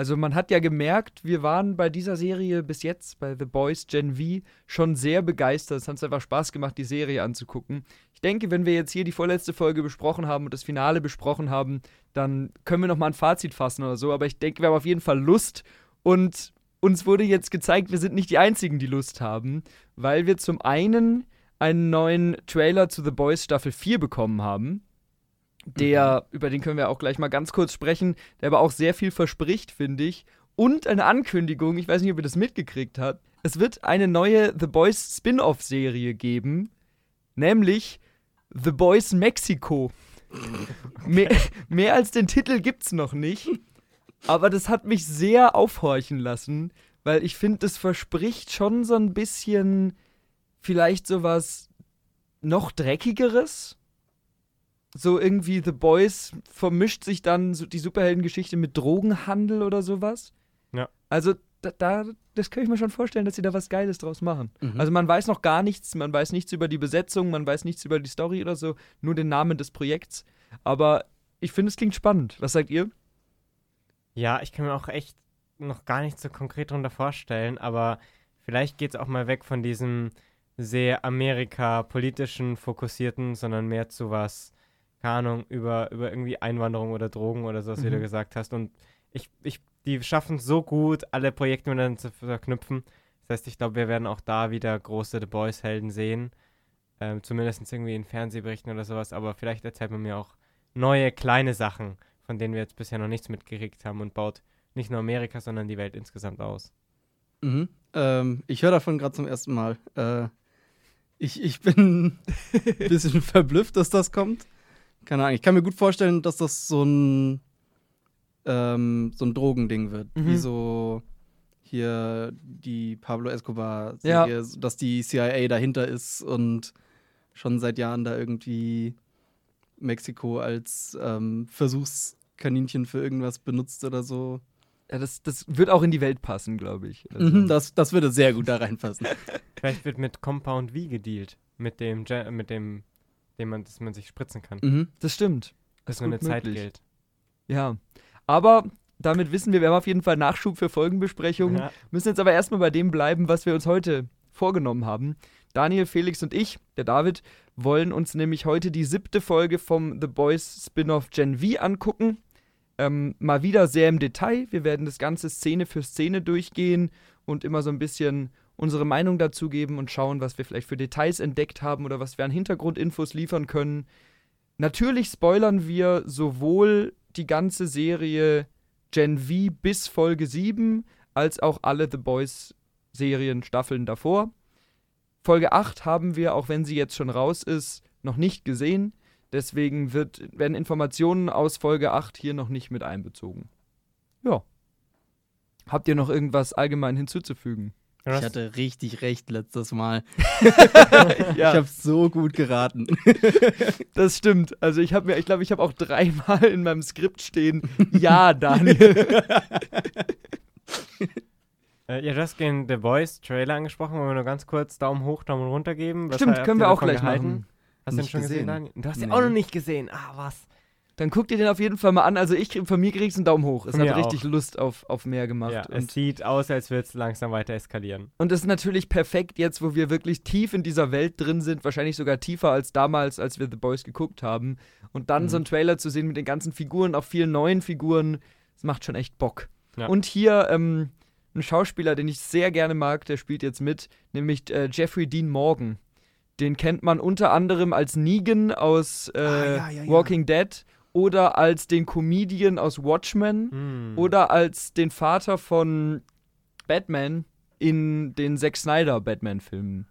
Also man hat ja gemerkt, wir waren bei dieser Serie bis jetzt, bei The Boys Gen V, schon sehr begeistert. Es hat uns einfach Spaß gemacht, die Serie anzugucken. Ich denke, wenn wir jetzt hier die vorletzte Folge besprochen haben und das Finale besprochen haben, dann können wir nochmal ein Fazit fassen oder so. Aber ich denke, wir haben auf jeden Fall Lust und uns wurde jetzt gezeigt, wir sind nicht die Einzigen, die Lust haben, weil wir zum einen einen neuen Trailer zu The Boys Staffel 4 bekommen haben. Der, mhm. über den können wir auch gleich mal ganz kurz sprechen, der aber auch sehr viel verspricht, finde ich. Und eine Ankündigung, ich weiß nicht, ob ihr das mitgekriegt habt. Es wird eine neue The Boys Spin-off-Serie geben, nämlich The Boys Mexico. mehr, mehr als den Titel gibt's noch nicht. Aber das hat mich sehr aufhorchen lassen, weil ich finde, das verspricht schon so ein bisschen vielleicht sowas noch dreckigeres. So irgendwie The Boys vermischt sich dann so die Superheldengeschichte mit Drogenhandel oder sowas. Ja. Also da, da, das kann ich mir schon vorstellen, dass sie da was Geiles draus machen. Mhm. Also man weiß noch gar nichts, man weiß nichts über die Besetzung, man weiß nichts über die Story oder so, nur den Namen des Projekts. Aber ich finde, es klingt spannend. Was sagt ihr? Ja, ich kann mir auch echt noch gar nicht so konkret darunter vorstellen, aber vielleicht geht es auch mal weg von diesem sehr Amerika-politischen fokussierten, sondern mehr zu was, keine Ahnung, über, über irgendwie Einwanderung oder Drogen oder so, was mhm. du gesagt hast. Und ich, ich, die schaffen es so gut, alle Projekte miteinander zu verknüpfen. Das heißt, ich glaube, wir werden auch da wieder große The Boys-Helden sehen. Ähm, zumindest irgendwie in Fernsehberichten oder sowas. Aber vielleicht erzählt man mir auch neue kleine Sachen, von denen wir jetzt bisher noch nichts mitgekriegt haben und baut nicht nur Amerika, sondern die Welt insgesamt aus. Mhm. Ähm, ich höre davon gerade zum ersten Mal. Äh, ich, ich bin ein bisschen verblüfft, dass das kommt. Keine Ahnung. Ich kann mir gut vorstellen, dass das so ein, ähm, so ein Drogending wird. Mhm. Wie so hier die Pablo Escobar-Serie, ja. dass die CIA dahinter ist und schon seit Jahren da irgendwie Mexiko als ähm, Versuchskaninchen für irgendwas benutzt oder so. Ja, das, das wird auch in die Welt passen, glaube ich. Also. Mhm, das, das würde sehr gut da reinpassen. Vielleicht wird mit Compound V gedealt. Mit dem, mit dem, dem man, dass man sich spritzen kann. Mhm, das stimmt. Das ist nur eine Zeit gilt. Ja. Aber damit wissen wir, wir haben auf jeden Fall Nachschub für Folgenbesprechungen. Ja. Müssen jetzt aber erstmal bei dem bleiben, was wir uns heute vorgenommen haben. Daniel, Felix und ich, der David, wollen uns nämlich heute die siebte Folge vom The Boys Spin-off Gen V angucken. Ähm, mal wieder sehr im Detail. Wir werden das Ganze Szene für Szene durchgehen und immer so ein bisschen unsere Meinung dazu geben und schauen, was wir vielleicht für Details entdeckt haben oder was wir an Hintergrundinfos liefern können. Natürlich spoilern wir sowohl die ganze Serie Gen V bis Folge 7 als auch alle The Boys Serien Staffeln davor. Folge 8 haben wir, auch wenn sie jetzt schon raus ist, noch nicht gesehen. Deswegen wird, werden Informationen aus Folge 8 hier noch nicht mit einbezogen. Ja. Habt ihr noch irgendwas allgemein hinzuzufügen? Ich hatte richtig recht letztes Mal. ja. Ich habe so gut geraten. das stimmt. Also ich habe mir, ich glaube, ich habe auch dreimal in meinem Skript stehen, ja, Daniel. äh, ja, du hast den The Voice Trailer angesprochen. Wollen wir nur ganz kurz Daumen hoch, Daumen runter geben? Was Stimmt, können wir auch gleich machen. Hast du den schon gesehen, Daniel? Du hast nee. den auch noch nicht gesehen. Ah, was? Dann guck dir den auf jeden Fall mal an. Also ich von mir kriegst einen Daumen hoch. Es hat richtig auch. Lust auf, auf mehr gemacht. Ja, es sieht aus, als würde es langsam weiter eskalieren. Und es ist natürlich perfekt jetzt, wo wir wirklich tief in dieser Welt drin sind, wahrscheinlich sogar tiefer als damals, als wir The Boys geguckt haben. Und dann mhm. so einen Trailer zu sehen mit den ganzen Figuren, auch vielen neuen Figuren, das macht schon echt Bock. Ja. Und hier ähm, ein Schauspieler, den ich sehr gerne mag, der spielt jetzt mit, nämlich äh, Jeffrey Dean Morgan. Den kennt man unter anderem als Negan aus äh, ah, ja, ja, Walking Dead oder als den Comedian aus Watchmen mm. oder als den Vater von Batman in den Zack Snyder Batman-Filmen.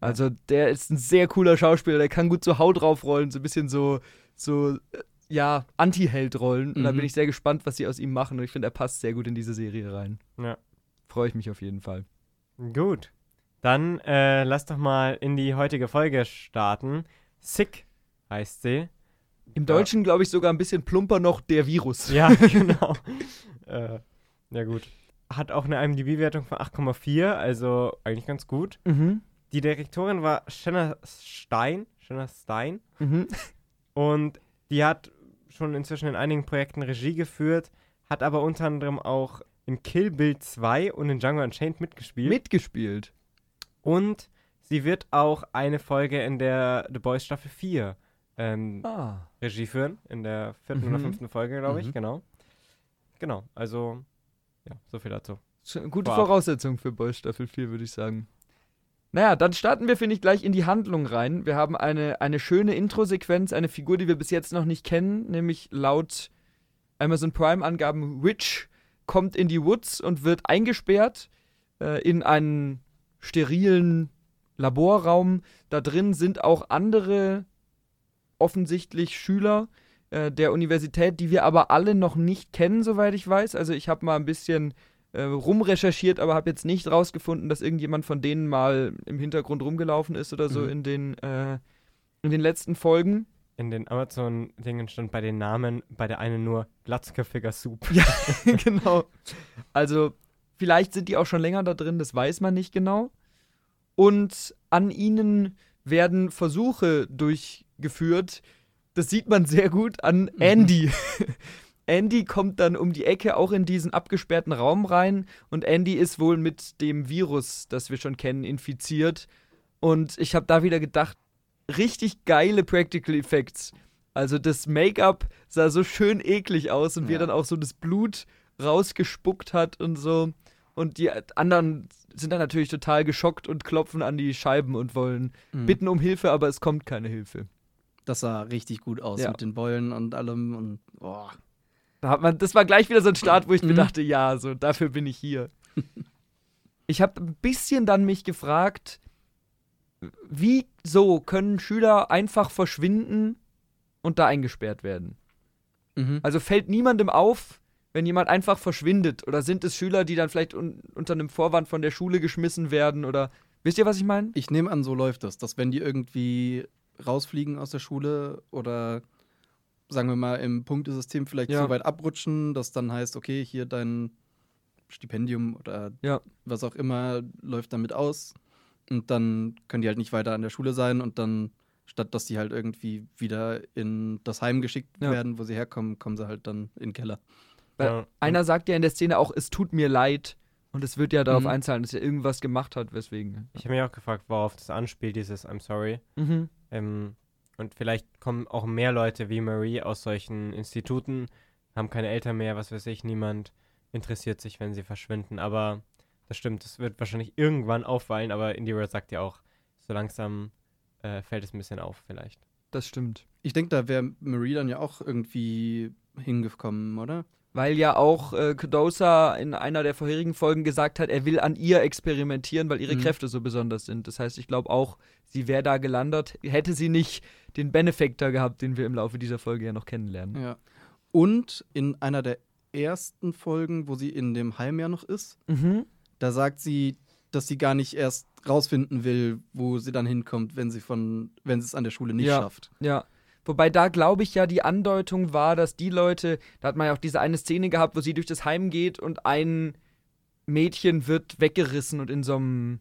Also der ist ein sehr cooler Schauspieler, der kann gut so Haut draufrollen, so ein bisschen so, so äh, ja, Anti-Held rollen. Und mhm. da bin ich sehr gespannt, was sie aus ihm machen. Und ich finde, er passt sehr gut in diese Serie rein. Ja. Freue ich mich auf jeden Fall. Gut. Dann äh, lass doch mal in die heutige Folge starten. Sick heißt sie. Im Deutschen, ja. glaube ich, sogar ein bisschen plumper noch der Virus. Ja, genau. äh, ja, gut. Hat auch eine IMDb-Wertung von 8,4, also eigentlich ganz gut. Mhm. Die Direktorin war Shanna Stein. Shanna Stein. Mhm. Und die hat schon inzwischen in einigen Projekten Regie geführt, hat aber unter anderem auch in Kill Bill 2 und in Django Unchained mitgespielt. Mitgespielt. Und sie wird auch eine Folge in der The Boys Staffel 4 ähm, Ah. Regie führen. In der vierten oder Mhm. fünften Folge, glaube ich, Mhm. genau. Genau, also, ja, so viel dazu. Gute Vorab. Voraussetzung für Boys Staffel 4, würde ich sagen. Naja, dann starten wir, finde ich, gleich in die Handlung rein. Wir haben eine, eine schöne Intro-Sequenz, eine Figur, die wir bis jetzt noch nicht kennen, nämlich laut Amazon Prime-Angaben Witch kommt in die Woods und wird eingesperrt äh, in einen sterilen Laborraum. Da drin sind auch andere offensichtlich Schüler äh, der Universität, die wir aber alle noch nicht kennen, soweit ich weiß. Also ich habe mal ein bisschen äh, rumrecherchiert, aber habe jetzt nicht rausgefunden, dass irgendjemand von denen mal im Hintergrund rumgelaufen ist oder so Mhm. in den äh, in den letzten Folgen. In den Amazon-Dingen stand bei den Namen bei der einen nur glatzköpfiger Soup. Ja, genau. Also, vielleicht sind die auch schon länger da drin, das weiß man nicht genau. Und an ihnen werden Versuche durchgeführt. Das sieht man sehr gut an Mhm. Andy. Andy kommt dann um die Ecke auch in diesen abgesperrten Raum rein und Andy ist wohl mit dem Virus, das wir schon kennen, infiziert. Und ich habe da wieder gedacht, richtig geile Practical Effects. Also das Make-up sah so schön eklig aus und wie er Ja. dann auch so das Blut rausgespuckt hat und so. Und die anderen sind dann natürlich total geschockt und klopfen an die Scheiben und wollen Mhm. bitten um Hilfe, aber es kommt keine Hilfe. Das sah richtig gut aus Ja. mit den Beulen und allem und boah. Da hat man, das war gleich wieder so ein Start, wo ich mir Mhm. dachte, ja, so dafür bin ich hier. ich habe ein bisschen dann mich gefragt, wieso können Schüler einfach verschwinden und da eingesperrt werden? Mhm. Also fällt niemandem auf, wenn jemand einfach verschwindet? Oder sind es Schüler, die dann vielleicht un unter einem Vorwand von der Schule geschmissen werden? Oder wisst ihr, was ich meine? Ich nehme an, so läuft das, dass wenn die irgendwie rausfliegen aus der Schule oder sagen wir mal im Punktesystem vielleicht Ja. so weit abrutschen, dass dann heißt, okay, hier dein Stipendium oder Ja. was auch immer läuft damit aus und dann können die halt nicht weiter an der Schule sein und dann statt dass die halt irgendwie wieder in das Heim geschickt Ja. werden, wo sie herkommen, kommen sie halt dann in den Keller. Weil Ja. einer sagt ja in der Szene auch, es tut mir leid. Und es wird ja darauf Mhm. einzahlen, dass er irgendwas gemacht hat, weswegen. Ich habe mich auch gefragt, worauf das anspielt, dieses I'm sorry. Mhm. Ähm, und vielleicht kommen auch mehr Leute wie Marie aus solchen Instituten, haben keine Eltern mehr, was weiß ich, niemand interessiert sich, wenn sie verschwinden. Aber das stimmt, es wird wahrscheinlich irgendwann auffallen, aber Indira sagt ja auch, so langsam äh, fällt es ein bisschen auf, vielleicht. Das stimmt. Ich denke, da wäre Marie dann ja auch irgendwie hingekommen, oder? Weil ja auch äh, Cadosa in einer der vorherigen Folgen gesagt hat, er will an ihr experimentieren, weil ihre Mhm. Kräfte so besonders sind. Das heißt, ich glaube auch, sie wäre da gelandet, hätte sie nicht den Benefactor gehabt, den wir im Laufe dieser Folge ja noch kennenlernen. Ja. Und in einer der ersten Folgen, wo sie in dem Heim ja noch ist, Mhm. da sagt sie, dass sie gar nicht erst rausfinden will, wo sie dann hinkommt, wenn sie von, wenn sie es an der Schule nicht Ja. schafft. Ja. Wobei da glaube ich ja die Andeutung war, dass die Leute, da hat man ja auch diese eine Szene gehabt, wo sie durch das Heim geht und ein Mädchen wird weggerissen und in so einem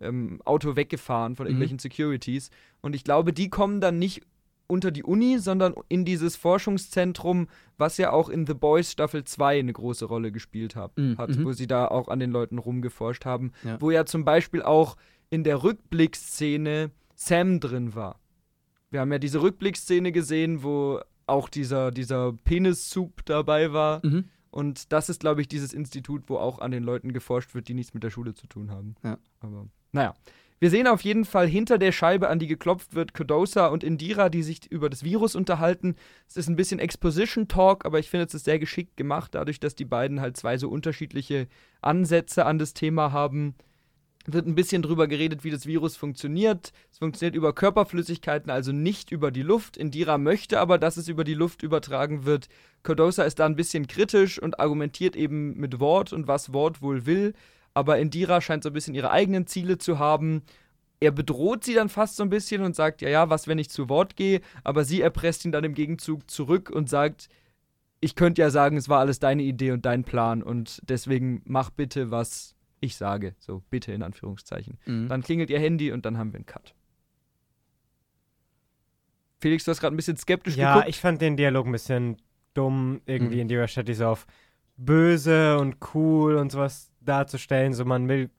ähm, Auto weggefahren von Mhm. irgendwelchen Securities. Und ich glaube, die kommen dann nicht unter die Uni, sondern in dieses Forschungszentrum, was ja auch in The Boys Staffel 2 eine große Rolle gespielt hab, Mhm, hat, mhm. wo sie da auch an den Leuten rumgeforscht haben. Ja. Wo ja zum Beispiel auch in der Rückblickszene Sam drin war. Wir haben ja diese Rückblickszene gesehen, wo auch dieser, dieser Penis-Soup dabei war. Mhm. Und das ist, glaube ich, dieses Institut, wo auch an den Leuten geforscht wird, die nichts mit der Schule zu tun haben. Ja. Aber naja. Wir sehen auf jeden Fall hinter der Scheibe, an die geklopft wird, Kodosa und Indira, die sich über das Virus unterhalten. Es ist ein bisschen Exposition-Talk, aber ich finde, es ist sehr geschickt gemacht, dadurch, dass die beiden halt zwei so unterschiedliche Ansätze an das Thema haben. Wird ein bisschen drüber geredet, wie das Virus funktioniert. Es funktioniert über Körperflüssigkeiten, also nicht über die Luft. Indira möchte aber, dass es über die Luft übertragen wird. Kodosa ist da ein bisschen kritisch und argumentiert eben mit Wort und was Wort wohl will. Aber Indira scheint so ein bisschen ihre eigenen Ziele zu haben. Er bedroht sie dann fast so ein bisschen und sagt, ja, ja, was, wenn ich zu Wort gehe? Aber sie erpresst ihn dann im Gegenzug zurück und sagt, ich könnte ja sagen, es war alles deine Idee und dein Plan und deswegen mach bitte, was ich sage. So, bitte in Anführungszeichen. Mhm. Dann klingelt ihr Handy und dann haben wir einen Cut. Felix, du hast gerade ein bisschen skeptisch Ja, geguckt. ich fand den Dialog ein bisschen dumm. Irgendwie Mhm. in statt die so auf böse und cool und sowas darzustellen. So, man will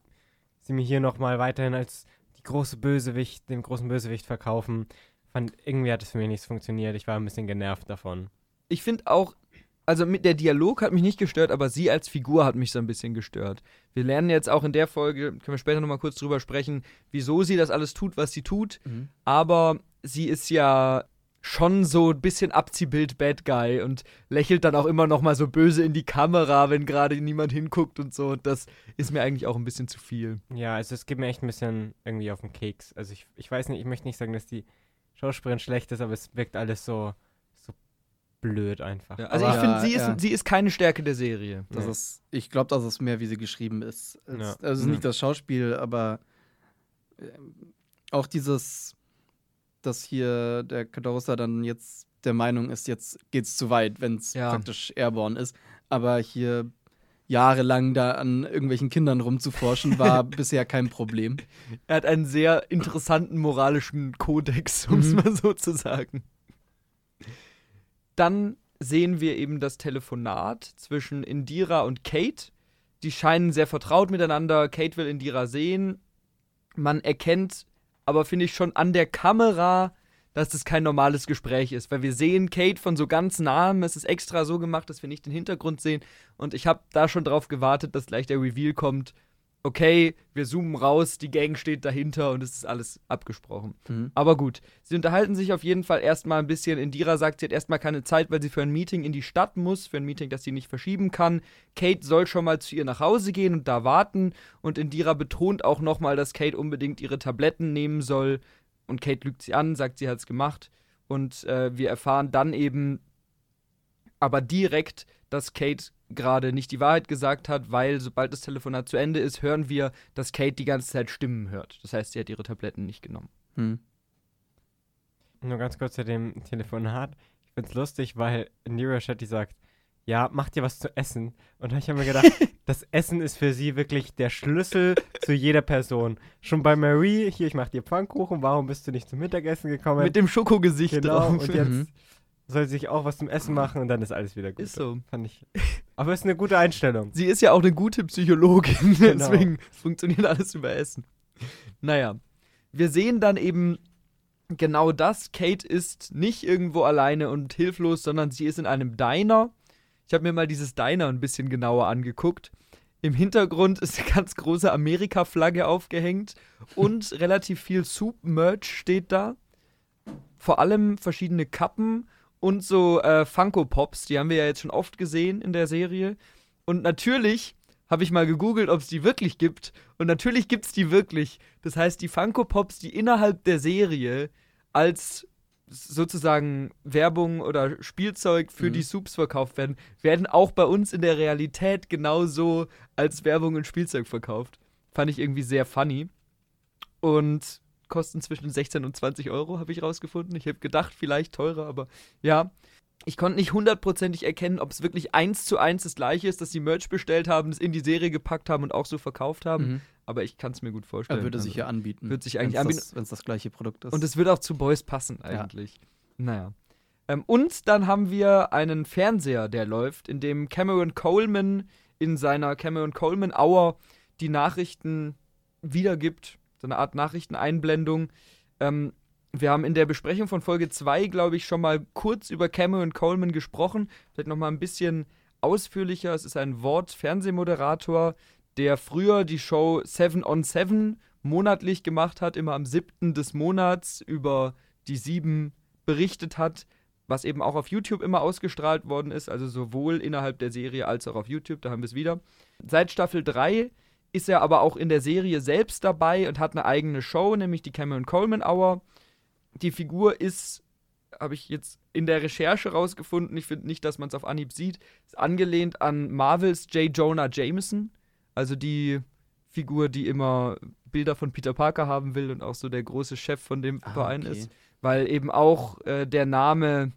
sie mir hier nochmal weiterhin als die große Bösewicht, den großen Bösewicht verkaufen. Fand, irgendwie hat es für mich nicht funktioniert. Ich war ein bisschen genervt davon. Ich finde auch, also mit der Dialog hat mich nicht gestört, aber sie als Figur hat mich so ein bisschen gestört. Wir lernen jetzt auch in der Folge, können wir später nochmal kurz drüber sprechen, wieso sie das alles tut, was sie tut. Mhm. Aber sie ist ja schon so ein bisschen Abziehbild Bad Guy und lächelt dann auch immer noch mal so böse in die Kamera, wenn gerade niemand hinguckt und so. Und das ist mir eigentlich auch ein bisschen zu viel. Ja, also es geht mir echt ein bisschen irgendwie auf den Keks. Also ich, ich weiß nicht, ich möchte nicht sagen, dass die Schauspielerin schlecht ist, aber es wirkt alles so blöd einfach. Ja, also Aber- ich finde, sie, Ja, ist, sie ist keine Stärke der Serie. Das Nee. ist, ich glaube, das ist mehr, wie sie geschrieben ist. Es, Ja. Also es ist Mhm. nicht das Schauspiel, aber ähm, auch dieses, dass hier der Cadosa dann jetzt der Meinung ist, jetzt geht's zu weit, wenn es Ja. praktisch Airborne ist. Aber hier jahrelang da an irgendwelchen Kindern rumzuforschen, war bisher kein Problem. Er hat einen sehr interessanten moralischen Kodex, um es Mhm. mal so zu sagen. Dann sehen wir eben das Telefonat zwischen Indira und Kate. Die scheinen sehr vertraut miteinander. Kate will Indira sehen. Man erkennt aber, finde ich, schon an der Kamera, dass das kein normales Gespräch ist, weil wir sehen Kate von so ganz nahem. Es ist extra so gemacht, dass wir nicht den Hintergrund sehen. Und ich habe da schon drauf gewartet, dass gleich der Reveal kommt. Okay, wir zoomen raus, die Gang steht dahinter und es ist alles abgesprochen. Mhm. Aber gut, sie unterhalten sich auf jeden Fall erstmal ein bisschen. Indira sagt, sie hat erstmal keine Zeit, weil sie für ein Meeting in die Stadt muss, für ein Meeting, das sie nicht verschieben kann. Kate soll schon mal zu ihr nach Hause gehen und da warten. Und Indira betont auch nochmal, dass Kate unbedingt ihre Tabletten nehmen soll. Und Kate lügt sie an, sagt, sie hat es gemacht. Und äh, wir erfahren dann eben aber direkt, dass Kate gerade nicht die Wahrheit gesagt hat, weil sobald das Telefonat zu Ende ist, hören wir, dass Kate die ganze Zeit Stimmen hört. Das heißt, sie hat ihre Tabletten nicht genommen. Hm. Nur ganz kurz zu dem Telefonat. Ich find's lustig, weil Nira Shetty sagt, ja, mach dir was zu essen. Und da ich hab mir gedacht, das Essen ist für sie wirklich der Schlüssel zu jeder Person. Schon bei Marie, hier, ich mach dir Pfannkuchen, warum bist du nicht zum Mittagessen gekommen? Mit dem Schokogesicht genau, drauf. und jetzt Mhm. Soll sie sich auch was zum Essen machen und dann ist alles wieder gut. Ist so. Fand ich. Aber ist eine gute Einstellung. Sie ist ja auch eine gute Psychologin, Genau. deswegen funktioniert alles über Essen. Naja, wir sehen dann eben genau das. Kate ist nicht irgendwo alleine und hilflos, sondern sie ist in einem Diner. Ich habe mir mal dieses Diner ein bisschen genauer angeguckt. Im Hintergrund ist eine ganz große Amerika-Flagge aufgehängt und relativ viel Soup-Merch steht da. Vor allem verschiedene Kappen und so äh, Funko Pops, die haben wir ja jetzt schon oft gesehen in der Serie. Und natürlich habe ich mal gegoogelt, ob es die wirklich gibt. Und natürlich gibt es die wirklich. Das heißt, die Funko Pops, die innerhalb der Serie als sozusagen Werbung oder Spielzeug für Mhm. die Soups verkauft werden, werden auch bei uns in der Realität genauso als Werbung und Spielzeug verkauft. Fand ich irgendwie sehr funny. Und kosten zwischen 16 und 20 Euro, habe ich rausgefunden. Ich habe gedacht, vielleicht teurer, aber ja. Ich konnte nicht hundertprozentig erkennen, ob es wirklich eins zu eins das gleiche ist, dass sie Merch bestellt haben, es in die Serie gepackt haben und auch so verkauft haben. Mhm. Aber ich kann es mir gut vorstellen. Er würde sich Also- ja anbieten. Würde sich eigentlich anbieten. Wenn es das gleiche Produkt ist. Und es wird auch zu Boys passen eigentlich. Naja. Ähm, und dann haben wir einen Fernseher, der läuft, in dem Cameron Coleman in seiner Cameron Coleman Hour die Nachrichten wiedergibt. So eine Art Nachrichteneinblendung. Ähm, wir haben in der Besprechung von Folge 2, glaube ich, schon mal kurz über Cameron Coleman gesprochen. Vielleicht noch mal ein bisschen ausführlicher. Es ist ein Wort-Fernsehmoderator, der früher die Show Seven on Seven monatlich gemacht hat, immer am 7. des Monats über die sieben berichtet hat, was eben auch auf YouTube immer ausgestrahlt worden ist, also sowohl innerhalb der Serie als auch auf YouTube, da haben wir es wieder. Seit Staffel 3 ist er aber auch in der Serie selbst dabei und hat eine eigene Show, nämlich die Cameron Coleman Hour. Die Figur ist, habe ich jetzt in der Recherche rausgefunden, ich finde nicht, dass man es auf Anhieb sieht, ist angelehnt an Marvels J. Jonah Jameson, also die Figur, die immer Bilder von Peter Parker haben will und auch so der große Chef von dem Ah, Verein okay. ist weil eben auch äh, der Name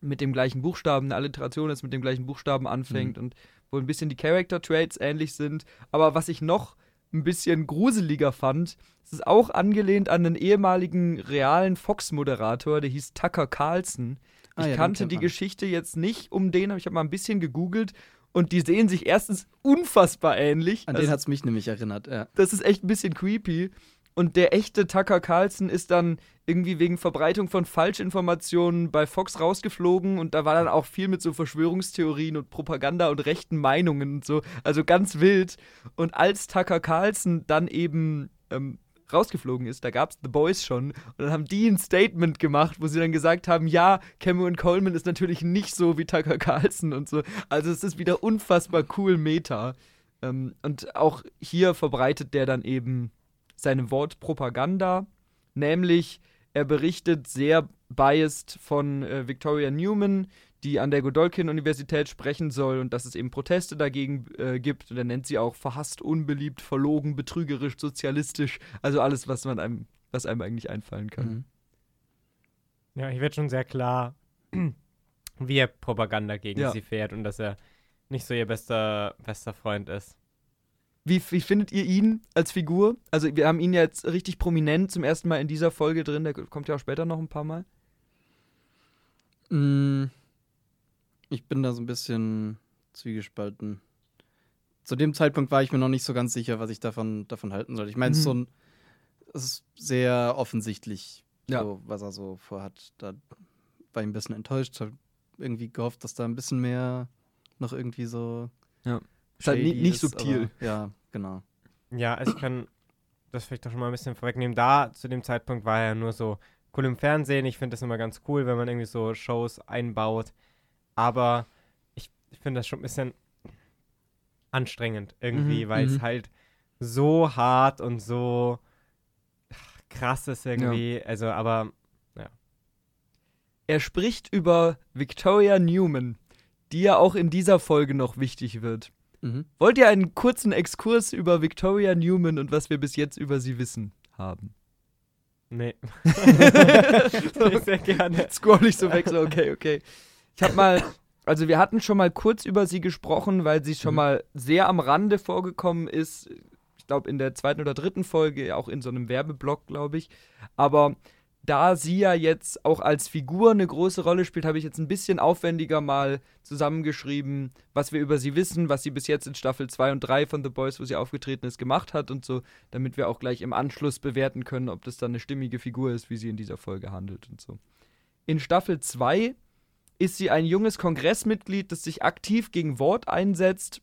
mit dem gleichen Buchstaben, eine Alliteration ist, mit dem gleichen Buchstaben anfängt und wo ein bisschen die Character Traits ähnlich sind. Aber was ich noch ein bisschen gruseliger fand, es ist auch angelehnt an einen ehemaligen realen Fox-Moderator, der hieß Tucker Carlson. Ah Ich ja, den kannte die. Geschichte jetzt nicht um den, aber ich habe mal ein bisschen gegoogelt Und die sehen sich erstens unfassbar ähnlich. An Also, den hat es mich nämlich erinnert, ja. das ist echt ein bisschen creepy. Und der echte Tucker Carlson ist dann irgendwie wegen Verbreitung von Falschinformationen bei Fox rausgeflogen und da war dann auch viel mit so Verschwörungstheorien und Propaganda und rechten Meinungen und so. Also ganz wild. Und als Tucker Carlson dann eben ähm, rausgeflogen ist, da gab es The Boys schon und dann haben die ein Statement gemacht, wo sie dann gesagt haben, ja, Cameron Coleman ist natürlich nicht so wie Tucker Carlson und so. Also es ist wieder unfassbar cool Meta. Ähm, und auch hier verbreitet der dann eben seine Wortpropaganda, nämlich er berichtet sehr biased von äh, Victoria Newman, die an der Godolkin-Universität sprechen soll und dass es eben Proteste dagegen äh, gibt. Und er nennt sie auch verhasst, unbeliebt, verlogen, betrügerisch, sozialistisch. Also alles, was man einem, was einem eigentlich einfallen kann. Mhm. Ja, hier wird schon sehr klar, wie er Propaganda gegen Ja. sie fährt und dass er nicht so ihr bester, bester Freund ist. Wie, wie findet ihr ihn als Figur? Also wir haben ihn ja jetzt richtig prominent zum ersten Mal in dieser Folge drin. Der kommt ja auch später noch ein paar Mal. Mm, Ich bin da so ein bisschen zwiegespalten. Zu dem Zeitpunkt war ich mir noch nicht so ganz sicher, was ich davon, davon halten soll. Ich meine, es ist Mhm. so ein, es ist sehr offensichtlich, Ja. so, was er so vorhat. Da war ich ein bisschen enttäuscht, habe irgendwie gehofft, dass da ein bisschen mehr noch irgendwie so. Ja. Ist halt nicht ist, subtil. Aber, ja, genau. Ja, also ich kann das vielleicht auch schon mal ein bisschen vorwegnehmen. Da, zu dem Zeitpunkt war er nur so cool im Fernsehen. Ich finde das immer ganz cool, wenn man irgendwie so Shows einbaut. Aber ich, ich finde das schon ein bisschen anstrengend irgendwie, Mhm, weil es mhm. halt so hart und so ach, krass ist irgendwie. Also, aber Er spricht über Victoria Newman, die ja auch in dieser Folge noch wichtig wird. Mhm. Wollt ihr einen kurzen Exkurs über Victoria Newman und was wir bis jetzt über sie wissen haben? nee. nee sehr gerne. Scroll ich so weg, so okay, okay. Ich hab mal, also wir hatten schon mal kurz über sie gesprochen, weil sie schon Mhm. mal sehr am Rande vorgekommen ist. Ich glaube in der zweiten oder dritten Folge, auch in so einem Werbeblock, glaube ich. Aber da sie ja jetzt auch als Figur eine große Rolle spielt, habe ich jetzt ein bisschen aufwendiger mal zusammengeschrieben, was wir über sie wissen, was sie bis jetzt in Staffel 2 und 3 von The Boys, wo sie aufgetreten ist, gemacht hat und so, damit wir auch gleich im Anschluss bewerten können, ob das dann eine stimmige Figur ist, wie sie in dieser Folge handelt und so. In Staffel 2 ist sie ein junges Kongressmitglied, das sich aktiv gegen Wort einsetzt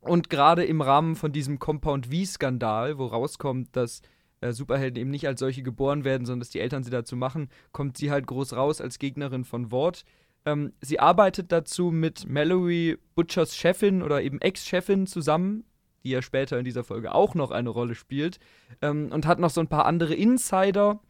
und gerade im Rahmen von diesem Compound V-Skandal, wo rauskommt, dass äh, Superhelden eben nicht als solche geboren werden, sondern dass die Eltern sie dazu machen, kommt sie halt groß raus als Gegnerin von Wort. Ähm, sie arbeitet dazu mit Mallory Butchers Chefin oder eben Ex-Chefin zusammen, die ja später in dieser Folge auch noch eine Rolle spielt, ähm, und hat noch so ein paar andere Insider.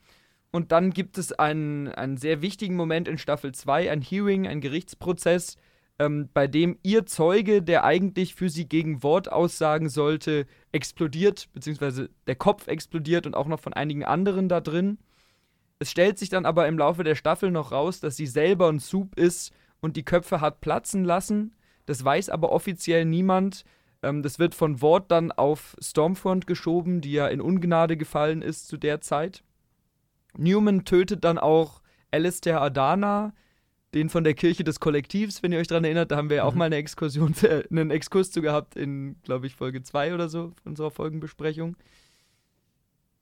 Und dann gibt es einen, einen sehr wichtigen Moment in Staffel 2, ein Hearing, ein Gerichtsprozess, ähm, bei dem ihr Zeuge, der eigentlich für sie gegen Wort aussagen sollte, explodiert, beziehungsweise der Kopf explodiert und auch noch von einigen anderen da drin. Es stellt sich dann aber im Laufe der Staffel noch raus, dass sie selber ein Soup ist und die Köpfe hat platzen lassen. Das weiß aber offiziell niemand. Ähm, das wird von Wort dann auf Stormfront geschoben, die ja in Ungnade gefallen ist zu der Zeit. Newman tötet dann auch Alistair Adana, den von der Kirche des Kollektivs, wenn ihr euch daran erinnert. Da haben wir ja auch Mhm. mal eine Exkursion, einen Exkurs zu gehabt in, glaube ich, Folge 2 oder so unserer Folgenbesprechung.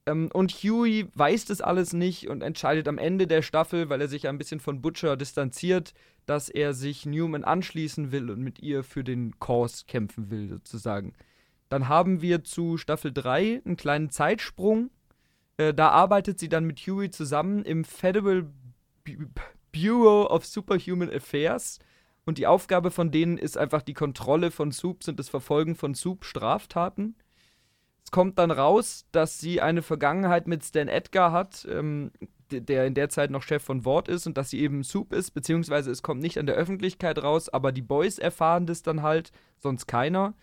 Ähm, und Huey weiß das alles nicht und entscheidet am Ende der Staffel, weil er sich ein bisschen von Butcher distanziert, dass er sich Newman anschließen will und mit ihr für den Cause kämpfen will, sozusagen. Dann haben wir zu Staffel 3 einen kleinen Zeitsprung. Äh, da arbeitet sie dann mit Huey zusammen im Federal Bureau of Superhuman Affairs. Und die Aufgabe von denen ist einfach die Kontrolle von Soups und das Verfolgen von Soup-Straftaten. Es kommt dann raus, dass sie eine Vergangenheit mit Stan Edgar hat, ähm, der in der Zeit noch Chef von Wort ist und dass sie eben Soup ist, beziehungsweise es kommt nicht an der Öffentlichkeit raus, aber die Boys erfahren das dann halt, sonst keiner.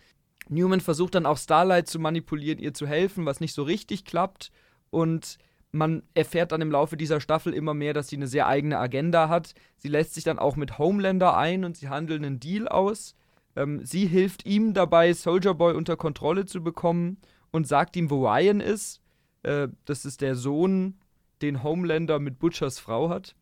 Newman versucht dann auch Starlight zu manipulieren, ihr zu helfen, was nicht so richtig klappt. Und man erfährt dann im Laufe dieser Staffel immer mehr, dass sie eine sehr eigene Agenda hat. Sie lässt sich dann auch mit Homelander ein und sie handeln einen Deal aus. Ähm, sie hilft ihm dabei, Soldier Boy unter Kontrolle zu bekommen und sagt ihm, wo Ryan ist. Äh, das ist der Sohn, den Homelander mit Butchers Frau hat.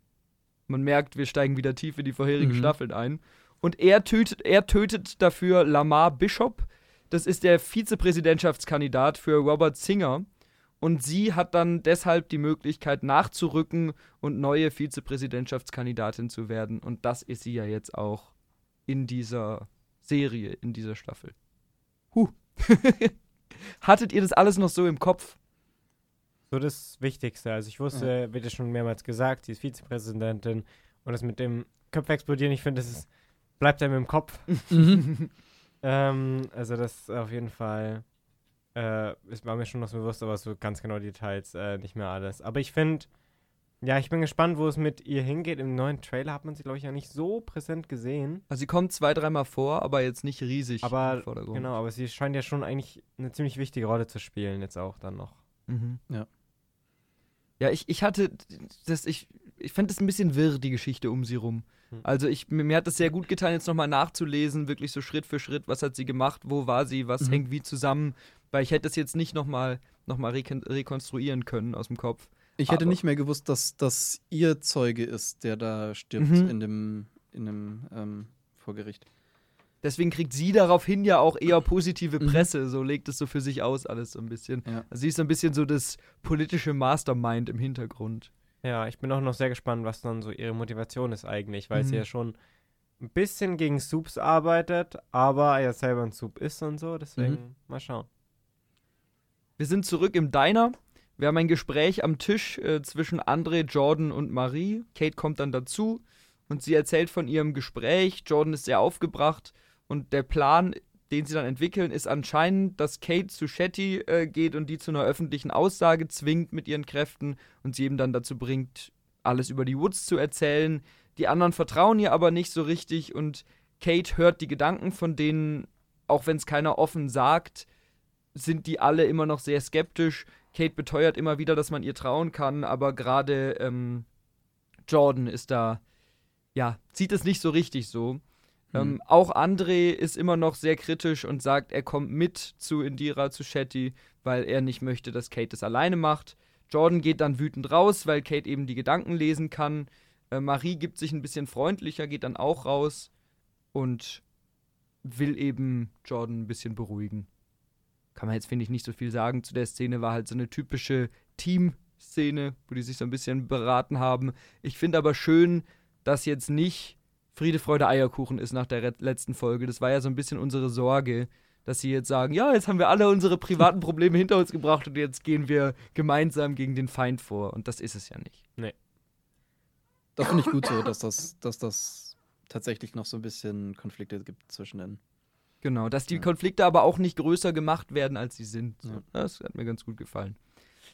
Man merkt, wir steigen wieder tief in die vorherigen Mhm. Staffeln ein. Und er tötet, er tötet dafür Lamar Bishop. Das ist der Vizepräsidentschaftskandidat für Robert Singer. Und sie hat dann deshalb die Möglichkeit nachzurücken und neue Vizepräsidentschaftskandidatin zu werden. Und das ist sie ja jetzt auch in dieser Serie, in dieser Staffel. Huh. Hattet ihr das alles noch so im Kopf? So das Wichtigste. Also ich wusste, ja. wird ja schon mehrmals gesagt, sie ist Vizepräsidentin und das mit dem Köpfe explodieren, ich finde, das ist, bleibt einem im Kopf. ähm, also das auf jeden Fall äh, es war mir schon noch so bewusst, aber so ganz genau Details äh, nicht mehr alles. Aber ich finde, ja, ich bin gespannt, wo es mit ihr hingeht. Im neuen Trailer hat man sie, glaube ich, ja nicht so präsent gesehen. Also sie kommt zwei, dreimal vor, aber jetzt nicht riesig aber, im Vordergrund. Genau, aber sie scheint ja schon eigentlich eine ziemlich wichtige Rolle zu spielen, jetzt auch dann noch. Mhm. Ja. Ja, ich, ich hatte das, ich, ich fand das ein bisschen wirr, die Geschichte um sie rum. Hm. Also ich, mir, mir hat es sehr gut getan, jetzt nochmal nachzulesen, wirklich so Schritt für Schritt, was hat sie gemacht, wo war sie, was mhm. hängt wie zusammen, weil ich hätte es jetzt nicht nochmal noch mal rekon rekonstruieren können aus dem Kopf. Ich hätte Aber nicht mehr gewusst, dass das ihr Zeuge ist, der da stirbt mhm. in dem, in dem ähm, Vorgericht. Deswegen kriegt sie daraufhin ja auch eher positive mhm. Presse. Mhm. So legt es so für sich aus, alles so ein bisschen. Ja. Also sie ist so ein bisschen so das politische Mastermind im Hintergrund. Ja, ich bin auch noch sehr gespannt, was dann so ihre Motivation ist eigentlich, weil mhm. sie ja schon ein bisschen gegen Soups arbeitet, aber er selber ein Soup ist und so. Deswegen mhm. mal schauen. Wir sind zurück im Diner. Wir haben ein Gespräch am Tisch äh, zwischen André, Jordan und Marie. Kate kommt dann dazu und sie erzählt von ihrem Gespräch. Jordan ist sehr aufgebracht und der Plan, den sie dann entwickeln, ist anscheinend, dass Kate zu Shetty äh, geht und die zu einer öffentlichen Aussage zwingt mit ihren Kräften und sie eben dann dazu bringt, alles über die Woods zu erzählen. Die anderen vertrauen ihr aber nicht so richtig und Kate hört die Gedanken von denen, auch wenn es keiner offen sagt sind die alle immer noch sehr skeptisch. Kate beteuert immer wieder, dass man ihr trauen kann, aber gerade ähm, Jordan ist da, ja, sieht es nicht so richtig so. Mhm. Ähm, auch André ist immer noch sehr kritisch und sagt, er kommt mit zu Indira, zu Shetty, weil er nicht möchte, dass Kate das alleine macht. Jordan geht dann wütend raus, weil Kate eben die Gedanken lesen kann. Äh, Marie gibt sich ein bisschen freundlicher, geht dann auch raus und will eben Jordan ein bisschen beruhigen kann man jetzt, finde ich, nicht so viel sagen zu der Szene, war halt so eine typische Team-Szene, wo die sich so ein bisschen beraten haben. Ich finde aber schön, dass jetzt nicht Friede, Freude, Eierkuchen ist nach der letzten Folge. Das war ja so ein bisschen unsere Sorge, dass sie jetzt sagen, ja, jetzt haben wir alle unsere privaten Probleme hinter uns gebracht und jetzt gehen wir gemeinsam gegen den Feind vor. Und das ist es ja nicht. Nee. Das finde ich gut so, dass das, dass das tatsächlich noch so ein bisschen Konflikte gibt zwischen den Genau, dass die ja. Konflikte aber auch nicht größer gemacht werden, als sie sind. So. Ja. Das hat mir ganz gut gefallen.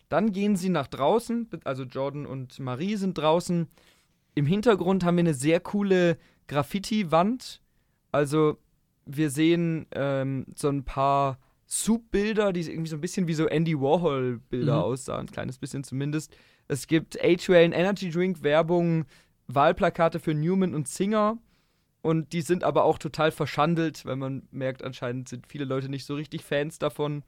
Dann gehen sie nach draußen, also Jordan und Marie sind draußen. Im Hintergrund haben wir eine sehr coole Graffiti-Wand. Also wir sehen ähm, so ein paar Soup-Bilder, die irgendwie so ein bisschen wie so Andy Warhol-Bilder mhm. aussahen, ein kleines bisschen zumindest. Es gibt A-Train Energy Drink Werbung, Wahlplakate für Newman und Singer und die sind aber auch total verschandelt, weil man merkt, anscheinend sind viele Leute nicht so richtig Fans davon.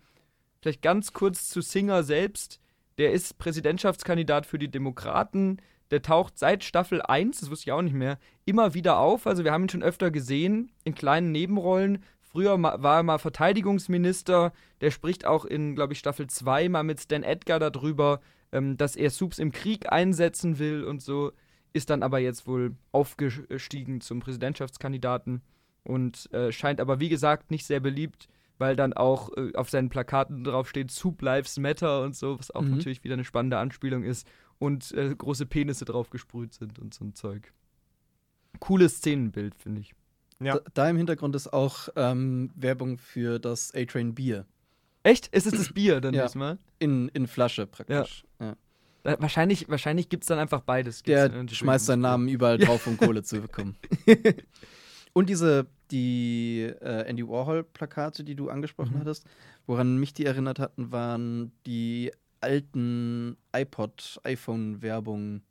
Vielleicht ganz kurz zu Singer selbst. Der ist Präsidentschaftskandidat für die Demokraten. Der taucht seit Staffel 1, das wusste ich auch nicht mehr, immer wieder auf. Also wir haben ihn schon öfter gesehen, in kleinen Nebenrollen. Früher war er mal Verteidigungsminister. Der spricht auch in, glaube ich, Staffel 2 mal mit Stan Edgar darüber, ähm, dass er Soups im Krieg einsetzen will und so ist dann aber jetzt wohl aufgestiegen zum Präsidentschaftskandidaten und äh, scheint aber, wie gesagt, nicht sehr beliebt, weil dann auch äh, auf seinen Plakaten drauf steht Soup Lives Matter und so, was auch mhm. natürlich wieder eine spannende Anspielung ist und äh, große Penisse drauf gesprüht sind und so ein Zeug. Cooles Szenenbild, finde ich. Ja. Da, da, im Hintergrund ist auch ähm, Werbung für das A-Train Bier. Echt? Ist es das Bier dann ja. diesmal? In, in Flasche praktisch. Ja. ja. Wahrscheinlich wahrscheinlich gibt es dann einfach beides. Gibt's Der schmeißt seinen Namen überall drauf, um Kohle zu bekommen. Und diese, die äh, Andy Warhol-Plakate, die du angesprochen mhm. hattest, woran mich die erinnert hatten, waren die alten iPod, iPhone-Werbungen.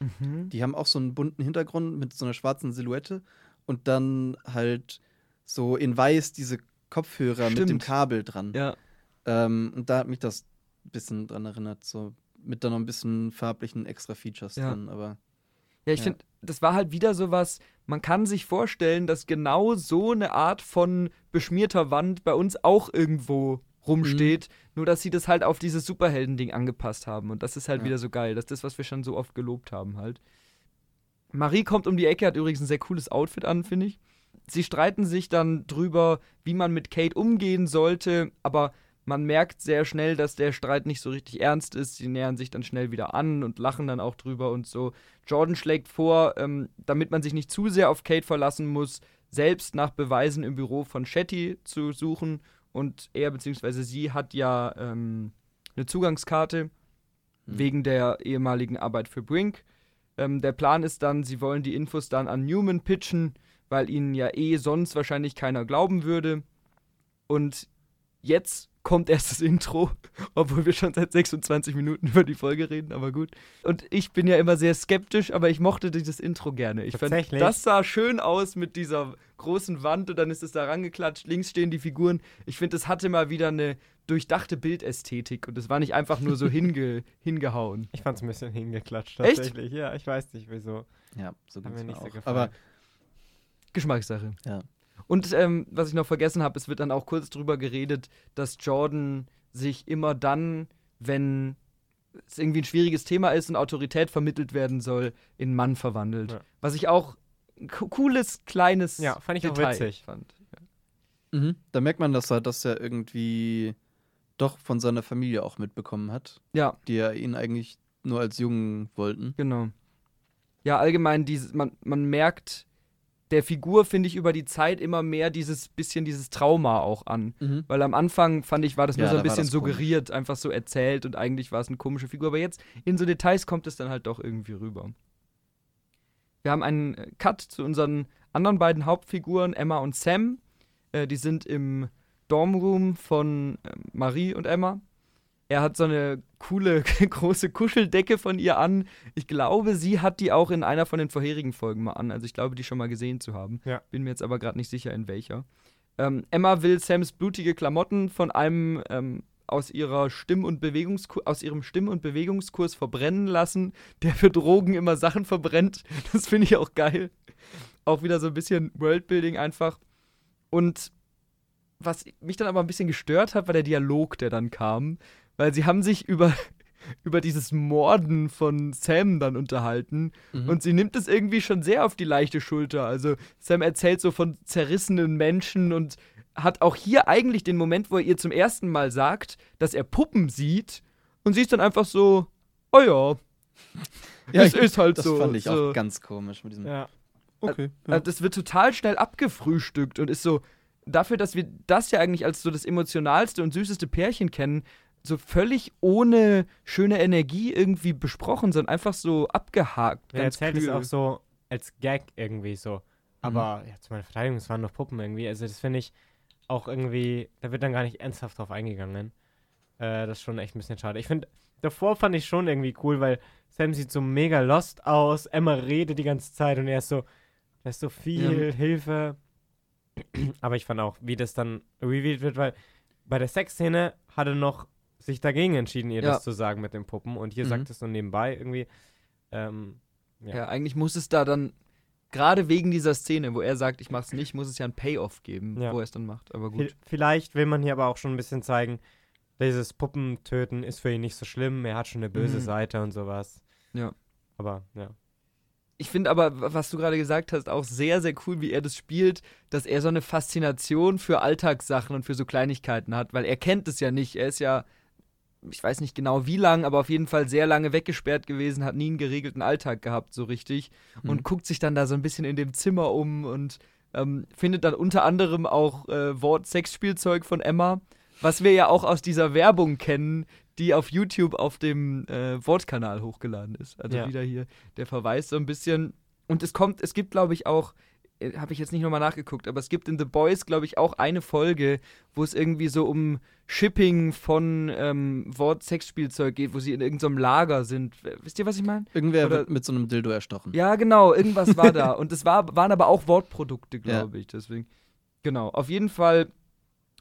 Mhm. Die haben auch so einen bunten Hintergrund mit so einer schwarzen Silhouette und dann halt so in weiß diese Kopfhörer Stimmt. mit dem Kabel dran. Ja. Ähm, und da hat mich das ein bisschen dran erinnert, so mit dann noch ein bisschen farblichen extra Features ja. drin, aber. Ja, ich Ja. finde, das war halt wieder sowas, man kann sich vorstellen, dass genau so eine Art von beschmierter Wand bei uns auch irgendwo rumsteht, nur dass sie das halt auf dieses Superhelden-Ding angepasst haben. Und das ist halt Ja. wieder so geil. Das ist das, was wir schon so oft gelobt haben halt. Marie kommt um die Ecke, hat übrigens ein sehr cooles Outfit an, finde ich. Sie streiten sich dann drüber, wie man mit Kate umgehen sollte, aber man merkt sehr schnell, dass der Streit nicht so richtig ernst ist. Sie nähern sich dann schnell wieder an und lachen dann auch drüber und so. Jordan schlägt vor, ähm, damit man sich nicht zu sehr auf Kate verlassen muss, selbst nach Beweisen im Büro von Shetty zu suchen. Und er bzw. sie hat ja ähm, eine Zugangskarte Hm. wegen der ehemaligen Arbeit für Brink. Ähm, der Plan ist dann, sie wollen die Infos dann an Newman pitchen, weil ihnen ja eh sonst wahrscheinlich keiner glauben würde. Und jetzt kommt erst das Intro, obwohl wir schon seit 26 Minuten über die Folge reden, aber gut. Und ich bin ja immer sehr skeptisch, aber ich mochte dieses Intro gerne. Ich fand, Tatsächlich? das sah schön aus mit dieser großen Wand und dann ist es da rangeklatscht, links stehen die Figuren. Ich finde, es hatte mal wieder eine durchdachte Bildästhetik und es war nicht einfach nur so hinge hingehauen. Ich fand's ein bisschen hingeklatscht, Echt? tatsächlich. Ja, ich weiß nicht wieso. Ja, so ging's mir nicht so auch. gefallen. Aber Geschmackssache. Ja. Und ähm, was ich noch vergessen habe, es wird dann auch kurz drüber geredet, dass Jordan sich immer dann, wenn es irgendwie ein schwieriges Thema ist und Autorität vermittelt werden soll, in Mann verwandelt. Ja. Was ich auch ein co- cooles, kleines Ja, fand ich auch Detail witzig. fand. mhm, da merkt man, dass er das ja irgendwie doch von seiner Familie auch mitbekommen hat, Ja, die ja ihn eigentlich nur als Jungen wollten. genau. Ja, allgemein, dieses, man, man merkt der Figur, finde ich, über die Zeit immer mehr dieses bisschen dieses Trauma auch an. Mhm. Weil am Anfang fand ich, war das nur Ja, so ein bisschen das komisch. suggeriert, einfach so erzählt und eigentlich war es eine komische Figur. Aber jetzt in so Details kommt es dann halt doch irgendwie rüber. Wir haben einen äh, Cut zu unseren anderen beiden Hauptfiguren, Emma und Sam. Äh, die sind im Dormroom von ähm, Marie und Emma. Er hat so eine coole große Kuscheldecke von ihr an. Ich glaube, sie hat die auch in einer von den vorherigen Folgen mal an. Also ich glaube, die schon mal gesehen zu haben. Ja. Bin mir jetzt aber gerade nicht sicher, in welcher. Ähm, Emma will Sams blutige Klamotten von einem ähm, aus, ihrer Stimm- und Bewegungskurs, aus ihrem Stimm- und Bewegungskurs verbrennen lassen, der für Drogen immer Sachen verbrennt. Das finde ich auch geil. Auch wieder so ein bisschen Worldbuilding einfach. Und was mich dann aber ein bisschen gestört hat, war der Dialog, der dann kam. Weil sie haben sich über, über dieses Morden von Sam dann unterhalten. Mhm. Und sie nimmt es irgendwie schon sehr auf die leichte Schulter. Also Sam erzählt so von zerrissenen Menschen und hat auch hier eigentlich den Moment, wo er ihr zum ersten Mal sagt, dass er Puppen sieht. Und sie ist dann einfach so, oh ja, ja, es ist halt das so. fand ich so. auch ganz komisch mit diesem. Ja. Okay. Äh, Das wird total schnell abgefrühstückt und ist so, dafür, dass wir das ja eigentlich als so das emotionalste und süßeste Pärchen kennen, so völlig ohne schöne Energie irgendwie besprochen, sondern einfach so abgehakt. Er erzählt es auch so als Gag irgendwie so. Aber ja, zu meiner Verteidigung, es waren noch Puppen irgendwie. Also das finde ich auch irgendwie, da wird dann gar nicht ernsthaft drauf eingegangen. Äh, das ist schon echt ein bisschen schade. Ich finde, davor fand ich schon irgendwie cool, weil Sam sieht so mega lost aus, Emma redet die ganze Zeit und er ist so, da ist so viel Ja. Hilfe. Aber ich fand auch, wie das dann revealed wird, weil bei der Sexszene hat er noch sich dagegen entschieden, ihr Ja. das zu sagen mit den Puppen. Und hier Mhm. sagt es so nebenbei irgendwie. Ähm, Ja. Ja. eigentlich muss es da dann, gerade wegen dieser Szene, wo er sagt, ich mach's nicht, muss es ja ein Payoff geben, Ja. wo er es dann macht. Aber gut. Vielleicht will man hier aber auch schon ein bisschen zeigen, dieses Puppentöten ist für ihn nicht so schlimm. Er hat schon eine böse Mhm. Seite und sowas. Ja. Aber ja. Ich finde aber, was du gerade gesagt hast, auch sehr, sehr cool, wie er das spielt, dass er so eine Faszination für Alltagssachen und für so Kleinigkeiten hat, weil er kennt es ja nicht. Er ist ja, ich weiß nicht genau wie lang, aber auf jeden Fall sehr lange weggesperrt gewesen, hat nie einen geregelten Alltag gehabt, so richtig. Und Mhm. guckt sich dann da so ein bisschen in dem Zimmer um und ähm, findet dann unter anderem auch äh, Wort Sexspielzeug von Emma, was wir ja auch aus dieser Werbung kennen, die auf YouTube auf dem äh, Wortkanal hochgeladen ist. Also Ja. wieder hier der Verweis so ein bisschen. Und es kommt, es gibt, glaube ich, auch, habe ich jetzt nicht nochmal nachgeguckt, aber es gibt in The Boys, glaube ich, auch eine Folge, wo es irgendwie so um Shipping von ähm, Wort Sexspielzeug geht, wo sie in irgendeinem Lager sind. Wisst ihr, was ich meine? Irgendwer Oder- wird mit so einem Dildo erstochen. Ja, genau, irgendwas war da. Und es war, waren aber auch Wortprodukte, Ja. glaube ich. Deswegen. Genau. Auf jeden Fall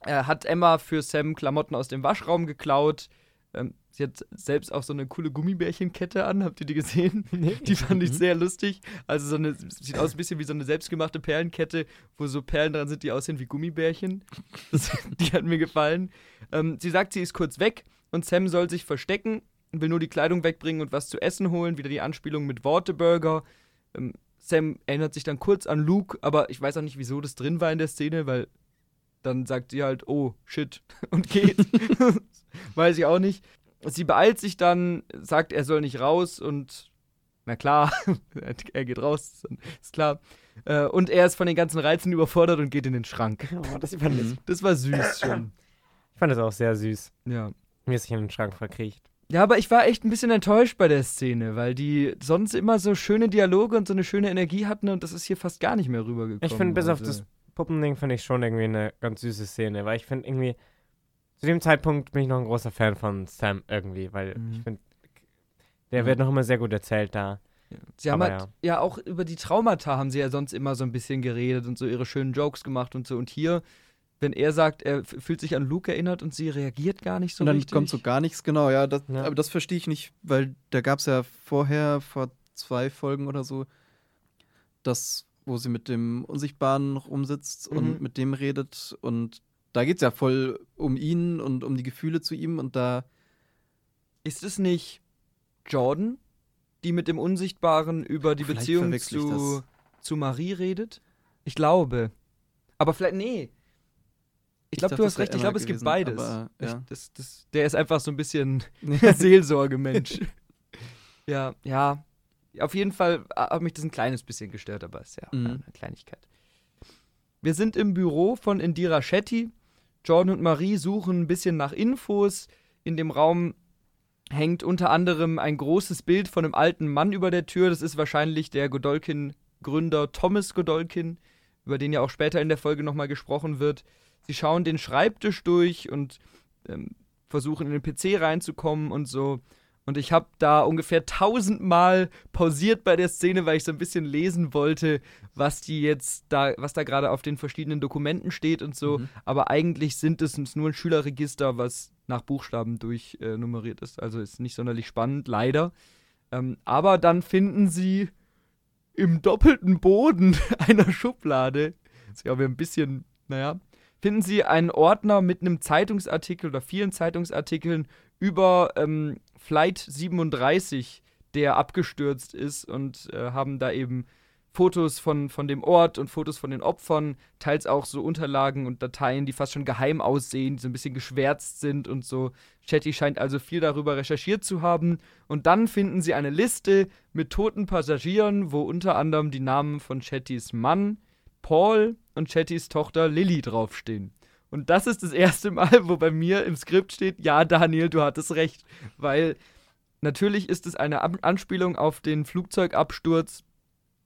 äh, hat Emma für Sam Klamotten aus dem Waschraum geklaut. Ähm, sie hat selbst auch so eine coole Gummibärchenkette an. Habt ihr die gesehen? Nee. Die fand ich sehr lustig. Also so eine, sieht aus ein bisschen wie so eine selbstgemachte Perlenkette, wo so Perlen dran sind, die aussehen wie Gummibärchen. Das, die hat mir gefallen. Ähm, sie sagt, sie ist kurz weg und Sam soll sich verstecken und will nur die Kleidung wegbringen und was zu essen holen. Wieder die Anspielung mit Worteburger. Ähm, Sam erinnert sich dann kurz an Luke, aber ich weiß auch nicht, wieso das drin war in der Szene, weil dann sagt sie halt, oh, shit, und geht. weiß ich auch nicht. Sie beeilt sich dann, sagt, er soll nicht raus und na klar, er geht raus, ist klar. Äh, und er ist von den ganzen Reizen überfordert und geht in den Schrank. Oh, das, ich, das war süß schon. Ich fand das auch sehr süß. Ja. Mir ist sich in den Schrank verkriecht. Ja, aber ich war echt ein bisschen enttäuscht bei der Szene, weil die sonst immer so schöne Dialoge und so eine schöne Energie hatten und das ist hier fast gar nicht mehr rübergekommen. Ich finde, bis auf das Puppending finde ich schon irgendwie eine ganz süße Szene, weil ich finde irgendwie, zu dem Zeitpunkt bin ich noch ein großer Fan von Sam irgendwie, weil mhm. ich finde, der mhm. wird noch immer sehr gut erzählt da. Ja. Sie haben halt, ja. ja. auch über die Traumata haben sie ja sonst immer so ein bisschen geredet und so ihre schönen Jokes gemacht und so. Und hier wenn er sagt, er fühlt sich an Luke erinnert und sie reagiert gar nicht so und dann richtig. kommt so gar nichts, genau, ja, das, ja. Aber das verstehe ich nicht, weil da gab es ja vorher, vor zwei Folgen oder so, das, wo sie mit dem Unsichtbaren noch umsitzt mhm. und mit dem redet. Und da geht es ja voll um ihn und um die Gefühle zu ihm und da. Ist es nicht Jordan, die mit dem Unsichtbaren über die Vielleicht Beziehung zu, zu Marie redet? Ich glaube. Aber vielleicht, nee, ich glaube, du hast recht. Ich glaube, es gibt beides. Aber, ja. ich, das, das, der ist einfach so ein bisschen Seelsorgemensch. ja, ja. Auf jeden Fall hat mich das ein kleines bisschen gestört, aber es ist ja mhm. eine Kleinigkeit. Wir sind im Büro von Indira Shetty. Jordan und Marie suchen ein bisschen nach Infos. In dem Raum hängt unter anderem ein großes Bild von einem alten Mann über der Tür. Das ist wahrscheinlich der Godolkin-Gründer Thomas Godolkin, über den ja auch später in der Folge nochmal gesprochen wird. Sie schauen den Schreibtisch durch und ähm, versuchen in den PC reinzukommen und so. Und ich habe da ungefähr tausendmal pausiert bei der Szene, weil ich so ein bisschen lesen wollte, was die jetzt da, was da gerade auf den verschiedenen Dokumenten steht und so. Mhm. Aber eigentlich sind es nur ein Schülerregister, was nach Buchstaben durchnummeriert äh, ist. Also ist nicht sonderlich spannend, leider. Ähm, aber dann finden sie im doppelten Boden einer Schublade, das ist ja ein bisschen, naja, finden Sie einen Ordner mit einem Zeitungsartikel oder vielen Zeitungsartikeln über ähm, Flight 37, der abgestürzt ist und äh, haben da eben Fotos von, von dem Ort und Fotos von den Opfern, teils auch so Unterlagen und Dateien, die fast schon geheim aussehen, die so ein bisschen geschwärzt sind und so. Chatty scheint also viel darüber recherchiert zu haben. Und dann finden sie eine Liste mit toten Passagieren, wo unter anderem die Namen von Chattys Mann, Paul und Chattys Tochter Lilly draufstehen. Und das ist das erste Mal, wo bei mir im Skript steht, ja, Daniel, du hattest recht. Weil natürlich ist es eine Anspielung auf den Flugzeugabsturz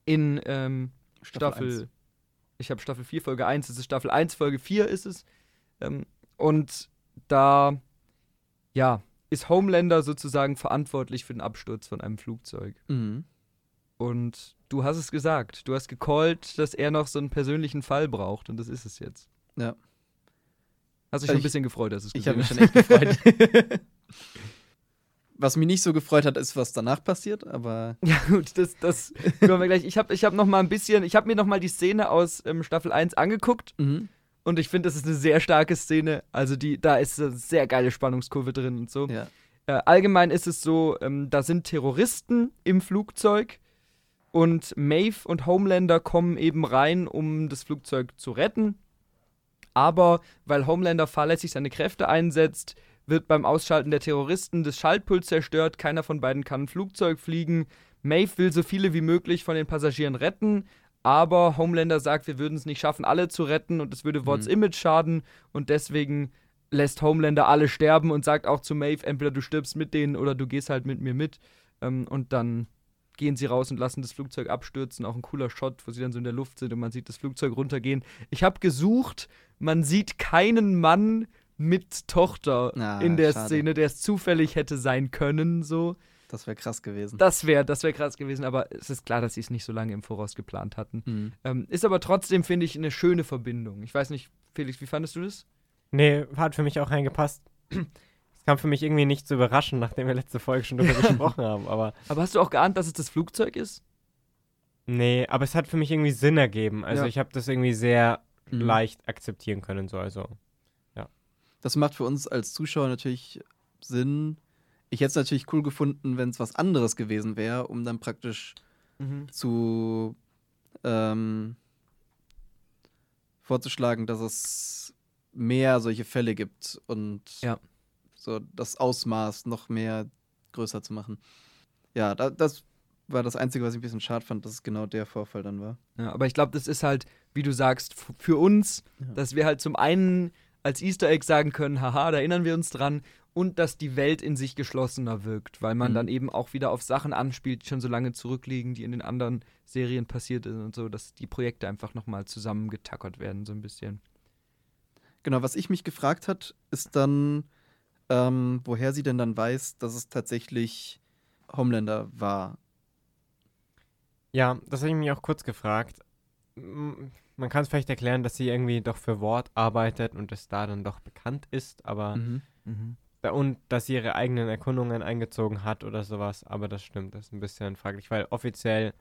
in ähm, Staffel. Staffel ich habe Staffel 4, Folge 1, es ist Staffel 1, Folge 4 ist es. Ähm, und da, ja, ist Homelander sozusagen verantwortlich für den Absturz von einem Flugzeug. Mhm. Und du hast es gesagt. Du hast gecallt, dass er noch so einen persönlichen Fall braucht. Und das ist es jetzt. Ja. Hast du dich schon ein bisschen gefreut, dass es Ich habe mich schon echt gefreut. was mich nicht so gefreut hat, ist, was danach passiert, aber. Ja, gut, das, das hören wir gleich. Ich habe ich hab noch mal ein bisschen, ich habe mir noch mal die Szene aus ähm, Staffel 1 angeguckt. Mhm. Und ich finde, das ist eine sehr starke Szene. Also, die, da ist eine sehr geile Spannungskurve drin und so. Ja. Äh, allgemein ist es so, ähm, da sind Terroristen im Flugzeug und Maeve und Homelander kommen eben rein, um das Flugzeug zu retten. Aber weil Homelander fahrlässig seine Kräfte einsetzt, wird beim Ausschalten der Terroristen das Schaltpult zerstört. Keiner von beiden kann ein Flugzeug fliegen. Maeve will so viele wie möglich von den Passagieren retten, aber Homelander sagt, wir würden es nicht schaffen, alle zu retten und es würde Worts mhm. Image schaden und deswegen lässt Homelander alle sterben und sagt auch zu Maeve, entweder du stirbst mit denen oder du gehst halt mit mir mit. Ähm, und dann gehen sie raus und lassen das Flugzeug abstürzen. Auch ein cooler Shot, wo sie dann so in der Luft sind und man sieht das Flugzeug runtergehen. Ich habe gesucht, man sieht keinen Mann mit Tochter ah, in der schade. Szene, der es zufällig hätte sein können, so. Das wäre krass gewesen. Das wäre das wär krass gewesen, aber es ist klar, dass sie es nicht so lange im Voraus geplant hatten. Mhm. Ähm, ist aber trotzdem, finde ich, eine schöne Verbindung. Ich weiß nicht, Felix, wie fandest du das? Nee, hat für mich auch reingepasst. Es kam für mich irgendwie nicht zu überraschen, nachdem wir letzte Folge schon darüber gesprochen haben. Aber Aber hast du auch geahnt, dass es das Flugzeug ist? nee, aber es hat für mich irgendwie Sinn ergeben. Also Ja. ich habe das irgendwie sehr Mhm. leicht akzeptieren können. So. Also Das macht für uns als Zuschauer natürlich Sinn. Ich hätte es natürlich cool gefunden, wenn es was anderes gewesen wäre, um dann praktisch zu ähm, vorzuschlagen, dass es mehr solche Fälle gibt und Ja. So das Ausmaß noch mehr größer zu machen. Ja, da, das war das Einzige, was ich ein bisschen schade fand, dass es genau der Vorfall dann war. Ja, aber ich glaube, das ist halt, wie du sagst, für uns, Ja. dass wir halt zum einen als Easter Egg sagen können, haha, da erinnern wir uns dran, und dass die Welt in sich geschlossener wirkt, weil man Mhm. dann eben auch wieder auf Sachen anspielt, die schon so lange zurückliegen, die in den anderen Serien passiert sind und so, dass die Projekte einfach nochmal zusammengetackert werden, so ein bisschen. Genau, was ich mich gefragt hat, ist dann, ähm, woher sie denn dann weiß, dass es tatsächlich Homelander war. Ja, das habe ich mich auch kurz gefragt. Man kann es vielleicht erklären, dass sie irgendwie doch für Wort arbeitet und es da dann doch bekannt ist, aber Mhm. da- und dass sie ihre eigenen Erkundungen eingezogen hat oder sowas, aber das stimmt, das ist ein bisschen fraglich, weil offiziell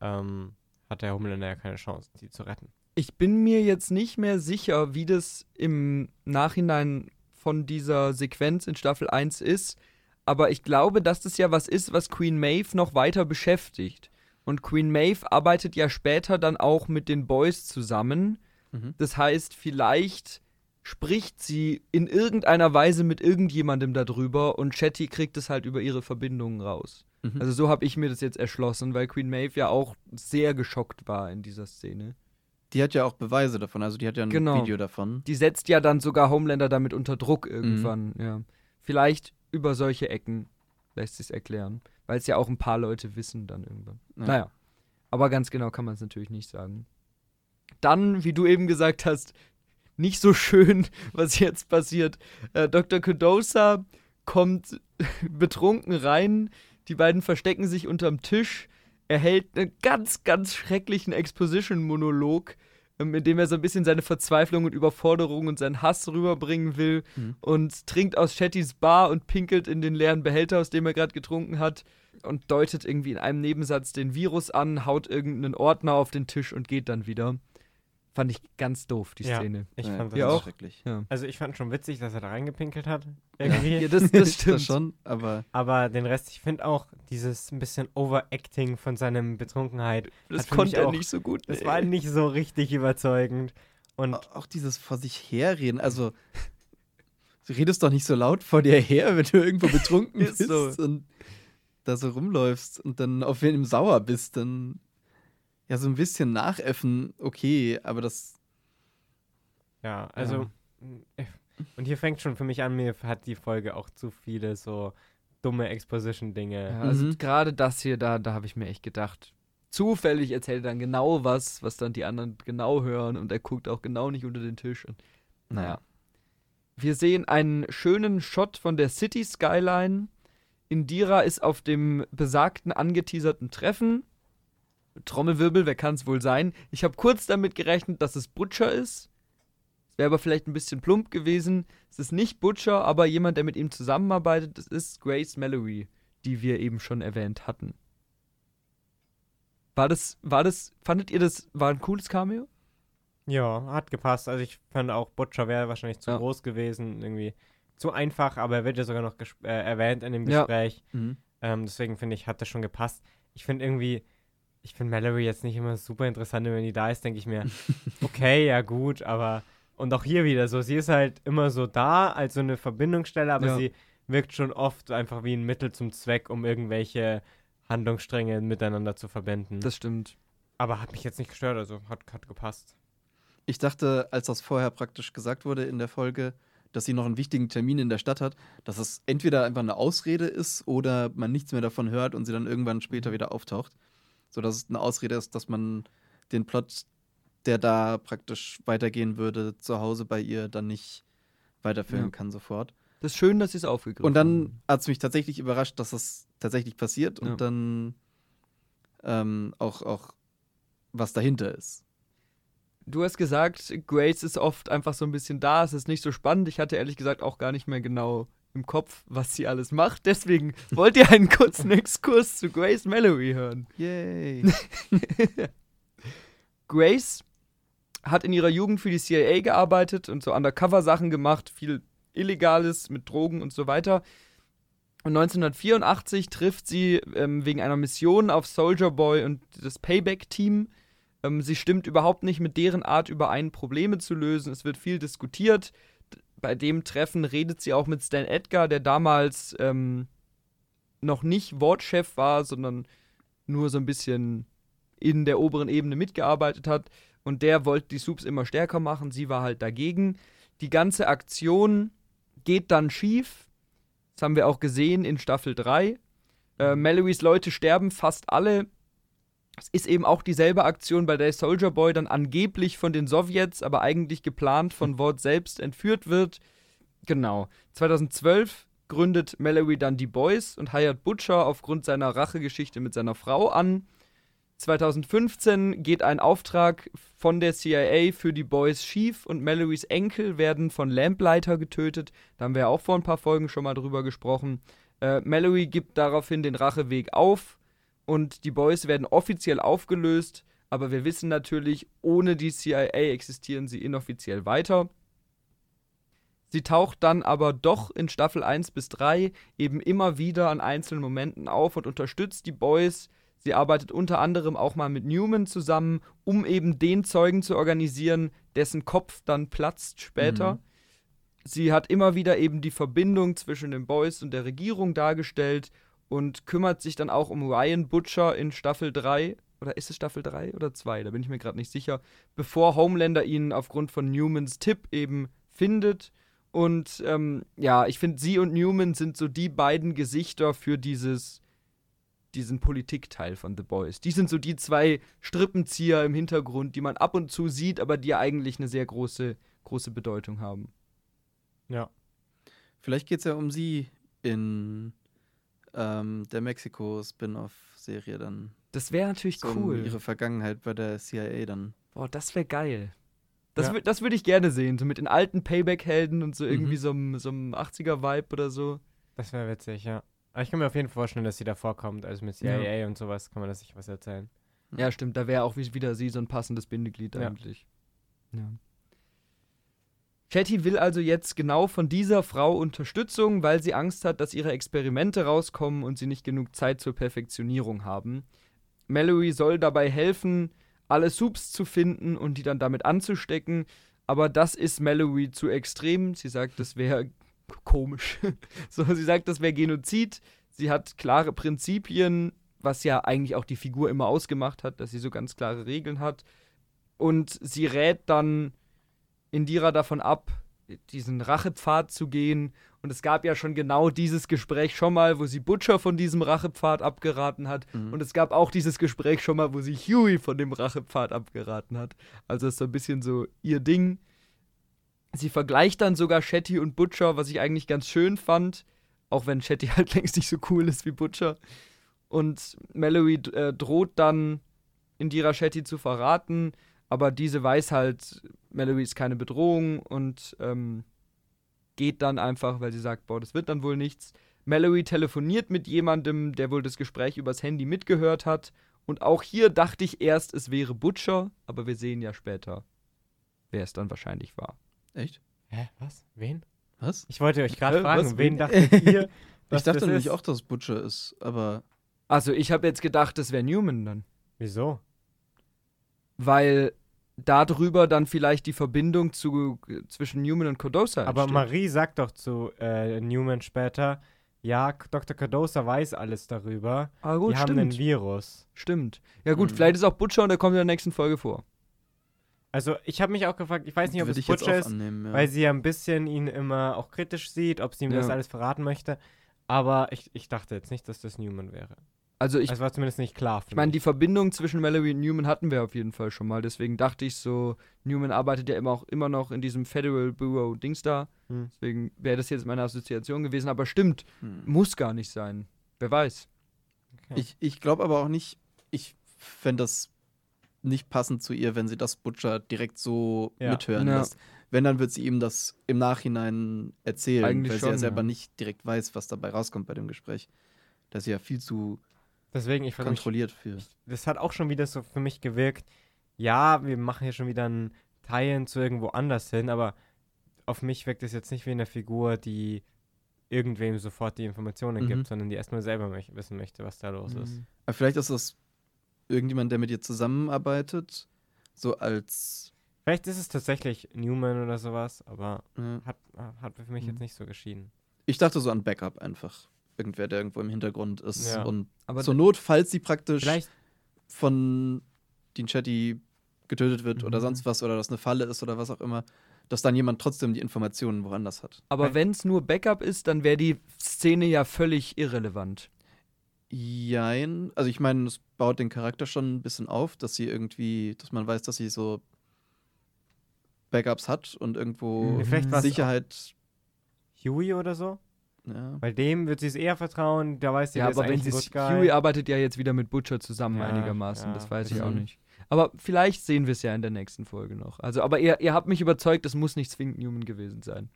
ähm, hat der Homelander ja keine Chance, sie zu retten. Ich bin mir jetzt nicht mehr sicher, wie das im Nachhinein von dieser Sequenz in Staffel 1 ist, aber ich glaube, dass das ja was ist, was Queen Maeve noch weiter beschäftigt. Und Queen Maeve arbeitet ja später dann auch mit den Boys zusammen. Mhm. Das heißt, vielleicht spricht sie in irgendeiner Weise mit irgendjemandem darüber und Chatty kriegt es halt über ihre Verbindungen raus. Mhm. Also so habe ich mir das jetzt erschlossen, weil Queen Maeve ja auch sehr geschockt war in dieser Szene. Die hat ja auch Beweise davon, also die hat ja ein Genau. Video davon. Die setzt ja dann sogar Homelander damit unter Druck Mhm. irgendwann, ja. Vielleicht über solche Ecken lässt sich erklären, weil es ja auch ein paar Leute wissen dann irgendwann. Ja. Naja, aber ganz genau kann man es natürlich nicht sagen. Dann, wie du eben gesagt hast, nicht so schön, was jetzt passiert. Äh, Dr. Kudosa kommt betrunken rein, die beiden verstecken sich unterm Tisch. Er hält einen ganz, ganz schrecklichen Exposition-Monolog, ähm, in dem er so ein bisschen seine Verzweiflung und Überforderung und seinen Hass rüberbringen will Mhm. und trinkt aus Chattys Bar und pinkelt in den leeren Behälter, aus dem er gerade getrunken hat und deutet irgendwie in einem Nebensatz den Virus an, haut irgendeinen Ordner auf den Tisch und geht dann wieder. Fand ich ganz doof, die Ja. Szene. Ich Ja, fand das Ja, auch. schrecklich. Ja. Also ich fand schon witzig, dass er da reingepinkelt hat. Irgendwie. Ja, das, das stimmt. schon, aber Aber den Rest, ich finde auch dieses ein bisschen Overacting von seinem Betrunkenheit, Das konnte er auch- nicht so gut. das nee. war nicht so richtig überzeugend. Und auch dieses vor sich herreden, also du redest doch nicht so laut vor dir her, wenn du irgendwo betrunken Ist bist so. und da so rumläufst und dann auf wen sauer bist, dann ja so ein bisschen nachäffen, okay, aber das ja, also äh, und hier fängt schon für mich an, mir hat die Folge auch zu viele so dumme Exposition-Dinge. Ja, also Mhm. gerade das hier, da, da habe ich mir echt gedacht. Zufällig erzählt er dann genau was, was dann die anderen genau hören und er guckt auch genau nicht unter den Tisch. Und, naja. Wir sehen einen schönen Shot von der City Skyline. Indira ist auf dem besagten angeteaserten Treffen. Trommelwirbel, wer kann es wohl sein? Ich habe kurz damit gerechnet, dass es Butcher ist. Es wäre aber vielleicht ein bisschen plump gewesen. Es ist nicht Butcher, aber jemand, der mit ihm zusammenarbeitet. Es ist Grace Mallory, die wir eben schon erwähnt hatten. War das, war das, fandet ihr das, war ein cooles Cameo? Ja, hat gepasst. Also ich fand auch Butcher wäre wahrscheinlich zu Ja. groß gewesen, irgendwie zu einfach, aber er wird ja sogar noch äh, erwähnt in dem Ja. Gespräch. mhm. Ähm, deswegen finde ich, hat das schon gepasst. Ich finde irgendwie, ich finde Mallory jetzt nicht immer super interessant, wenn die da ist, denke ich mir, okay, ja gut, aber und auch hier wieder so, sie ist halt immer so da als so eine Verbindungsstelle, aber Ja. sie wirkt schon oft einfach wie ein Mittel zum Zweck, um irgendwelche Handlungsstränge miteinander zu verbinden. Das stimmt. aber hat mich jetzt nicht gestört, also hat, hat gepasst. Ich dachte, als das vorher praktisch gesagt wurde in der Folge, dass sie noch einen wichtigen Termin in der Stadt hat, dass es entweder einfach eine Ausrede ist oder man nichts mehr davon hört und sie dann irgendwann später wieder auftaucht. So dass es eine Ausrede ist, dass man den Plot, der da praktisch weitergehen würde, zu Hause bei ihr dann nicht weiterführen Ja. kann sofort. Das ist schön, dass sie es aufgegriffen Und dann hat es mich tatsächlich überrascht, dass das tatsächlich passiert und Ja. dann ähm, auch, auch was dahinter ist. Du hast gesagt, Grace ist oft einfach so ein bisschen da, es ist nicht so spannend. Ich hatte ehrlich gesagt auch gar nicht mehr genau im Kopf, was sie alles macht. Deswegen wollt ihr einen kurzen Exkurs zu Grace Mallory hören. Yay. Grace hat in ihrer Jugend für die CIA gearbeitet und so Undercover-Sachen gemacht, viel Illegales mit Drogen und so weiter. Und 1984 trifft sie ähm, wegen einer Mission auf Soldier Boy und das Payback-Team. Ähm, sie stimmt überhaupt nicht mit deren Art überein, Probleme zu lösen. Es wird viel diskutiert. Bei dem Treffen redet sie auch mit Stan Edgar, der damals ähm, noch nicht Wortchef war, sondern nur so ein bisschen in der oberen Ebene mitgearbeitet hat. Und der wollte die Soups immer stärker machen. Sie war halt dagegen. Die ganze Aktion geht dann schief. Das haben wir auch gesehen in Staffel 3. Äh, Mallorys Leute sterben fast alle. Es ist eben auch dieselbe Aktion, bei der Soldier Boy dann angeblich von den Sowjets, aber eigentlich geplant von Ward selbst entführt wird. Genau. 2012 gründet Mallory dann die Boys und heiert Butcher aufgrund seiner Rachegeschichte mit seiner Frau an. 2015 geht ein Auftrag von der CIA für die Boys schief und Mallorys Enkel werden von Lamplighter getötet. Da haben wir auch vor ein paar Folgen schon mal drüber gesprochen. Äh, Mallory gibt daraufhin den Racheweg auf und die Boys werden offiziell aufgelöst, aber wir wissen natürlich, ohne die CIA existieren sie inoffiziell weiter. Sie taucht dann aber doch in Staffel 1 bis 3 eben immer wieder an einzelnen Momenten auf und unterstützt die Boys Sie arbeitet unter anderem auch mal mit Newman zusammen, um eben den Zeugen zu organisieren, dessen Kopf dann platzt später. Mhm. Sie hat immer wieder eben die Verbindung zwischen den Boys und der Regierung dargestellt und kümmert sich dann auch um Ryan Butcher in Staffel 3. Oder ist es Staffel 3 oder 2? Da bin ich mir gerade nicht sicher. Bevor Homelander ihn aufgrund von Newmans Tipp eben findet. Und ähm, ja, ich finde, sie und Newman sind so die beiden Gesichter für dieses diesen Politikteil von The Boys. Die sind so die zwei Strippenzieher im Hintergrund, die man ab und zu sieht, aber die eigentlich eine sehr große, große Bedeutung haben. Ja. Vielleicht geht es ja um sie in ähm, der Mexiko-Spin-Off-Serie dann. Das wäre natürlich so cool. Um ihre Vergangenheit bei der CIA dann. Boah, das wäre geil. Das, ja. das würde ich gerne sehen, so mit den alten Payback-Helden und so irgendwie mhm. so einem so 80er-Vibe oder so. Das wäre witzig, ja. Aber ich kann mir auf jeden Fall vorstellen, dass sie da vorkommt. Also mit CIA ja. und sowas kann man das sich was erzählen. Ja, stimmt. Da wäre auch wieder sie so ein passendes Bindeglied ja. eigentlich. Ja. Chatty will also jetzt genau von dieser Frau Unterstützung, weil sie Angst hat, dass ihre Experimente rauskommen und sie nicht genug Zeit zur Perfektionierung haben. Mallory soll dabei helfen, alle Soups zu finden und die dann damit anzustecken, aber das ist Mallory zu extrem. Sie sagt, das wäre komisch. so, sie sagt, das wäre Genozid. Sie hat klare Prinzipien, was ja eigentlich auch die Figur immer ausgemacht hat, dass sie so ganz klare Regeln hat. Und sie rät dann Indira davon ab, diesen Rachepfad zu gehen. Und es gab ja schon genau dieses Gespräch schon mal, wo sie Butcher von diesem Rachepfad abgeraten hat. Mhm. Und es gab auch dieses Gespräch schon mal, wo sie Huey von dem Rachepfad abgeraten hat. Also ist so ein bisschen so ihr Ding. Sie vergleicht dann sogar Shetty und Butcher, was ich eigentlich ganz schön fand. Auch wenn Shetty halt längst nicht so cool ist wie Butcher. Und Mallory äh, droht dann, Indira Shetty zu verraten. Aber diese weiß halt, Mallory ist keine Bedrohung und ähm, geht dann einfach, weil sie sagt, boah, das wird dann wohl nichts. Mallory telefoniert mit jemandem, der wohl das Gespräch übers Handy mitgehört hat. Und auch hier dachte ich erst, es wäre Butcher, aber wir sehen ja später, wer es dann wahrscheinlich war. Echt? Hä, was? Wen? Was? Ich wollte euch gerade fragen, was? wen dachtet ihr? ich dachte nämlich auch, dass Butcher ist, aber. Also, ich habe jetzt gedacht, das wäre Newman dann. Wieso? Weil darüber dann vielleicht die Verbindung zu, zwischen Newman und Cardosa Aber Marie sagt doch zu äh, Newman später, ja, Dr. Cardosa weiß alles darüber. Ah, gut, Die stimmt. haben ein Virus. Stimmt. Ja gut, mhm. vielleicht ist auch Butcher und der kommt in der nächsten Folge vor. Also ich habe mich auch gefragt, ich weiß nicht, ob Würde es Butcher ist, ja. weil sie ja ein bisschen ihn immer auch kritisch sieht, ob sie ihm ja. das alles verraten möchte. Aber ich, ich dachte jetzt nicht, dass das Newman wäre. Also ich. Das war zumindest nicht klar. Ich meine, die Verbindung zwischen Mallory und Newman hatten wir auf jeden Fall schon mal. Deswegen dachte ich so, Newman arbeitet ja immer auch immer noch in diesem Federal Bureau Dings da. Hm. Deswegen wäre das jetzt meine Assoziation gewesen. Aber stimmt, hm. muss gar nicht sein. Wer weiß. Okay. Ich, ich glaube aber auch nicht, ich fände das nicht passend zu ihr, wenn sie das Butcher direkt so ja. mithören ja. lässt. wenn, dann wird sie ihm das im Nachhinein erzählen, Eigentlich weil sie ja schon, selber ja. nicht direkt weiß, was dabei rauskommt bei dem Gespräch. Das ist ja viel zu Deswegen, ich fand mich, kontrolliert für. das hat auch schon wieder so für mich gewirkt. Ja, wir machen hier schon wieder ein Teilen zu irgendwo anders hin, aber auf mich wirkt es jetzt nicht wie eine Figur, die irgendwem sofort die Informationen Mhm. gibt, sondern die erstmal selber möch wissen möchte, was da los ist. Mhm. Aber vielleicht ist das irgendjemand, der mit ihr zusammenarbeitet, so als. Vielleicht ist es tatsächlich Newman oder sowas, aber Ja. hat, hat für mich Mhm. jetzt nicht so geschieden. Ich dachte so an Backup einfach. Irgendwer, der irgendwo im Hintergrund ist. Ja. Und Aber zur Not, falls sie praktisch Vielleicht, von Dean Chetty getötet wird oder Mhm. sonst was oder das eine Falle ist oder was auch immer, dass dann jemand trotzdem die Informationen woanders hat. Aber Weil- wenn es nur Backup ist, dann wäre die Szene ja völlig irrelevant. Jein. Also ich meine, es baut den Charakter schon ein bisschen auf, dass sie irgendwie, dass man weiß, dass sie so Backups hat und irgendwo Mhm. Sicherheit. Huey oder so? Ja. Weil dem wird sie es eher vertrauen, da weiß sie, Ja, aber wenn sie. Huey arbeitet ja jetzt wieder mit Butcher zusammen Ja, einigermaßen, ja, das weiß ich das auch stimmt. nicht. Aber vielleicht sehen wir es ja in der nächsten Folge noch. Also, aber ihr, ihr habt mich überzeugt, es muss nicht zwingend Newman gewesen sein.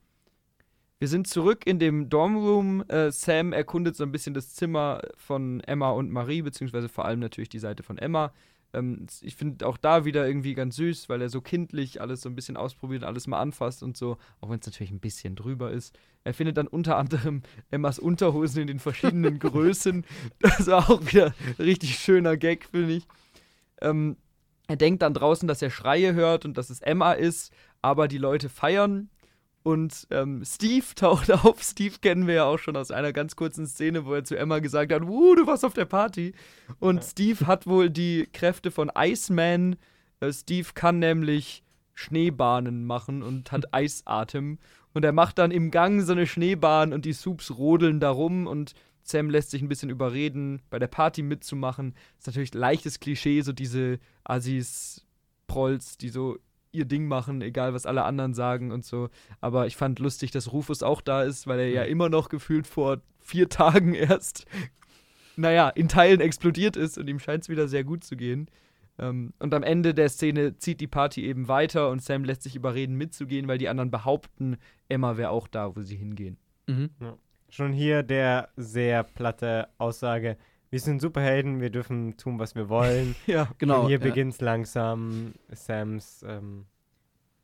Wir sind zurück in dem Dormroom. Äh, Sam erkundet so ein bisschen das Zimmer von Emma und Marie, beziehungsweise vor allem natürlich die Seite von Emma. Ähm, ich finde auch da wieder irgendwie ganz süß, weil er so kindlich alles so ein bisschen ausprobiert, alles mal anfasst und so, auch wenn es natürlich ein bisschen drüber ist. Er findet dann unter anderem Emmas Unterhosen in den verschiedenen Größen. Das ist auch wieder ein richtig schöner Gag, finde ich. Ähm, er denkt dann draußen, dass er Schreie hört und dass es Emma ist, aber die Leute feiern. Und ähm, Steve taucht auf. Steve kennen wir ja auch schon aus einer ganz kurzen Szene, wo er zu Emma gesagt hat: Wuh, du warst auf der Party. Und Steve hat wohl die Kräfte von Iceman. Äh, Steve kann nämlich Schneebahnen machen und hat Eisatem. Und er macht dann im Gang so eine Schneebahn und die Soups rodeln darum und Sam lässt sich ein bisschen überreden, bei der Party mitzumachen. ist natürlich ein leichtes Klischee, so diese Assis, Prolls, die so ihr Ding machen, egal was alle anderen sagen und so. Aber ich fand lustig, dass Rufus auch da ist, weil er ja immer noch gefühlt vor vier Tagen erst, naja, in Teilen explodiert ist und ihm scheint es wieder sehr gut zu gehen. Ähm, und am Ende der Szene zieht die Party eben weiter und Sam lässt sich überreden, mitzugehen, weil die anderen behaupten, Emma wäre auch da, wo sie hingehen. Mhm. Schon hier der sehr platte Aussage, wir sind Superhelden, wir dürfen tun, was wir wollen. Ja, Genau. Und hier ja. beginnt langsam Sams ähm,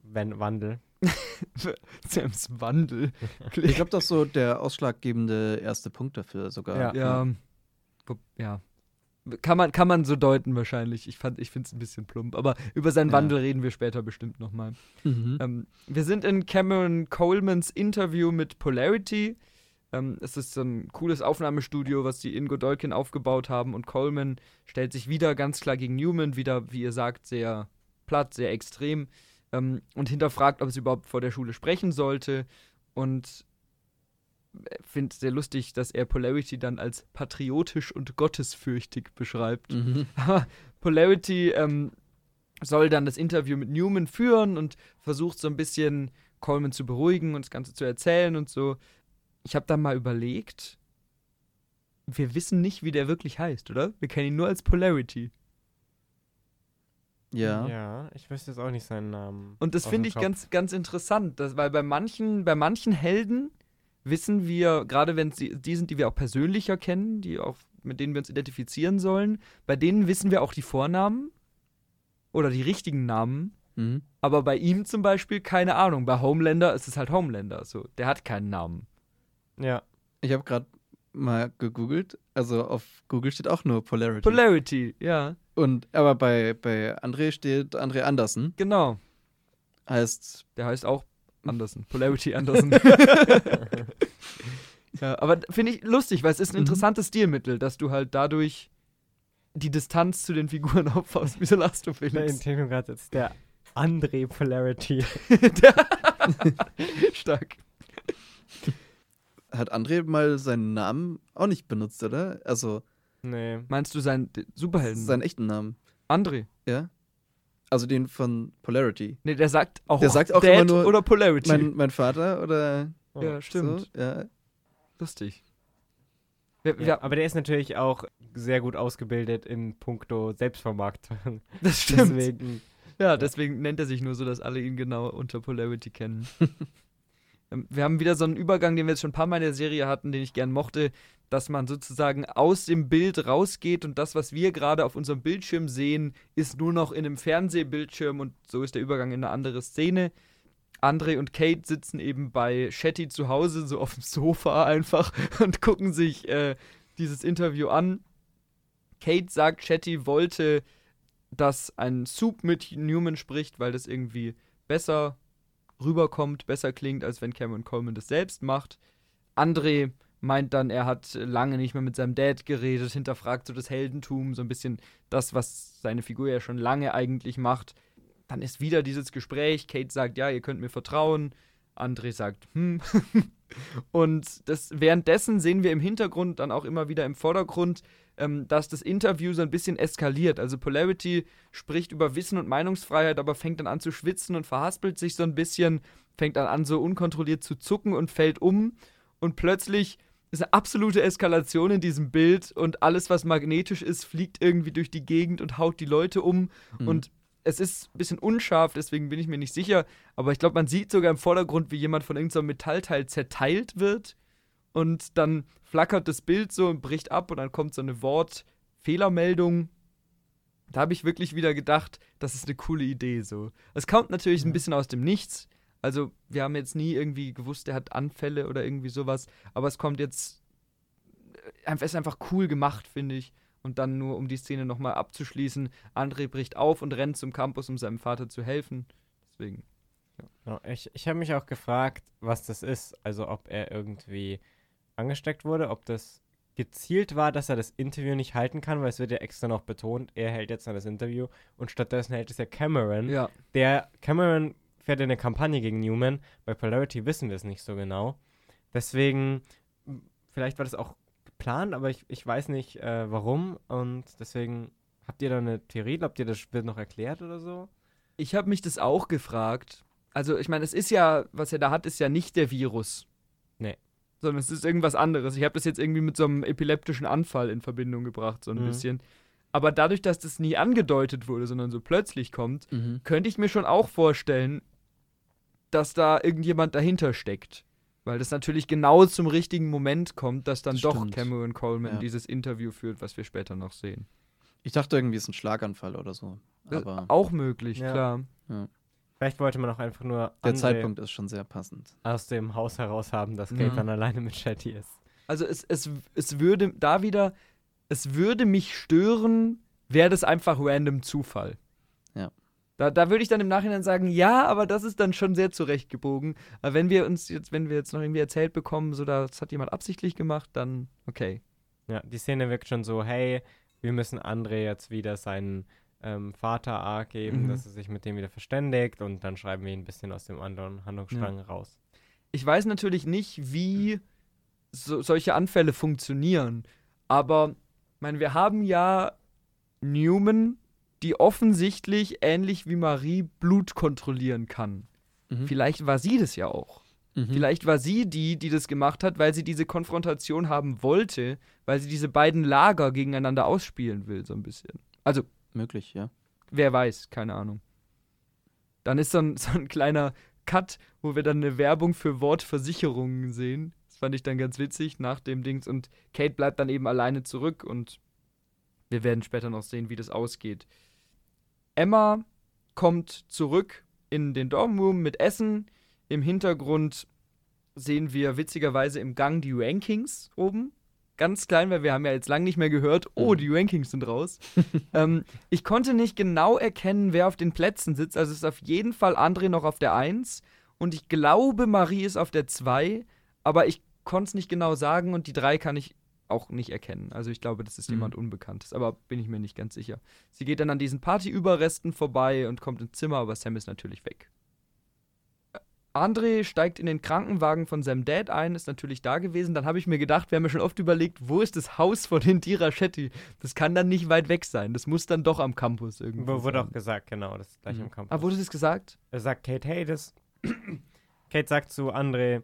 Wandel. Sams Wandel. Ich glaube, das ist so der ausschlaggebende erste Punkt dafür sogar. Ja. Ja, wo- ja. Kann man, kann man so deuten wahrscheinlich. Ich, fand- ich finde es ein bisschen plump. Aber über seinen Ja. Wandel reden wir später bestimmt nochmal. Mhm. Ähm, wir sind in Cameron Colemans Interview mit Polarity. Ähm, es ist so ein cooles Aufnahmestudio, was die in Godolkin aufgebaut haben. Und Coleman stellt sich wieder ganz klar gegen Newman, wieder, wie ihr sagt, sehr platt, sehr extrem. Ähm, und hinterfragt, ob es überhaupt vor der Schule sprechen sollte. Und finde es sehr lustig, dass er Polarity dann als patriotisch und gottesfürchtig beschreibt. Mhm. Polarity ähm, soll dann das Interview mit Newman führen und versucht so ein bisschen Coleman zu beruhigen und das Ganze zu erzählen und so. Ich habe dann mal überlegt, wir wissen nicht, wie der wirklich heißt, oder? Wir kennen ihn nur als Polarity. Ja. Ja, ich wüsste jetzt auch nicht seinen Namen. Und das finde ich Kopf. ganz, ganz interessant, dass, weil bei manchen, bei manchen Helden wissen wir, gerade wenn sie die sind, die wir auch persönlicher kennen, die auch, mit denen wir uns identifizieren sollen, bei denen wissen wir auch die Vornamen oder die richtigen Namen. Mhm. Aber bei ihm zum Beispiel keine Ahnung. Bei Homelander ist es halt Homelander. So, der hat keinen Namen. Ja, Ich habe gerade mal gegoogelt. Also auf Google steht auch nur Polarity. Polarity, ja, Und aber bei, bei André steht André Andersen. genau. Heißt, Der heißt auch Anderson. Polarity Anderson. ja, aber finde ich lustig, weil es ist ein Mhm. interessantes Stilmittel, dass du halt dadurch die Distanz zu den Figuren aufbaust. Wieso lachst du, der Felix? Intendung gerade jetzt der André Polarity. Stark. Hat André mal seinen Namen auch nicht benutzt, oder? Also nee. Meinst du seinen Superhelden? seinen echten Namen. André. Ja? Also den von Polarity. Nee, der sagt auch, Der sagt auch Dad immer nur, oder Polarity. Mein, mein Vater oder ja, stimmt. so? Ja. Lustig. Wir, Ja, aber der ist natürlich auch sehr gut ausgebildet in puncto Selbstvermarktung. das stimmt. Deswegen. Ja, deswegen nennt er sich nur so, dass alle ihn genau unter Polarity kennen. Ähm, wir haben wieder so einen Übergang, den wir jetzt schon ein paar Mal in der Serie hatten, den ich gern mochte, dass man sozusagen aus dem Bild rausgeht und das, was wir gerade auf unserem Bildschirm sehen, ist nur noch in einem Fernsehbildschirm und so ist der Übergang in eine andere Szene. Andre und Kate sitzen eben bei Shetty zu Hause, so auf dem Sofa einfach und gucken sich äh, dieses Interview an. Kate sagt, Shetty wollte, dass ein Soup mit Newman spricht, weil das irgendwie besser rüberkommt, besser klingt, als wenn Cameron Coleman das selbst macht. André meint dann, er hat lange nicht mehr mit seinem Dad geredet, hinterfragt so das Heldentum, so ein bisschen das, was seine Figur ja schon lange eigentlich macht. Dann ist wieder dieses Gespräch. Kate sagt, ja, ihr könnt mir vertrauen. André sagt, hm. Und das, währenddessen sehen wir im Hintergrund, dann auch immer wieder im Vordergrund, ähm, dass das Interview so ein bisschen eskaliert. Also Polarity spricht über Wissen und Meinungsfreiheit, aber fängt dann an zu schwitzen und verhaspelt sich so ein bisschen, fängt dann an so unkontrolliert zu zucken und fällt um. Und plötzlich ist eine absolute Eskalation in diesem Bild und alles, was magnetisch ist, fliegt irgendwie durch die Gegend und haut die Leute um. Mhm. Und es ist ein bisschen unscharf, deswegen bin ich mir nicht sicher. Aber ich glaube, man sieht sogar im Vordergrund, wie jemand von irgendeinem Metallteil zerteilt wird. Und dann flackert das Bild so und bricht ab und dann kommt so eine Wortfehlermeldung. Da habe ich wirklich wieder gedacht, das ist eine coole Idee so. Es kommt natürlich ja. ein bisschen aus dem Nichts. Also, wir haben jetzt nie irgendwie gewusst, der hat Anfälle oder irgendwie sowas. Aber es kommt jetzt. Es ist einfach cool gemacht, finde ich. Und dann nur, um die Szene nochmal abzuschließen, André bricht auf und rennt zum Campus, um seinem Vater zu helfen. Deswegen. Ja. ich ich habe mich auch gefragt, was das ist. Also, ob er irgendwie angesteckt wurde, ob das gezielt war, dass er das Interview nicht halten kann, weil es wird ja extra noch betont, er hält jetzt dann das Interview und stattdessen hält es ja Cameron. Ja. Der Cameron fährt eine Kampagne gegen Newman. Bei Polarity wissen wir es nicht so genau. Deswegen, vielleicht war das auch geplant, aber ich, ich weiß nicht äh, warum. Und deswegen, habt ihr da eine Theorie? Glaubt ihr, das wird noch erklärt oder so? Ich habe mich das auch gefragt. Also, ich meine, es ist ja, was er da hat, ist ja nicht der Virus. Nee. Sondern es ist irgendwas anderes. Ich habe das jetzt irgendwie mit so einem epileptischen Anfall in Verbindung gebracht, so ein mhm. bisschen. Aber dadurch, dass das nie angedeutet wurde, sondern so plötzlich kommt, mhm. könnte ich mir schon auch vorstellen, dass da irgendjemand dahinter steckt. Weil das natürlich genau zum richtigen Moment kommt, dass dann das doch stimmt. Cameron Coleman ja. dieses Interview führt, was wir später noch sehen. Ich dachte irgendwie, es ist ein Schlaganfall oder so. Aber auch möglich, ja. klar. Ja. Vielleicht wollte man auch einfach nur. Der Zeitpunkt ist schon sehr passend. Aus dem Haus heraus haben, dass Kate dann alleine mit Shetty ist. Also es, es, es würde da wieder, es würde mich stören, wäre das einfach random Zufall. Da, da würde ich dann im Nachhinein sagen, ja, aber das ist dann schon sehr zurechtgebogen. Aber wenn wir uns jetzt, wenn wir jetzt noch irgendwie erzählt bekommen, so das hat jemand absichtlich gemacht, dann okay. Ja, die Szene wirkt schon so, hey, wir müssen André jetzt wieder seinen ähm, Vater A geben, mhm. dass er sich mit dem wieder verständigt und dann schreiben wir ihn ein bisschen aus dem anderen Handlungsstrang ja. raus. Ich weiß natürlich nicht, wie so, solche Anfälle funktionieren, aber ich meine, wir haben ja Newman die offensichtlich, ähnlich wie Marie, Blut kontrollieren kann. Mhm. Vielleicht war sie das ja auch. Mhm. Vielleicht war sie die, die das gemacht hat, weil sie diese Konfrontation haben wollte, weil sie diese beiden Lager gegeneinander ausspielen will, so ein bisschen. Also. Möglich, ja. Wer weiß, keine Ahnung. Dann ist so ein, so ein kleiner Cut, wo wir dann eine Werbung für Wortversicherungen sehen. Das fand ich dann ganz witzig nach dem Dings. Und Kate bleibt dann eben alleine zurück und wir werden später noch sehen, wie das ausgeht. Emma kommt zurück in den Dormroom mit Essen. Im Hintergrund sehen wir witzigerweise im Gang die Rankings oben. Ganz klein, weil wir haben ja jetzt lange nicht mehr gehört, oh, mhm. die Rankings sind raus. ähm, ich konnte nicht genau erkennen, wer auf den Plätzen sitzt. Also es ist auf jeden Fall André noch auf der 1 und ich glaube, Marie ist auf der 2, aber ich konnte es nicht genau sagen und die 3 kann ich auch nicht erkennen. Also ich glaube, das ist mhm. jemand Unbekanntes, aber bin ich mir nicht ganz sicher. Sie geht dann an diesen Partyüberresten vorbei und kommt ins Zimmer, aber Sam ist natürlich weg. André steigt in den Krankenwagen von Sam Dad ein, ist natürlich da gewesen. Dann habe ich mir gedacht, wir haben ja schon oft überlegt, wo ist das Haus von den Dirachetti? Das kann dann nicht weit weg sein. Das muss dann doch am Campus irgendwo Wurde sein. auch gesagt, genau, das ist gleich mhm. am Campus. Ah, wurde das gesagt? Er sagt Kate, hey, das. Kate sagt zu André,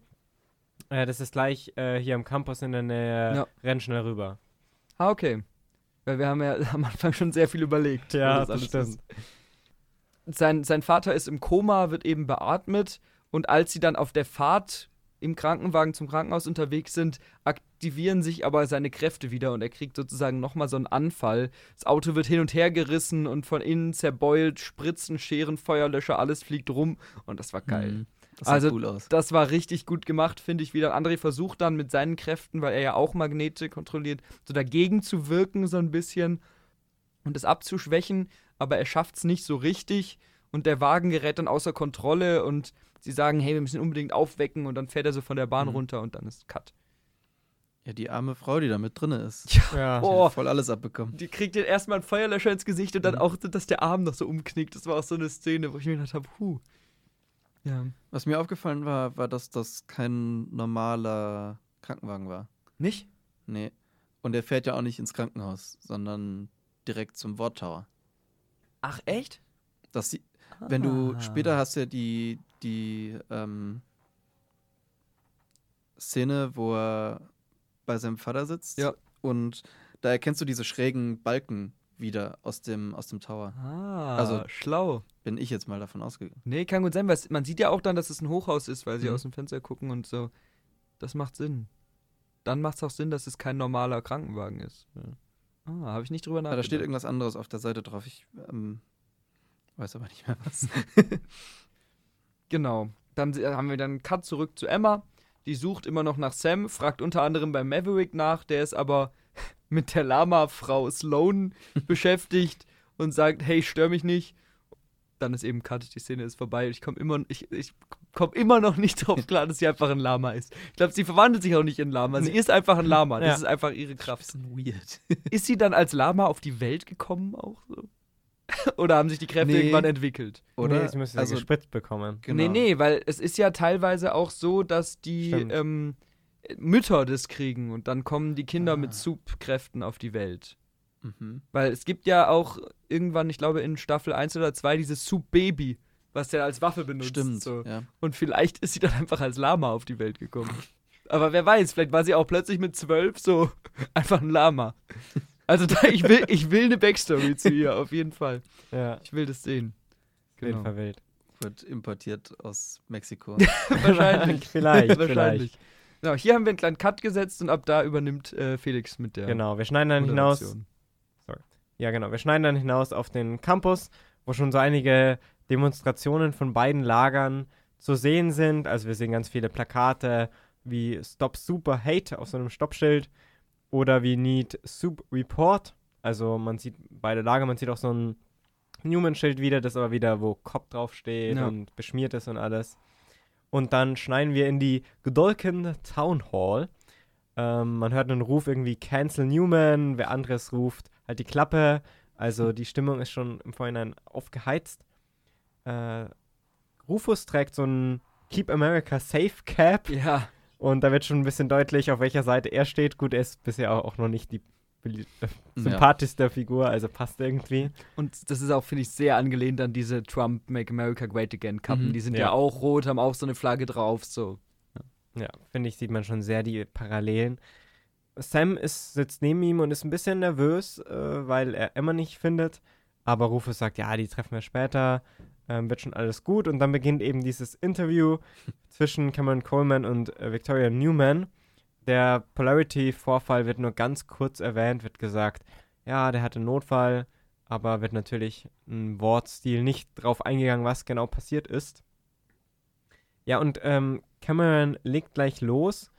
äh, das ist gleich äh, hier am Campus in der Nähe. Ja. Renn schnell rüber. Ah, okay. Weil wir haben ja am Anfang schon sehr viel überlegt. Ja, das, das stimmt. Ist. sein, sein Vater ist im Koma, wird eben beatmet und als sie dann auf der Fahrt im Krankenwagen zum Krankenhaus unterwegs sind, aktivieren sich aber seine Kräfte wieder und er kriegt sozusagen nochmal so einen Anfall. Das Auto wird hin und her gerissen und von innen zerbeult, Spritzen, Scheren, Feuerlöscher, alles fliegt rum und das war geil. Mhm. Das sah Also, cool aus. Das war richtig gut gemacht, finde ich wieder. André versucht dann mit seinen Kräften, weil er ja auch Magnete kontrolliert, so dagegen zu wirken, so ein bisschen und es abzuschwächen, aber er schafft es nicht so richtig und der Wagen gerät dann außer Kontrolle und sie sagen, hey, wir müssen ihn unbedingt aufwecken und dann fährt er so von der Bahn Mhm. runter und dann ist Cut. Ja, die arme Frau, die da mit drin ist. Ja. Die Oh. hat voll alles abbekommen. Die kriegt jetzt erstmal einen Feuerlöscher ins Gesicht und dann Mhm. auch, dass der Arm noch so umknickt. Das war auch so eine Szene, wo ich mir gedacht habe, huh. Ja. Was mir aufgefallen war, war, dass das kein normaler Krankenwagen war. Nicht? Nee. Und er fährt ja auch nicht ins Krankenhaus, sondern direkt zum Worttower. Ach, echt? Das sie wenn du Ah. später hast ja die, die ähm, Szene, wo er bei seinem Vater sitzt Ja. und da erkennst du diese schrägen Balken wieder aus dem, aus dem Tower. Ah, Also- schlau. Bin ich jetzt mal davon ausgegangen. Nee, kann gut sein, weil man sieht ja auch dann, dass es ein Hochhaus ist, weil sie Mhm. aus dem Fenster gucken und so. Das macht Sinn. Dann macht es auch Sinn, dass es kein normaler Krankenwagen ist. Ja. Ah, habe ich nicht drüber Ja, nachgedacht. da steht irgendwas anderes auf der Seite drauf. Ich ähm, weiß aber nicht mehr was. Genau. Dann haben wir dann einen Cut zurück zu Emma. Die sucht immer noch nach Sam, fragt unter anderem bei Maverick nach, der ist aber mit der Lama-Frau Sloan beschäftigt und sagt, hey, stör mich nicht. Dann ist eben Cut, die Szene ist vorbei. Ich komme immer, ich, ich komm immer noch nicht drauf klar, dass sie einfach ein Lama ist. Ich glaube, sie verwandelt sich auch nicht in Lama. Sie ist einfach ein Lama. Das Ja. ist einfach ihre Kraft. Bisschen weird. Ist sie dann als Lama auf die Welt gekommen auch so? Oder haben sich die Kräfte Nee. irgendwann entwickelt? Oder? Nee, sie müsste also, gespritzt bekommen. genau. Nee, nee, weil es ist ja teilweise auch so, dass die ähm, Mütter das kriegen und dann kommen die Kinder Ah. mit Soup-Kräften auf die Welt. Mhm. Weil es gibt ja auch irgendwann, ich glaube in Staffel 1 oder 2, dieses Soup-Baby, was der als Waffe benutzt. Stimmt. So. Ja. Und vielleicht ist sie dann einfach als Lama auf die Welt gekommen. Aber wer weiß, vielleicht war sie auch plötzlich mit zwölf so einfach ein Lama. Also da, ich, will, ich will eine Backstory zu ihr, auf jeden Fall. Ja, Ich will das sehen. auf jeden Genau. Fall wild. Wird importiert aus Mexiko. Wahrscheinlich. vielleicht, vielleicht. Wahrscheinlich. Genau, hier haben wir einen kleinen Cut gesetzt und ab da übernimmt äh, Felix mit der Genau, wir schneiden dann hinaus. Moderation. Ja, genau. Wir schneiden dann hinaus auf den Campus, wo schon so einige Demonstrationen von beiden Lagern zu sehen sind. Also wir sehen ganz viele Plakate wie Stop Super Hate auf so einem Stoppschild oder wie Need Soup Report. Also man sieht beide Lager, man sieht auch so ein Newman-Schild wieder, das aber wieder, wo Cop draufsteht Ja. und beschmiert ist und alles. Und dann schneiden wir in die Godolkin Town Hall. Ähm, man hört einen Ruf irgendwie Cancel Newman, wer anderes ruft halt die Klappe. Also die Stimmung ist schon im Vorhinein aufgeheizt. Äh, Rufus trägt so ein Keep America Safe Cap Ja, und da wird schon ein bisschen deutlich, auf welcher Seite er steht. Gut, er ist bisher auch, noch nicht die äh, Ja. sympathischste Figur, also passt irgendwie. und das ist auch, finde ich, sehr angelehnt an diese Trump Make America Great Again Kappen. Mhm. Die sind ja. Ja. auch rot, haben auch so eine Flagge drauf. So. Ja, finde ich, sieht man schon sehr die Parallelen. Sam ist, sitzt neben ihm und ist ein bisschen nervös, äh, weil er Emma nicht findet. Aber Rufus sagt, ja, die treffen wir später, ähm, wird schon alles gut. Und dann beginnt eben dieses Interview zwischen Cameron Coleman und äh, Victoria Newman. Der Polarity-Vorfall wird nur ganz kurz erwähnt, wird gesagt, ja, der hatte einen Notfall, aber wird natürlich ein Wortstil nicht drauf eingegangen, was genau passiert ist. Ja, und ähm, Cameron legt gleich los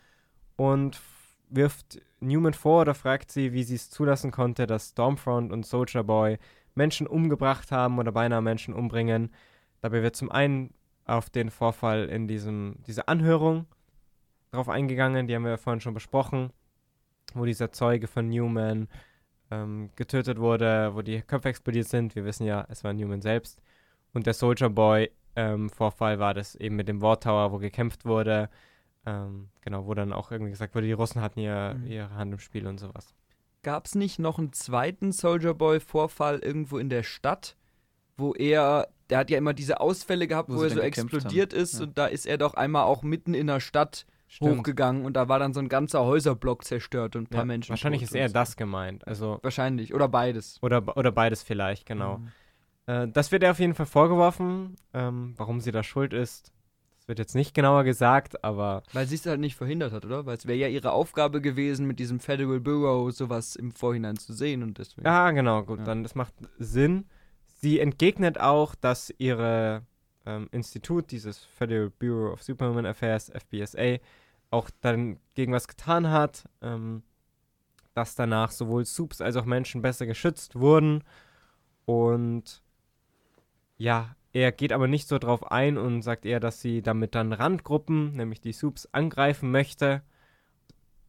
und wirft Newman vor oder fragt sie, wie sie es zulassen konnte, dass Stormfront und Soldier Boy Menschen umgebracht haben oder beinahe Menschen umbringen. Dabei wird zum einen auf den Vorfall in diesem, dieser Anhörung drauf eingegangen, die haben wir ja vorhin schon besprochen, wo dieser Zeuge von Newman ähm, getötet wurde, wo die Köpfe explodiert sind. Wir wissen ja, es war Newman selbst. Und der Soldier Boy ähm, Vorfall war das eben mit dem War Tower, wo gekämpft wurde. Ähm, genau, wo dann auch irgendwie gesagt wurde, die Russen hatten ihr, Mhm. ihre Hand im Spiel und sowas. Gab es nicht noch einen zweiten Soldier Boy-Vorfall irgendwo in der Stadt, wo er, der hat ja immer diese Ausfälle gehabt, Wo wo, er so explodiert haben. ist Ja. und da ist er doch einmal auch mitten in der Stadt hochgegangen und da war dann so ein ganzer Häuserblock zerstört und ein paar Ja, Menschen. wahrscheinlich ist eher so. das gemeint. Also, Wahrscheinlich, oder beides. oder, oder beides vielleicht, genau. Mhm. Äh, das wird ihr auf jeden Fall vorgeworfen. Ähm, warum sie da schuld ist, wird jetzt nicht genauer gesagt, aber. Weil sie es halt nicht verhindert hat, oder? Weil es wäre ja ihre Aufgabe gewesen, mit diesem Federal Bureau sowas im Vorhinein zu sehen und deswegen. Ja, genau, gut, Ja. dann das macht Sinn. Sie entgegnet auch, dass ihre ähm, Institut, dieses Federal Bureau of Superhuman Affairs, FBSA, auch dann gegen was getan hat, ähm, dass danach sowohl Soups als auch Menschen besser geschützt wurden. Und ja, er geht aber nicht so drauf ein und sagt eher, dass sie damit dann Randgruppen, nämlich die Soups, angreifen möchte.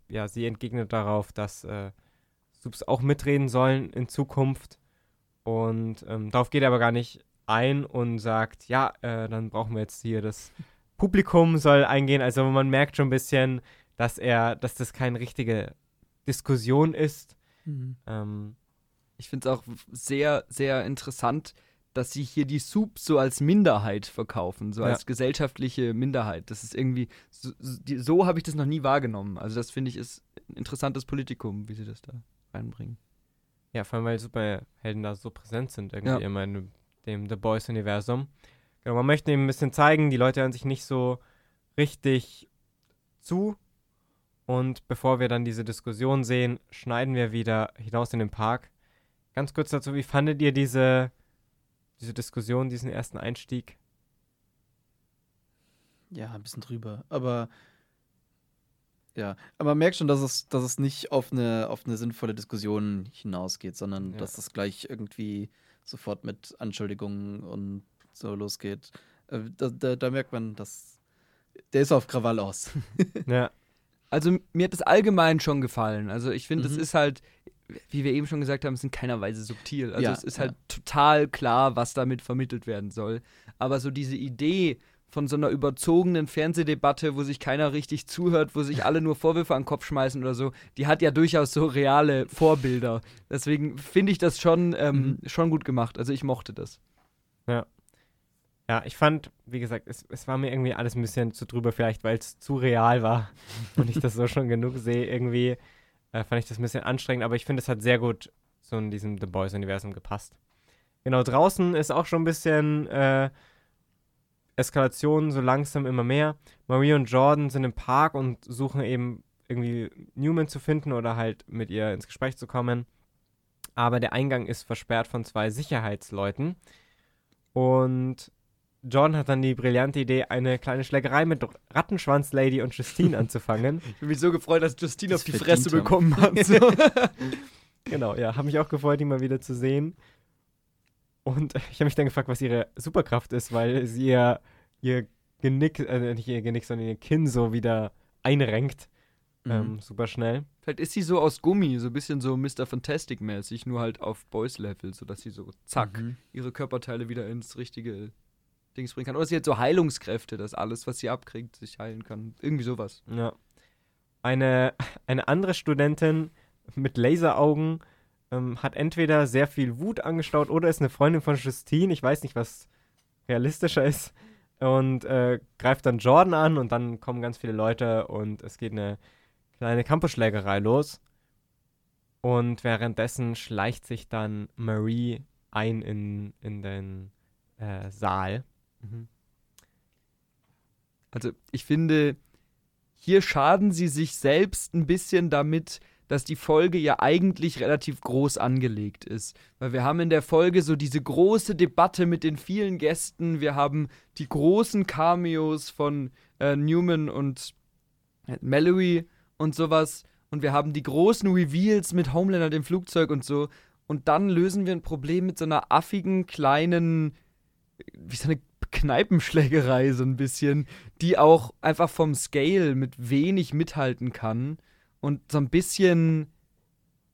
Ja, sie entgegnet darauf, dass äh, Subs auch mitreden sollen in Zukunft. Und ähm, darauf geht er aber gar nicht ein und sagt, ja, äh, dann brauchen wir jetzt hier das Publikum soll eingehen. Also man merkt schon ein bisschen, dass er, dass das keine richtige Diskussion ist. Ähm, Ich finde es auch sehr, sehr interessant, dass sie hier die Soups so als Minderheit verkaufen, so Ja. als gesellschaftliche Minderheit. Das ist irgendwie, so, so habe ich das noch nie wahrgenommen. Also das finde ich ist ein interessantes Politikum, wie sie das da reinbringen. ja, vor allem, weil Superhelden da so präsent sind, irgendwie Ja. immer in dem The Boys-Universum. Genau, man möchte eben ein bisschen zeigen, die Leute hören sich nicht so richtig zu. Und bevor wir dann diese Diskussion sehen, schneiden wir wieder hinaus in den Park. Ganz kurz dazu, wie fandet ihr diese, diese Diskussion, diesen ersten Einstieg? Ja, ein bisschen drüber. Aber ja, aber man merkt schon, dass es, dass es nicht auf eine, auf eine sinnvolle Diskussion hinausgeht, sondern Ja. dass das gleich irgendwie sofort mit Anschuldigungen und so losgeht. Äh, Da, da, da merkt man, dass der ist auf Krawall aus. Ja, Also mir hat das allgemein schon gefallen. Also ich finde, es Mhm. ist halt, wie wir eben schon gesagt haben, es ist in keiner Weise subtil. Also Ja, es ist ja. halt total klar, was damit vermittelt werden soll. Aber so diese Idee von so einer überzogenen Fernsehdebatte, wo sich keiner richtig zuhört, wo sich alle nur Vorwürfe an den Kopf schmeißen oder so, die hat ja durchaus so reale Vorbilder. Deswegen finde ich das schon, ähm, schon gut gemacht. Also ich mochte das. Ja, ich fand, wie gesagt, es, es war mir irgendwie alles ein bisschen zu drüber, vielleicht weil es zu real war und ich das so schon genug sehe. Irgendwie äh, fand ich das ein bisschen anstrengend, aber ich finde, es hat sehr gut so in diesem The Boys-Universum gepasst. Genau, draußen ist auch schon ein bisschen äh, Eskalation, so langsam immer mehr. Marie und Jordan sind im Park und suchen eben irgendwie Newman zu finden oder halt mit ihr ins Gespräch zu kommen. Aber der Eingang ist versperrt von zwei Sicherheitsleuten. Und John hat dann die brillante Idee, eine kleine Schlägerei mit Rattenschwanz-Lady und Justine anzufangen. Ich bin mich so gefreut, dass Justine Das auf die Fresse haben. bekommen hat. So. Genau, ja, habe mich auch gefreut, die mal wieder zu sehen. Und ich habe mich dann gefragt, was ihre Superkraft ist, weil sie ihr, ihr Genick, äh, nicht ihr Genick, sondern ihr Kinn so wieder einrenkt. Mhm. Ähm, super schnell. Vielleicht ist sie so aus Gummi, so ein bisschen so Mr. Fantastic-mäßig, nur halt auf Boys-Level, sodass sie so zack Mhm. ihre Körperteile wieder ins richtige Dings bringen kann. Oder sie hat so Heilungskräfte, dass alles, was sie abkriegt, sich heilen kann. Irgendwie sowas. Ja. Eine, eine andere Studentin mit Laseraugen ähm, hat entweder sehr viel Wut angestaut oder ist eine Freundin von Justine. Ich weiß nicht, was realistischer ist. Und äh, greift dann Jordan an und dann kommen ganz viele Leute und es geht eine kleine Campusschlägerei los. Und währenddessen schleicht sich dann Marie ein in, in den äh, Saal. Also ich finde, hier schaden sie sich selbst ein bisschen damit, dass die Folge ja eigentlich relativ groß angelegt ist. Weil wir haben in der Folge so diese große Debatte mit den vielen Gästen, wir haben die großen Cameos von äh, Newman und äh, Mallory und sowas. Und wir haben die großen Reveals mit Homelander dem Flugzeug und so. Und dann lösen wir ein Problem mit so einer affigen kleinen wie so eine Kneipenschlägerei so ein bisschen, die auch einfach vom Scale mit wenig mithalten kann und so ein bisschen,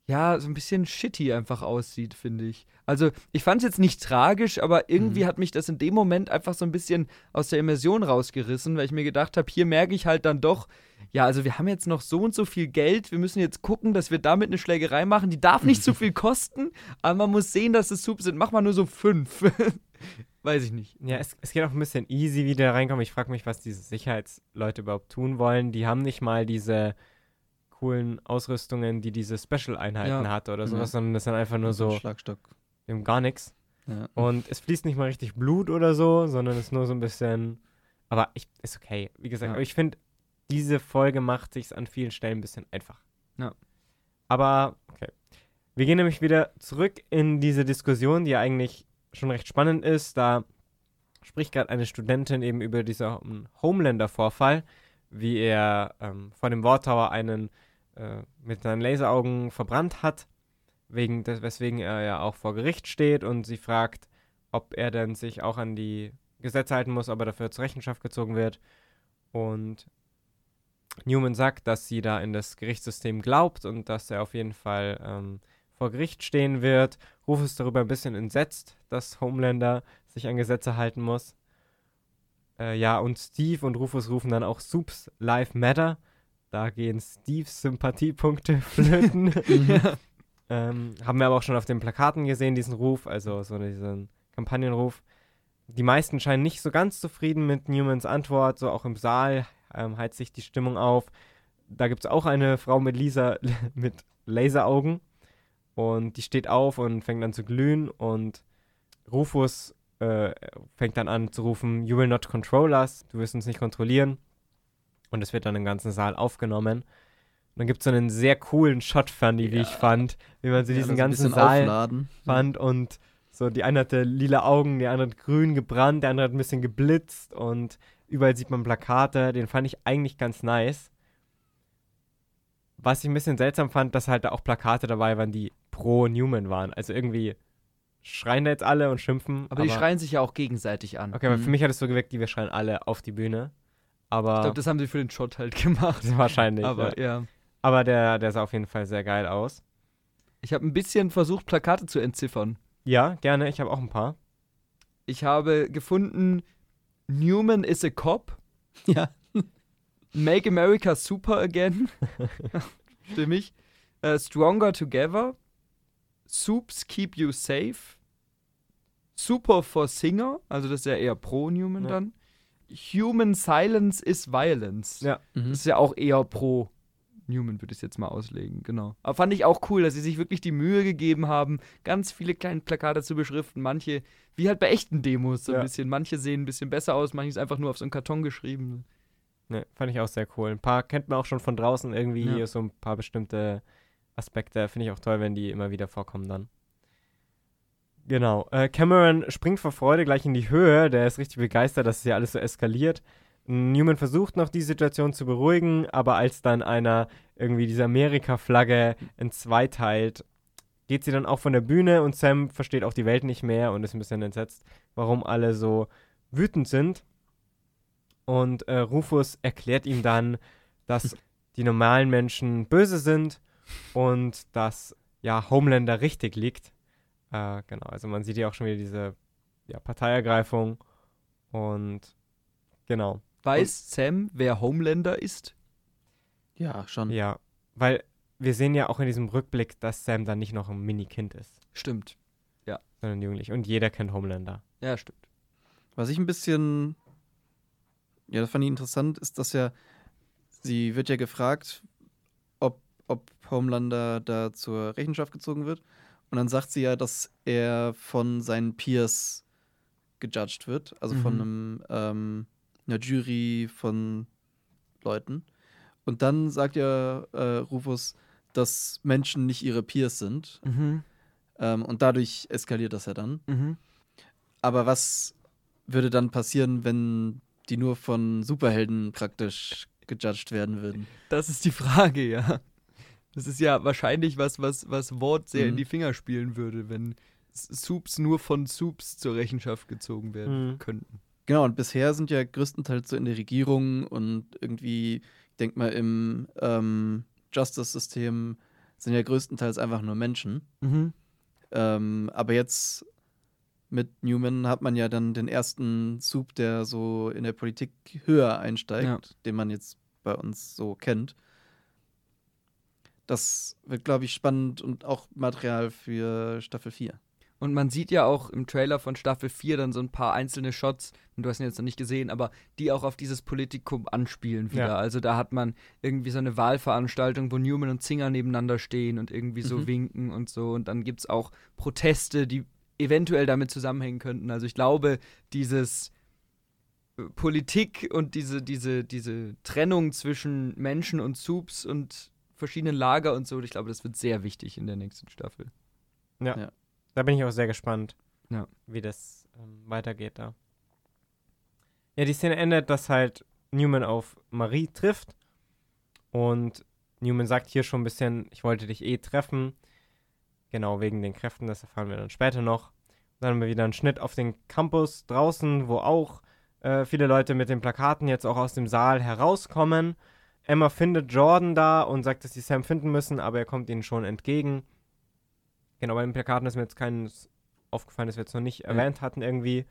ja, so ein bisschen shitty einfach aussieht, finde ich. Also, ich fand es jetzt nicht tragisch, aber irgendwie Mhm. hat mich das in dem Moment einfach so ein bisschen aus der Immersion rausgerissen, weil ich mir gedacht habe, hier merke ich halt dann doch, ja, also wir haben jetzt noch so und so viel Geld, wir müssen jetzt gucken, dass wir damit eine Schlägerei machen, die darf nicht zu viel kosten, aber man muss sehen, dass es Soup sind. Mach mal nur so fünf. Weiß ich nicht. Ja, es, es geht auch ein bisschen easy, wie die da reinkommen. Ich frage mich, was diese Sicherheitsleute überhaupt tun wollen. Die haben nicht mal diese coolen Ausrüstungen, die diese Special-Einheiten Ja. hat oder Ja. sowas, sondern das sind einfach nur So Schlagstock. die haben gar nichts. Ja. Und es fließt nicht mal richtig Blut oder so, sondern es ist nur so ein bisschen. Aber ich, ist okay. Wie gesagt, Ja. aber ich finde, diese Folge macht sich an vielen Stellen ein bisschen einfach. Ja. Aber, okay. Wir gehen nämlich wieder zurück in diese Diskussion, die ja eigentlich schon recht spannend ist. Da spricht gerade eine Studentin eben über diesen Homelander-Vorfall, wie er ähm, vor dem War Tower einen äh, mit seinen Laseraugen verbrannt hat, wegen des, weswegen er ja auch vor Gericht steht und sie fragt, ob er denn sich auch an die Gesetze halten muss, ob er dafür zur Rechenschaft gezogen wird. Und Newman sagt, dass sie da in das Gerichtssystem glaubt und dass er auf jeden Fall ähm, vor Gericht stehen wird. Ruf ist darüber ein bisschen entsetzt, dass Homelander sich an Gesetze halten muss. Äh, ja, und Steve und Rufus rufen dann auch Soups Life Matter. Da gehen Steves Sympathiepunkte flöten. Ja. Ähm, haben wir aber auch schon auf den Plakaten gesehen, diesen Ruf, also so diesen Kampagnenruf. Die meisten scheinen nicht so ganz zufrieden mit Newmans Antwort, so auch im Saal ähm, heizt sich die Stimmung auf. Da gibt es auch eine Frau mit, Lisa, mit Laseraugen und die steht auf und fängt an zu glühen und Rufus äh, fängt dann an zu rufen, You will not control us, du wirst uns nicht kontrollieren. Und es wird dann im ganzen Saal aufgenommen. Und dann gibt es so einen sehr coolen Shot, Funny, wie ich Ja. fand, wie man so Ja, diesen ganzen Saal aufladen. fand und so die eine hatte lila Augen, die andere hat grün gebrannt, der andere hat ein bisschen geblitzt und überall sieht man Plakate, den fand ich eigentlich ganz nice. Was ich ein bisschen seltsam fand, dass halt da auch Plakate dabei waren, die pro Newman waren. Also irgendwie schreien da jetzt alle und schimpfen. Aber die schreien sich ja auch gegenseitig an. Okay, aber Mhm. für mich hat es so geweckt, die wir schreien alle auf die Bühne. Aber Ich glaube, das haben sie für den Shot halt gemacht. wahrscheinlich. Aber ja. ja. aber der, der sah auf jeden Fall sehr geil aus. Ich habe ein bisschen versucht, Plakate zu entziffern. Ja, gerne. Ich habe auch ein paar. Ich habe gefunden, Newman is a cop, Ja. Make America Super Again. Stimmig. Äh, stronger Together. Soups Keep You Safe. Super for Singer, also das ist ja eher pro Newman Ja. dann. Human Silence is Violence. Ja. Mhm. Das ist ja auch eher pro Newman, würde ich es jetzt mal auslegen, genau. Aber fand ich auch cool, dass sie sich wirklich die Mühe gegeben haben, ganz viele kleine Plakate zu beschriften. Manche, wie halt bei echten Demos, so ein Ja. bisschen. Manche sehen ein bisschen besser aus, manche ist einfach nur auf so einen Karton geschrieben. Ne, fand ich auch sehr cool. Ein paar kennt man auch schon von draußen irgendwie, Ja. so ein paar bestimmte Aspekte. Finde ich auch toll, wenn die immer wieder vorkommen dann. Genau. Äh, Cameron springt vor Freude gleich in die Höhe. Der ist richtig begeistert, dass es hier alles so eskaliert. Newman versucht noch die Situation zu beruhigen, aber als dann einer irgendwie diese Amerika-Flagge in zwei teilt, geht sie dann auch von der Bühne und Sam versteht auch die Welt nicht mehr und ist ein bisschen entsetzt, warum alle so wütend sind. Und äh, Rufus erklärt ihm dann, dass die normalen Menschen böse sind und dass ja Homelander richtig liegt. Äh, genau, also man sieht hier auch schon wieder diese ja, Parteiergreifung und genau, Weiß Sam, wer Homelander ist? Ja, schon. ja, weil wir sehen ja auch in diesem Rückblick, dass Sam dann nicht noch ein Mini-Kind ist, Stimmt. sondern jugendlich und jeder kennt Homelander. Ja, stimmt. Was ich ein bisschen, ja, das fand ich interessant, ist, dass ja, sie wird ja gefragt, ob, ob Homelander da zur Rechenschaft gezogen wird. Und dann sagt sie ja, dass er von seinen Peers gejudged wird, also von Mhm. einem, ähm, einer Jury von Leuten. Und dann sagt ja äh, Rufus, dass Menschen nicht ihre Peers sind. Mhm. Ähm, und dadurch eskaliert das ja dann. Mhm. Aber was würde dann passieren, wenn die nur von Superhelden praktisch gejudged werden würden? Das ist die Frage, ja. Das ist ja wahrscheinlich was, was, was Wort sehr in Mhm. die Finger spielen würde, wenn Soups nur von Soups zur Rechenschaft gezogen werden Mhm. könnten. Genau, und bisher sind ja größtenteils so in der Regierung und irgendwie, ich denke mal, im ähm, Justice-System sind ja größtenteils einfach nur Menschen. Mhm. Ähm, aber jetzt mit Newman hat man ja dann den ersten Soup, der so in der Politik höher einsteigt, Ja. den man jetzt bei uns so kennt. Das wird, glaube ich, spannend und auch Material für Staffel 4. Und man sieht ja auch im Trailer von Staffel 4 dann so ein paar einzelne Shots, und du hast ihn jetzt noch nicht gesehen, aber die auch auf dieses Politikum anspielen wieder. Ja. Also da hat man irgendwie so eine Wahlveranstaltung, wo Newman und Zinger nebeneinander stehen und irgendwie so Mhm. winken und so. Und dann gibt es auch Proteste, die eventuell damit zusammenhängen könnten. Also ich glaube, dieses äh, Politik und diese, diese, diese Trennung zwischen Menschen und Soups und verschiedenen Lager und so, ich glaube, das wird sehr wichtig in der nächsten Staffel. Ja. Ja. Da bin ich auch sehr gespannt, Ja. wie das ähm, weitergeht da. Ja, die Szene endet, dass halt Newman auf Marie trifft. Und Newman sagt hier schon ein bisschen, ich wollte dich eh treffen. Genau, wegen den Kräften, das erfahren wir dann später noch. Dann haben wir wieder einen Schnitt auf den Campus draußen, wo auch äh, viele Leute mit den Plakaten jetzt auch aus dem Saal herauskommen. Emma findet Jordan da und sagt, dass sie Sam finden müssen, aber er kommt ihnen schon entgegen. Genau, bei den Plakaten ist mir jetzt keines aufgefallen, das wir jetzt noch nicht erwähnt hatten irgendwie.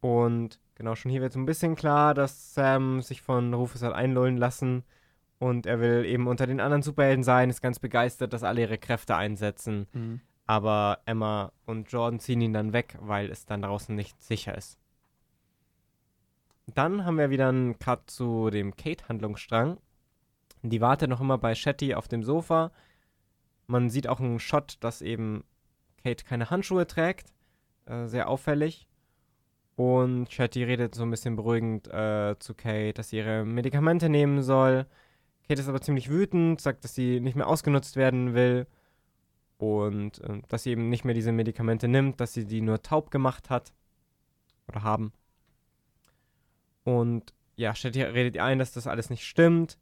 Und genau, schon hier wird so ein bisschen klar, dass Sam sich von Rufus hat einlullen lassen und er will eben unter den anderen Superhelden sein, ist ganz begeistert, dass alle ihre Kräfte einsetzen. Mhm. Aber Emma und Jordan ziehen ihn dann weg, weil es dann draußen nicht sicher ist. Dann haben wir wieder einen Cut zu dem Kate-Handlungsstrang. Die wartet noch immer bei Shetty auf dem Sofa. Man sieht auch einen Shot, dass eben Kate keine Handschuhe trägt. Äh, sehr auffällig. Und Shetty redet so ein bisschen beruhigend äh, zu Kate, dass sie ihre Medikamente nehmen soll. Kate ist aber ziemlich wütend, sagt, dass sie nicht mehr ausgenutzt werden will. Und äh, dass sie eben nicht mehr diese Medikamente nimmt, dass sie die nur taub gemacht hat. Oder haben. Und ja, Shetty redet ihr ein, dass das alles nicht stimmt.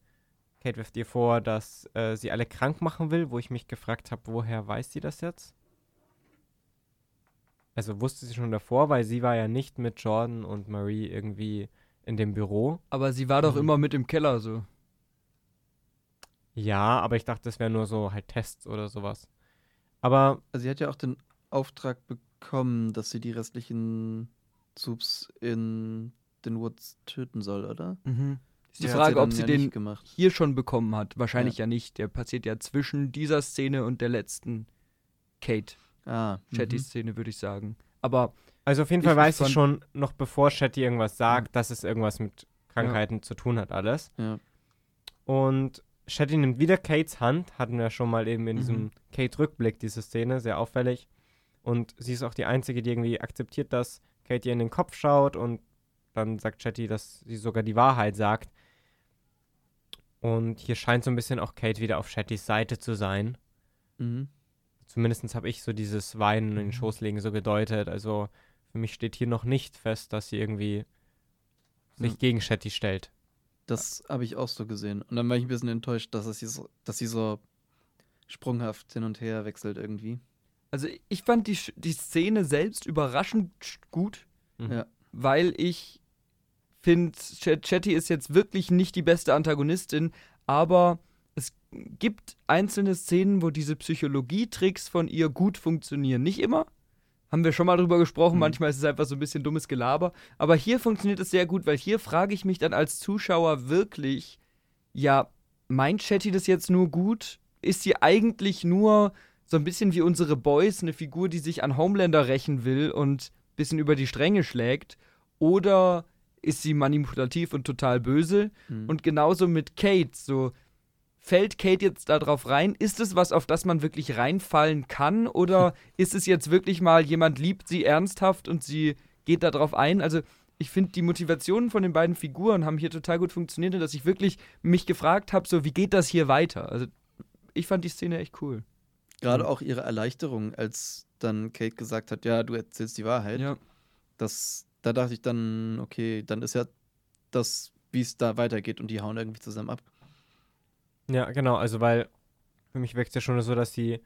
Kate wirft ihr vor, dass äh, sie alle krank machen will, wo ich mich gefragt habe, woher weiß sie das jetzt? Also wusste sie schon davor, weil sie war ja nicht mit Jordan und Marie irgendwie in dem Büro. Aber sie war doch Mhm. immer mit im Keller so. Ja, aber ich dachte, das wäre nur so halt Tests oder sowas. Aber Also sie hat ja auch den Auftrag bekommen, dass sie die restlichen Subs in den Woods töten soll, oder? Mhm. Ist die hat Frage, ob sie ja den gemacht. hier schon bekommen hat. Wahrscheinlich ja. nicht. Der passiert ja zwischen dieser Szene und der letzten Kate. Ah, Chatty Szene, würde ich sagen. Aber also auf jeden Ich- Fall ich weiß fand- schon, noch bevor Shetty irgendwas sagt, dass es irgendwas mit Krankheiten zu tun hat, alles. mhm. ja. Und Shetty nimmt wieder Kates Hand, hatten wir schon mal eben in Mhm. diesem Kate-Rückblick, diese Szene, sehr auffällig. Und sie ist auch die Einzige, die irgendwie akzeptiert, dass Kate ihr in den Kopf schaut und dann sagt Shetty, dass sie sogar die Wahrheit sagt. Und hier scheint so ein bisschen auch Kate wieder auf Shettys Seite zu sein. Mhm. Zumindest habe ich so dieses Weinen in den Mhm. Schoß legen so gedeutet. Also für mich steht hier noch nicht fest, dass sie irgendwie sich gegen Shetty stellt. Das habe ich auch so gesehen. Und dann war ich ein bisschen enttäuscht, dass, es sie so, dass sie so sprunghaft hin und her wechselt irgendwie. also ich fand die, die Szene selbst überraschend sch- gut, Mhm. Weil ich finde, Ch Chatty ist jetzt wirklich nicht die beste Antagonistin, aber es gibt einzelne Szenen, wo diese Psychologietricks von ihr gut funktionieren. Nicht immer. Haben wir schon mal drüber gesprochen. Mhm. Manchmal ist es einfach so ein bisschen dummes Gelaber. Aber hier funktioniert es sehr gut, weil hier frage ich mich dann als Zuschauer wirklich, ja, meint Chatty das jetzt nur gut? Ist sie eigentlich nur so ein bisschen wie unsere Boys, eine Figur, die sich an Homelander rächen will und ein bisschen über die Stränge schlägt? Oder ist sie manipulativ und total böse? Mhm. Und genauso mit Kate, so fällt Kate jetzt da drauf rein? Ist es was, auf das man wirklich reinfallen kann? Oder ist es jetzt wirklich mal, jemand liebt sie ernsthaft und sie geht da drauf ein? Also, ich finde, die Motivationen von den beiden Figuren haben hier total gut funktioniert, und dass ich wirklich mich gefragt habe, so, wie geht das hier weiter? Also, ich fand die Szene echt cool. Gerade auch ihre Erleichterung, als dann Kate gesagt hat, ja, du erzählst die Wahrheit. Ja. Das, da dachte ich dann, okay, dann ist ja das, wie es da weitergeht und die hauen irgendwie zusammen ab. Ja, genau, also weil für mich wirkt es ja schon so, dass sie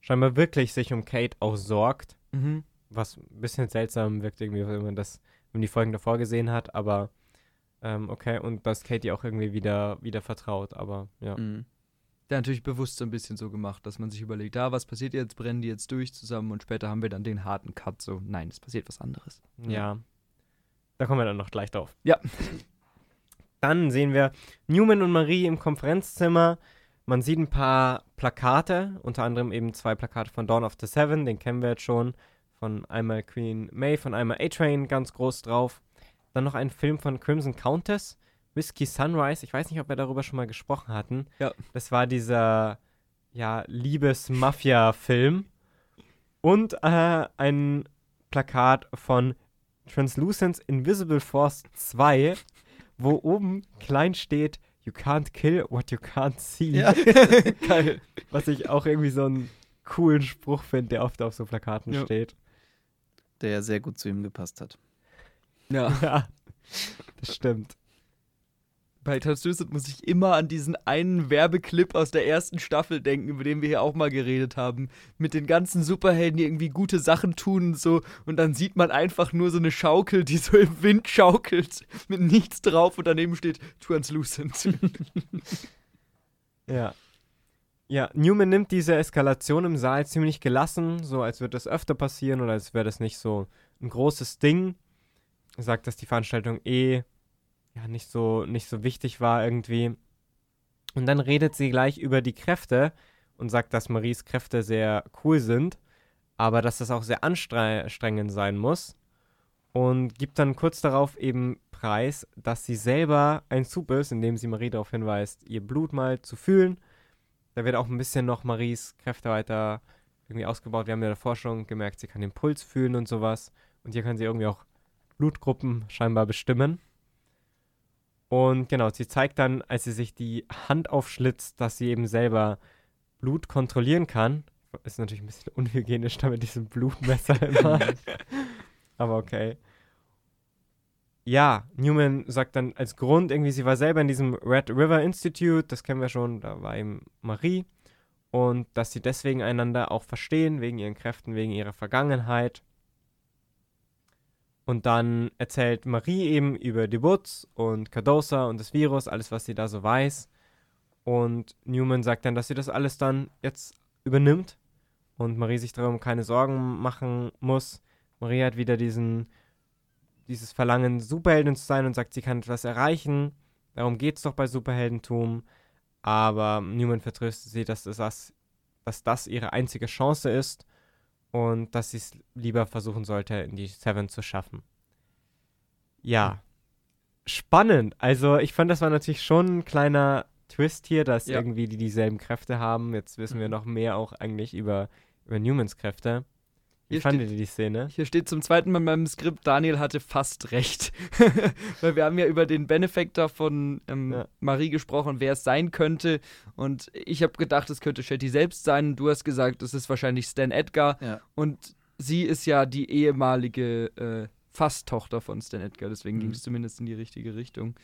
scheinbar wirklich sich um Kate auch sorgt, Mhm. was ein bisschen seltsam wirkt irgendwie, wenn man das, wenn man die Folgen davor gesehen hat, aber ähm, okay, und dass Kate ihr auch irgendwie wieder, wieder vertraut, aber ja. Mhm. Der natürlich bewusst so ein bisschen so gemacht, dass man sich überlegt, ah, was passiert jetzt? Brennen die jetzt durch zusammen und später haben wir dann den harten Cut. So, nein, es passiert was anderes. Ja. Da kommen wir dann noch gleich drauf. Ja. Dann sehen wir Newman und Marie im Konferenzzimmer. Man sieht ein paar Plakate, unter anderem eben zwei Plakate von Dawn of the Seven, den kennen wir jetzt schon. Von einmal Queen May, von einmal A-Train ganz groß drauf. Dann noch ein Film von Crimson Countess, Whiskey Sunrise. Ich weiß nicht, ob wir darüber schon mal gesprochen hatten. Ja. Das war dieser, ja, Liebes-Mafia-Film. Und äh, ein Plakat von Translucence Invisible Force 2, wo oben klein steht, You can't kill what you can't see. Ja. Geil. Was ich auch irgendwie so einen coolen Spruch finde, der oft auf so Plakaten Ja. steht. Der ja sehr gut zu ihm gepasst hat. Ja. Ja, das stimmt. Bei Translucent muss ich immer an diesen einen Werbeclip aus der ersten Staffel denken, über den wir hier auch mal geredet haben. Mit den ganzen Superhelden, die irgendwie gute Sachen tun und so. Und dann sieht man einfach nur so eine Schaukel, die so im Wind schaukelt, mit nichts drauf und daneben steht Translucent. Ja. Ja, Newman nimmt diese Eskalation im Saal ziemlich gelassen, so als würde das öfter passieren oder als wäre das nicht so ein großes Ding. Er sagt, dass die Veranstaltung eh ja nicht so nicht so wichtig war irgendwie. Und dann redet sie gleich über die Kräfte und sagt, dass Maries Kräfte sehr cool sind, aber dass das auch sehr anstrengend sein muss. Und gibt dann kurz darauf eben preis, dass sie selber ein Sub ist, indem sie Marie darauf hinweist, ihr Blut mal zu fühlen. Da wird auch ein bisschen noch Maries Kräfte weiter irgendwie ausgebaut. Wir haben ja davor schon gemerkt, sie kann den Puls fühlen und sowas. Und hier kann sie irgendwie auch Blutgruppen scheinbar bestimmen. Und genau, sie zeigt dann, als sie sich die Hand aufschlitzt, dass sie eben selber Blut kontrollieren kann. Ist natürlich ein bisschen unhygienisch da mit diesem Blutmesser immer. Aber okay. Ja, Newman sagt dann als Grund irgendwie, sie war selber in diesem Red River Institute, das kennen wir schon, da war eben Marie. Und dass sie deswegen einander auch verstehen, wegen ihren Kräften, wegen ihrer Vergangenheit. Und dann erzählt Marie eben über die Woods und Cardosa und das Virus, alles, was sie da so weiß. Und Newman sagt dann, dass sie das alles dann jetzt übernimmt und Marie sich darum keine Sorgen machen muss. Marie hat wieder diesen, dieses Verlangen, Superheldin zu sein und sagt, sie kann etwas erreichen. Darum geht es doch bei Superheldentum. Aber Newman vertröstet sie, dass das, dass das ihre einzige Chance ist und dass sie es lieber versuchen sollte, in die Seven zu schaffen. Ja, spannend. Also ich fand, das war natürlich schon ein kleiner Twist hier, dass Ja. irgendwie die dieselben Kräfte haben. Jetzt wissen wir Mhm. noch mehr auch eigentlich über, über Newmans Kräfte. Wie fandet ihr die Szene? Hier steht zum zweiten Mal in meinem Skript, Daniel hatte fast recht. Weil wir haben ja über den Benefactor von ähm, Ja. Marie gesprochen, wer es sein könnte. Und ich habe gedacht, es könnte Shetty selbst sein. Und du hast gesagt, es ist wahrscheinlich Stan Edgar. Ja. Und sie ist ja die ehemalige äh, Fast-Tochter von Stan Edgar. Deswegen Mhm. ging es zumindest in die richtige Richtung.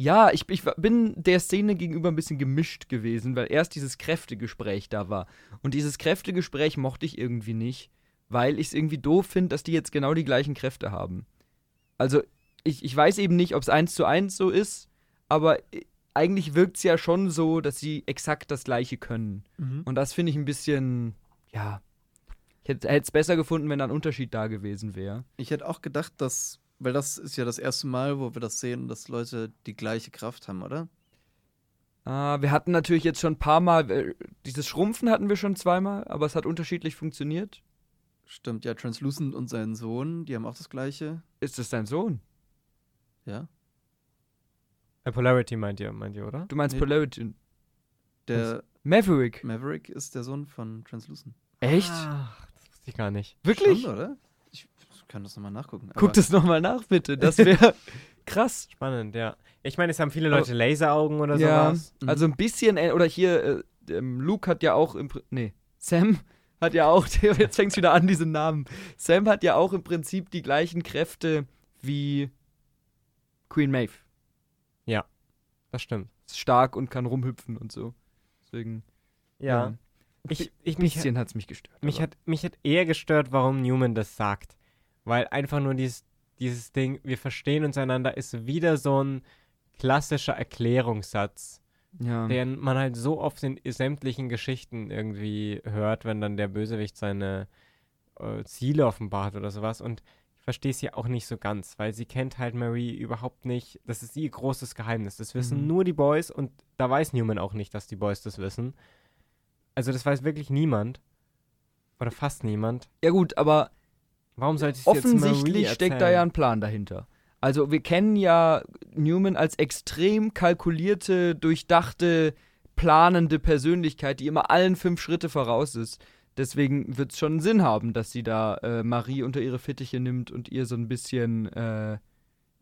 Ja, ich, ich bin der Szene gegenüber ein bisschen gemischt gewesen, weil erst dieses Kräftegespräch da war. Und dieses Kräftegespräch mochte ich irgendwie nicht, weil ich es irgendwie doof finde, dass die jetzt genau die gleichen Kräfte haben. Also, ich, ich weiß eben nicht, ob es eins zu eins so ist, aber äh, eigentlich wirkt es ja schon so, dass sie exakt das gleiche können. Und das finde ich ein bisschen, ja. Ich hätte es besser gefunden, wenn da ein Unterschied da gewesen wäre. Ich hätte auch gedacht, dass, weil das ist ja das erste Mal, wo wir das sehen, dass Leute die gleiche Kraft haben, oder? Ah, wir hatten natürlich jetzt schon ein paar Mal, äh, dieses Schrumpfen hatten wir schon zweimal, aber es hat unterschiedlich funktioniert. Stimmt, ja, Translucent und sein Sohn, die haben auch das gleiche. Ist es dein Sohn? Ja. Äh, Polarity meint ihr, meint ihr, oder? Du meinst Nee. Polarity. Der Maverick. Maverick ist der Sohn von Translucent. Echt? Ach, das wusste ich gar nicht. Wirklich? Schon, oder? Ich kann das nochmal nachgucken. Guck das nochmal nach, bitte. Das wäre krass. Spannend, ja. Ich meine, es haben viele Leute Laseraugen oder ja, sowas. Mhm. also ein bisschen, äh, oder hier, äh, ähm, Luke hat ja auch im nee, Sam hat ja auch, jetzt fängt es wieder an, diese Namen. Sam hat ja auch im Prinzip die gleichen Kräfte wie Queen Maeve. Das stimmt. Ist stark und kann rumhüpfen und so. Deswegen, Ja. Ich, ich, ein mich, bisschen hat es mich gestört. mich, aber- hat, mich hat eher gestört, warum Newman das sagt. Weil einfach nur dieses, dieses Ding, wir verstehen uns einander, ist wieder so ein klassischer Erklärungssatz, ja. den man halt so oft in sämtlichen Geschichten irgendwie hört, wenn dann der Bösewicht seine äh, Ziele offenbart oder sowas. Und ich verstehe es ja auch nicht so ganz, weil sie kennt halt Marie überhaupt nicht. Das ist ihr großes Geheimnis. Das wissen Mhm. nur die Boys und da weiß Newman auch nicht, dass die Boys das wissen. Also das weiß wirklich niemand. Oder fast niemand. ja gut, aber Warum sollte ich offensichtlich steckt da ja ein Plan dahinter. Also wir kennen ja Newman als extrem kalkulierte, durchdachte, planende Persönlichkeit, die immer allen fünf Schritte voraus ist. Deswegen wird es schon Sinn haben, dass sie da äh, Marie unter ihre Fittiche nimmt und ihr so ein bisschen. Äh,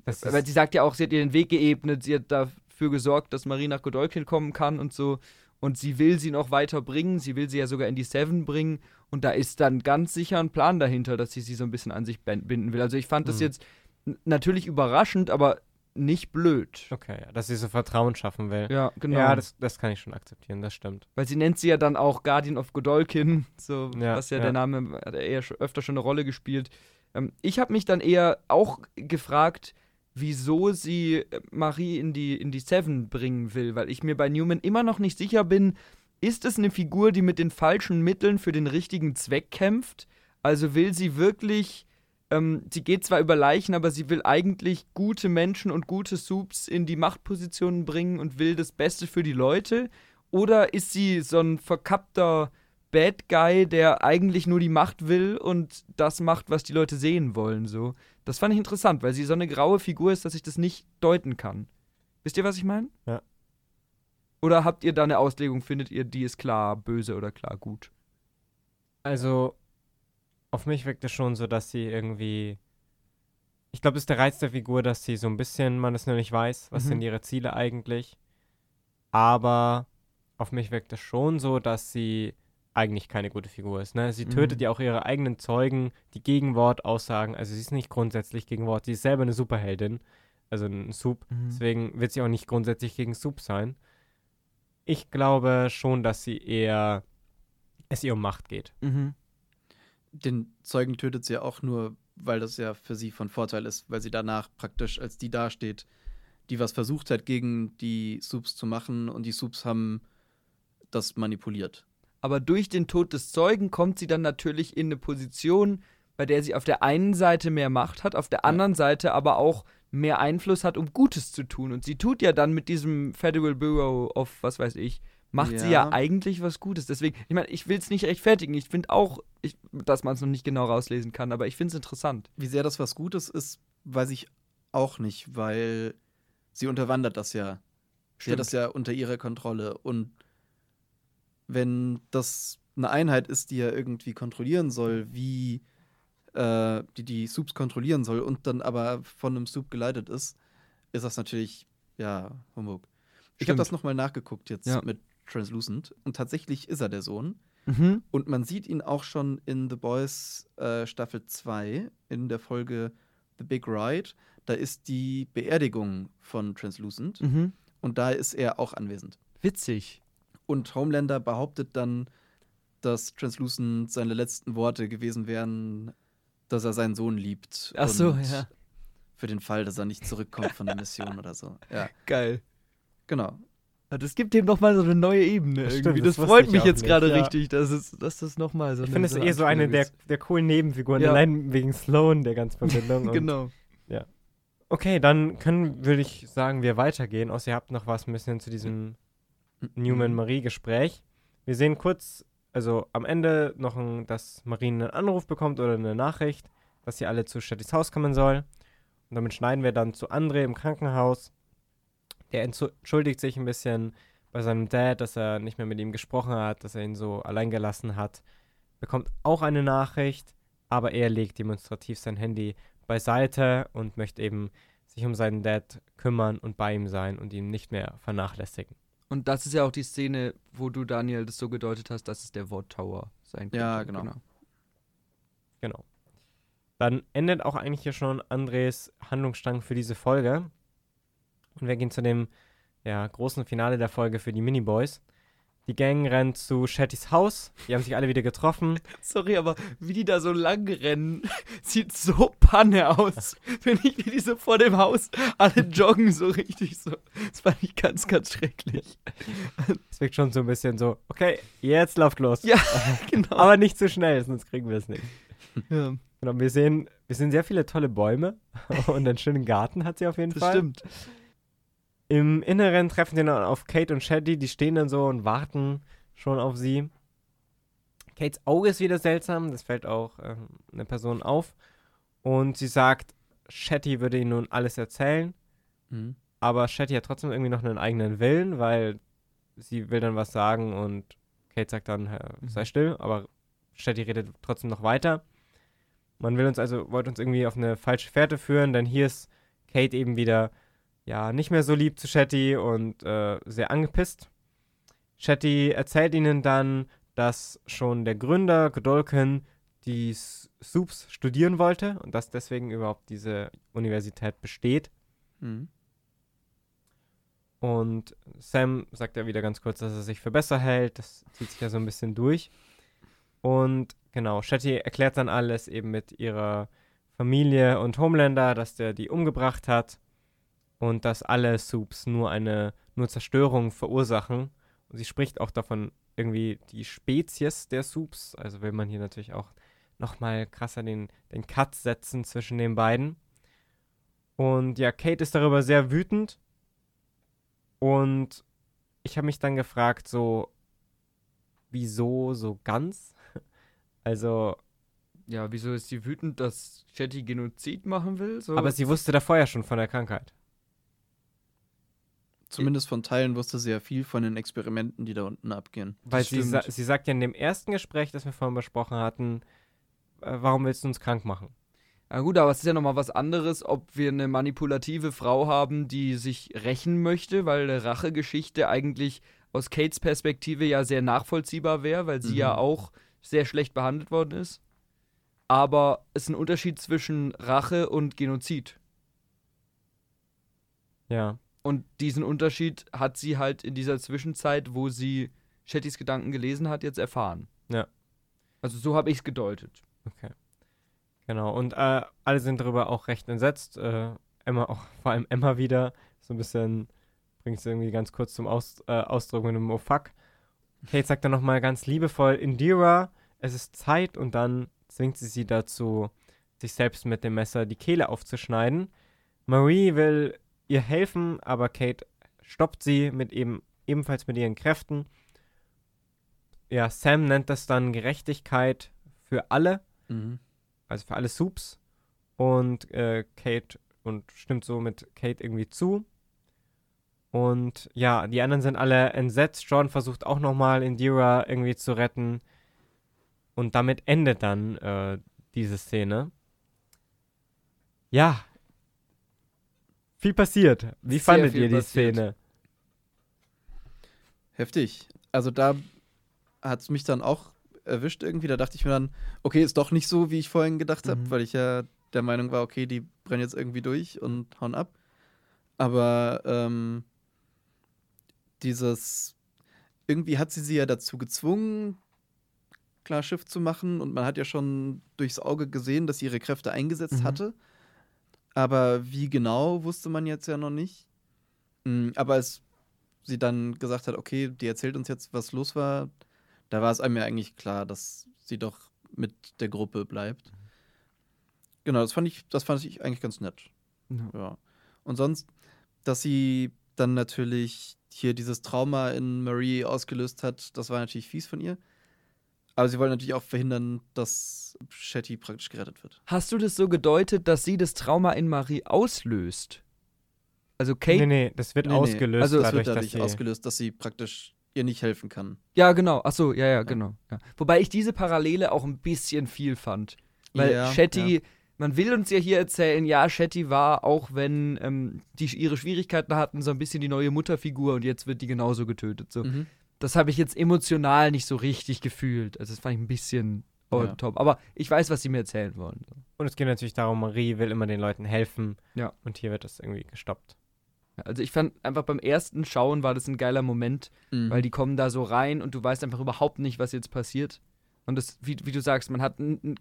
weil sie sagt ja auch, sie hat ihr den Weg geebnet, sie hat dafür gesorgt, dass Marie nach Godolkin kommen kann und so. Und sie will sie noch weiter bringen, sie will sie ja sogar in die Seven bringen. Und da ist dann ganz sicher ein Plan dahinter, dass sie sie so ein bisschen an sich binden will. Also ich fand das Mhm. jetzt n- natürlich überraschend, aber nicht blöd. okay, ja, dass sie so Vertrauen schaffen will. Ja, genau. Ja, das, das kann ich schon akzeptieren, das stimmt. Weil sie nennt sie ja dann auch Guardian of Godolkin, so Ja, was ja, ja. der Name hat er eher öfter schon eine Rolle gespielt. Ähm, ich habe mich dann eher auch gefragt, wieso sie äh, Marie in die, in die Seven bringen will, weil ich mir bei Newman immer noch nicht sicher bin, ist es eine Figur, die mit den falschen Mitteln für den richtigen Zweck kämpft? Also will sie wirklich, ähm, sie geht zwar über Leichen, aber sie will eigentlich gute Menschen und gute Soups in die Machtpositionen bringen und will das Beste für die Leute? Oder ist sie so ein verkappter Bad Guy, der eigentlich nur die Macht will und das macht, was die Leute sehen wollen? So, das fand ich interessant, weil sie so eine graue Figur ist, dass ich das nicht deuten kann. Wisst ihr, was ich meine? Ja. Oder habt ihr da eine Auslegung? Findet ihr, die ist klar böse oder klar gut? Also, auf mich wirkt es schon so, dass sie irgendwie. Ich glaube, es ist der Reiz der Figur, dass sie so ein bisschen, man es nur nicht weiß, was Mhm. sind ihre Ziele eigentlich. Aber auf mich wirkt es schon so, dass sie eigentlich keine gute Figur ist. Ne? Sie Mhm. tötet ja auch ihre eigenen Zeugen, die gegen Wort aussagen. Also sie ist nicht grundsätzlich gegen Wort. Sie ist selber eine Superheldin, also ein Soup. Mhm. Deswegen wird sie auch nicht grundsätzlich gegen Soup sein. Ich glaube schon, dass sie eher es ihr um Macht geht. Mhm. Den Zeugen tötet sie ja auch nur, weil das ja für sie von Vorteil ist, weil sie danach praktisch als die dasteht, die was versucht hat, gegen die Soups zu machen und die Soups haben das manipuliert. Aber durch den Tod des Zeugen kommt sie dann natürlich in eine Position, bei der sie auf der einen Seite mehr Macht hat, auf der anderen Seite aber auch mehr Einfluss hat, um Gutes zu tun. Und sie tut ja dann mit diesem Federal Bureau of, was weiß ich, macht sie ja Ja. eigentlich was Gutes. Deswegen, ich meine, ich will es nicht rechtfertigen. Ich finde auch, ich, dass man es noch nicht genau rauslesen kann, aber ich finde es interessant. Wie sehr das was Gutes ist, weiß ich auch nicht, weil sie unterwandert das ja. Sie hat das ja unter ihrer Kontrolle. Und wenn das eine Einheit ist, die ja irgendwie kontrollieren soll, wie äh, die die Soups kontrollieren soll und dann aber von einem Soup geleitet ist, ist das natürlich, ja, Humbug. Ich habe das nochmal nachgeguckt jetzt Ja. mit Translucent und tatsächlich ist er der Sohn. Mhm. Und man sieht ihn auch schon in The Boys äh, Staffel 2 in der Folge The Big Ride. Da ist die Beerdigung von Translucent Mhm. und da ist er auch anwesend. Witzig. Und Homelander behauptet dann, dass Translucent seine letzten Worte gewesen wären, dass er seinen Sohn liebt. Ach so, und ja. Für den Fall, dass er nicht zurückkommt von der Mission oder so. Ja, Geil. genau. Ja, Das gibt dem nochmal so eine neue Ebene Das irgendwie. stimmt, das das freut ich mich jetzt gerade ja. richtig, dass, es, dass das nochmal so Ich eine finde es eher so eine der, ist. der coolen Nebenfiguren, Ja. allein wegen Sloan, der ganzen Verbindung. und- Genau. Okay, dann können, würde ich sagen, wir weitergehen. Außer ihr habt noch was ein bisschen zu diesem Newman-Marie-Gespräch. Wir sehen kurz, also am Ende noch, ein, dass Marie einen Anruf bekommt oder eine Nachricht, dass sie alle zu Stettys Haus kommen soll. Und damit schneiden wir dann zu André im Krankenhaus. Der entschuldigt sich ein bisschen bei seinem Dad, dass er nicht mehr mit ihm gesprochen hat, dass er ihn so allein gelassen hat. Bekommt auch eine Nachricht, aber er legt demonstrativ sein Handy beiseite und möchte eben sich um seinen Dad kümmern und bei ihm sein und ihn nicht mehr vernachlässigen. Und das ist ja auch die Szene, wo du, Daniel, das so gedeutet hast, dass es der Wort Tower sein könnte. Ja, genau. Genau. Dann endet auch eigentlich hier schon Andres Handlungsstrang für diese Folge. Und wir gehen zu dem ja, großen Finale der Folge für die Miniboys. Die Gang rennt zu Shattys Haus. Die haben sich alle wieder getroffen. Sorry, aber wie die da so lang rennen, sieht so Panne aus. Wenn ich wie die so vor dem Haus alle joggen so richtig so. Das fand ich ganz, ganz schrecklich. Es wirkt schon so ein bisschen so, okay, jetzt läuft los. Ja, genau. Aber nicht zu schnell, sonst kriegen wir es nicht. ja, Genau, wir sehen, wir sehen sehr viele tolle Bäume und einen schönen Garten hat sie auf jeden das Fall. stimmt. Im Inneren treffen sie dann auf Kate und Shetty, die stehen dann so und warten schon auf sie. Kates Auge ist wieder seltsam, das fällt auch ähm, einer Person auf. Und sie sagt, Shetty würde ihnen nun alles erzählen, Mhm. aber Shetty hat trotzdem irgendwie noch einen eigenen Willen, weil sie will dann was sagen und Kate sagt dann, äh, sei Mhm. still, aber Shetty redet trotzdem noch weiter. Man will uns also, wollte uns irgendwie auf eine falsche Fährte führen, denn hier ist Kate eben wieder, ja, nicht mehr so lieb zu Shetty und äh, sehr angepisst. Shetty erzählt ihnen dann, dass schon der Gründer, Godolkin, die Soups studieren wollte und dass deswegen überhaupt diese Universität besteht. Mhm. Und Sam sagt ja wieder ganz kurz, dass er sich für besser hält. Das zieht sich ja so ein bisschen durch. Und genau, Shetty erklärt dann alles eben mit ihrer Familie und Homelander, dass der die umgebracht hat und dass alle Soups nur eine nur Zerstörung verursachen. Und sie spricht auch davon irgendwie die Spezies der Soups. Also will man hier natürlich auch nochmal krasser den, den Cut setzen zwischen den beiden. Und ja, Kate ist darüber sehr wütend. Und ich habe mich dann gefragt, so, wieso so ganz? Also. Ja, wieso ist sie wütend, dass Chetty Genozid machen will? So? Aber sie wusste davor ja schon von der Krankheit. Zumindest von Teilen wusste sie ja viel von den Experimenten, die da unten abgehen. Weil sie, sa sie sagt ja in dem ersten Gespräch, das wir vorhin besprochen hatten, äh, warum willst du uns krank machen? Na gut, aber es ist ja nochmal was anderes, ob wir eine manipulative Frau haben, die sich rächen möchte, weil eine Rachegeschichte eigentlich aus Kates Perspektive ja sehr nachvollziehbar wäre, weil sie mhm. ja auch sehr schlecht behandelt worden ist. Aber es ist ein Unterschied zwischen Rache und Genozid. Ja. Und diesen Unterschied hat sie halt in dieser Zwischenzeit, wo sie Shettys Gedanken gelesen hat, jetzt erfahren. Ja. Also so habe ich es gedeutet. Okay. Genau, und äh, alle sind darüber auch recht entsetzt. Äh, Emma, auch vor allem Emma wieder, so ein bisschen, bringt es irgendwie ganz kurz zum Aus, äh, Ausdruck mit einem Oh fuck. Kate sagt dann nochmal ganz liebevoll, Indira, es ist Zeit und dann zwingt sie sie dazu, sich selbst mit dem Messer die Kehle aufzuschneiden. Marie will ihr helfen, aber Kate stoppt sie mit eben ebenfalls mit ihren Kräften. Ja, Sam nennt das dann Gerechtigkeit für alle Mhm. Also für alle Soups. Und äh, Kate und stimmt so mit Kate irgendwie zu. Und ja, die anderen sind alle entsetzt. John versucht auch nochmal Indira irgendwie zu retten. Und damit endet dann äh, diese Szene. Ja. Viel passiert. Wie Sehr fandet ihr die passiert. Szene? Heftig. Also da hat es mich dann auch erwischt irgendwie. Da dachte ich mir dann, okay, ist doch nicht so, wie ich vorhin gedacht habe, mhm. weil ich ja der Meinung war, okay, die brennen jetzt irgendwie durch und hauen ab. Aber ähm, dieses, irgendwie hat sie sie ja dazu gezwungen, klar Schiff zu machen und man hat ja schon durchs Auge gesehen, dass sie ihre Kräfte eingesetzt mhm. hatte. Aber wie genau, wusste man jetzt ja noch nicht. Mhm, aber als sie dann gesagt hat, okay, die erzählt uns jetzt, was los war, da war es einem ja eigentlich klar, dass sie doch mit der Gruppe bleibt. Genau, das fand ich, das fand ich eigentlich ganz nett. Ja. ja. Und sonst, dass sie dann natürlich hier dieses Trauma in Marie ausgelöst hat, das war natürlich fies von ihr. Aber sie wollen natürlich auch verhindern, dass Shetty praktisch gerettet wird. Hast du das so gedeutet, dass sie das Trauma in Marie auslöst? Also Kate. Nee, nee, das wird nee, ausgelöst. Also es wird dadurch dass ausgelöst, dass sie praktisch ihr nicht helfen kann. Ja, genau. Ach so, ja, ja, genau. Ja. Wobei ich diese Parallele auch ein bisschen viel fand. Weil ja, Shetty, ja. man will uns ja hier erzählen, ja, Shetty war, auch wenn ähm, die ihre Schwierigkeiten hatten, so ein bisschen die neue Mutterfigur und jetzt wird die genauso getötet. So. Mhm. Das habe ich jetzt emotional nicht so richtig gefühlt. Also das fand ich ein bisschen ja. top. Aber ich weiß, was sie mir erzählen wollen. Und es geht natürlich darum, Marie will immer den Leuten helfen. Ja. Und hier wird das irgendwie gestoppt. Also ich fand einfach beim ersten Schauen war das ein geiler Moment, mhm. weil die kommen da so rein und du weißt einfach überhaupt nicht, was jetzt passiert. Und das, wie, wie du sagst, man hat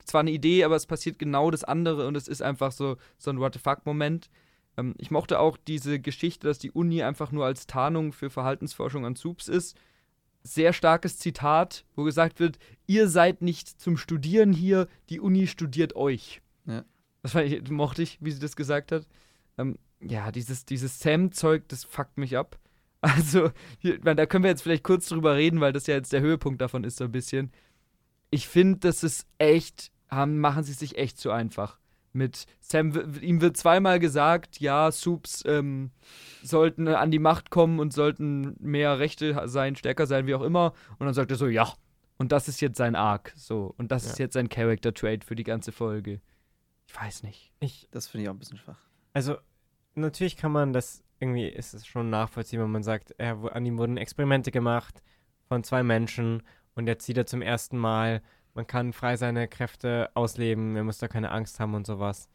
zwar eine Idee, aber es passiert genau das andere und es ist einfach so, so ein What the fuck-Moment. Ähm, ich mochte auch diese Geschichte, dass die Uni einfach nur als Tarnung für Verhaltensforschung an Subs ist. Sehr starkes Zitat, wo gesagt wird, ihr seid nicht zum Studieren hier, die Uni studiert euch. Ja. Das ich, mochte ich, wie sie das gesagt hat. Ähm, ja, dieses, dieses Sam-Zeug, das fuckt mich ab. Also, hier, da können wir jetzt vielleicht kurz drüber reden, weil das ja jetzt der Höhepunkt davon ist, so ein bisschen. Ich finde, das ist echt, haben, machen sie sich echt zu einfach. Mit Sam, ihm wird zweimal gesagt, ja, Soups ähm, sollten an die Macht kommen und sollten mehr Rechte sein, stärker sein, wie auch immer. Und dann sagt er so, ja, Und das ist jetzt sein Arc, so. Und das Ja. ist jetzt sein Character Trait für die ganze Folge. Ich weiß nicht. Ich, Das finde ich auch ein bisschen schwach. also, natürlich kann man das, irgendwie ist es schon nachvollziehbar, wenn man sagt, er, an ihm wurden Experimente gemacht von zwei Menschen und jetzt sieht er zum ersten Mal, man kann frei seine Kräfte ausleben, er muss da keine Angst haben und sowas.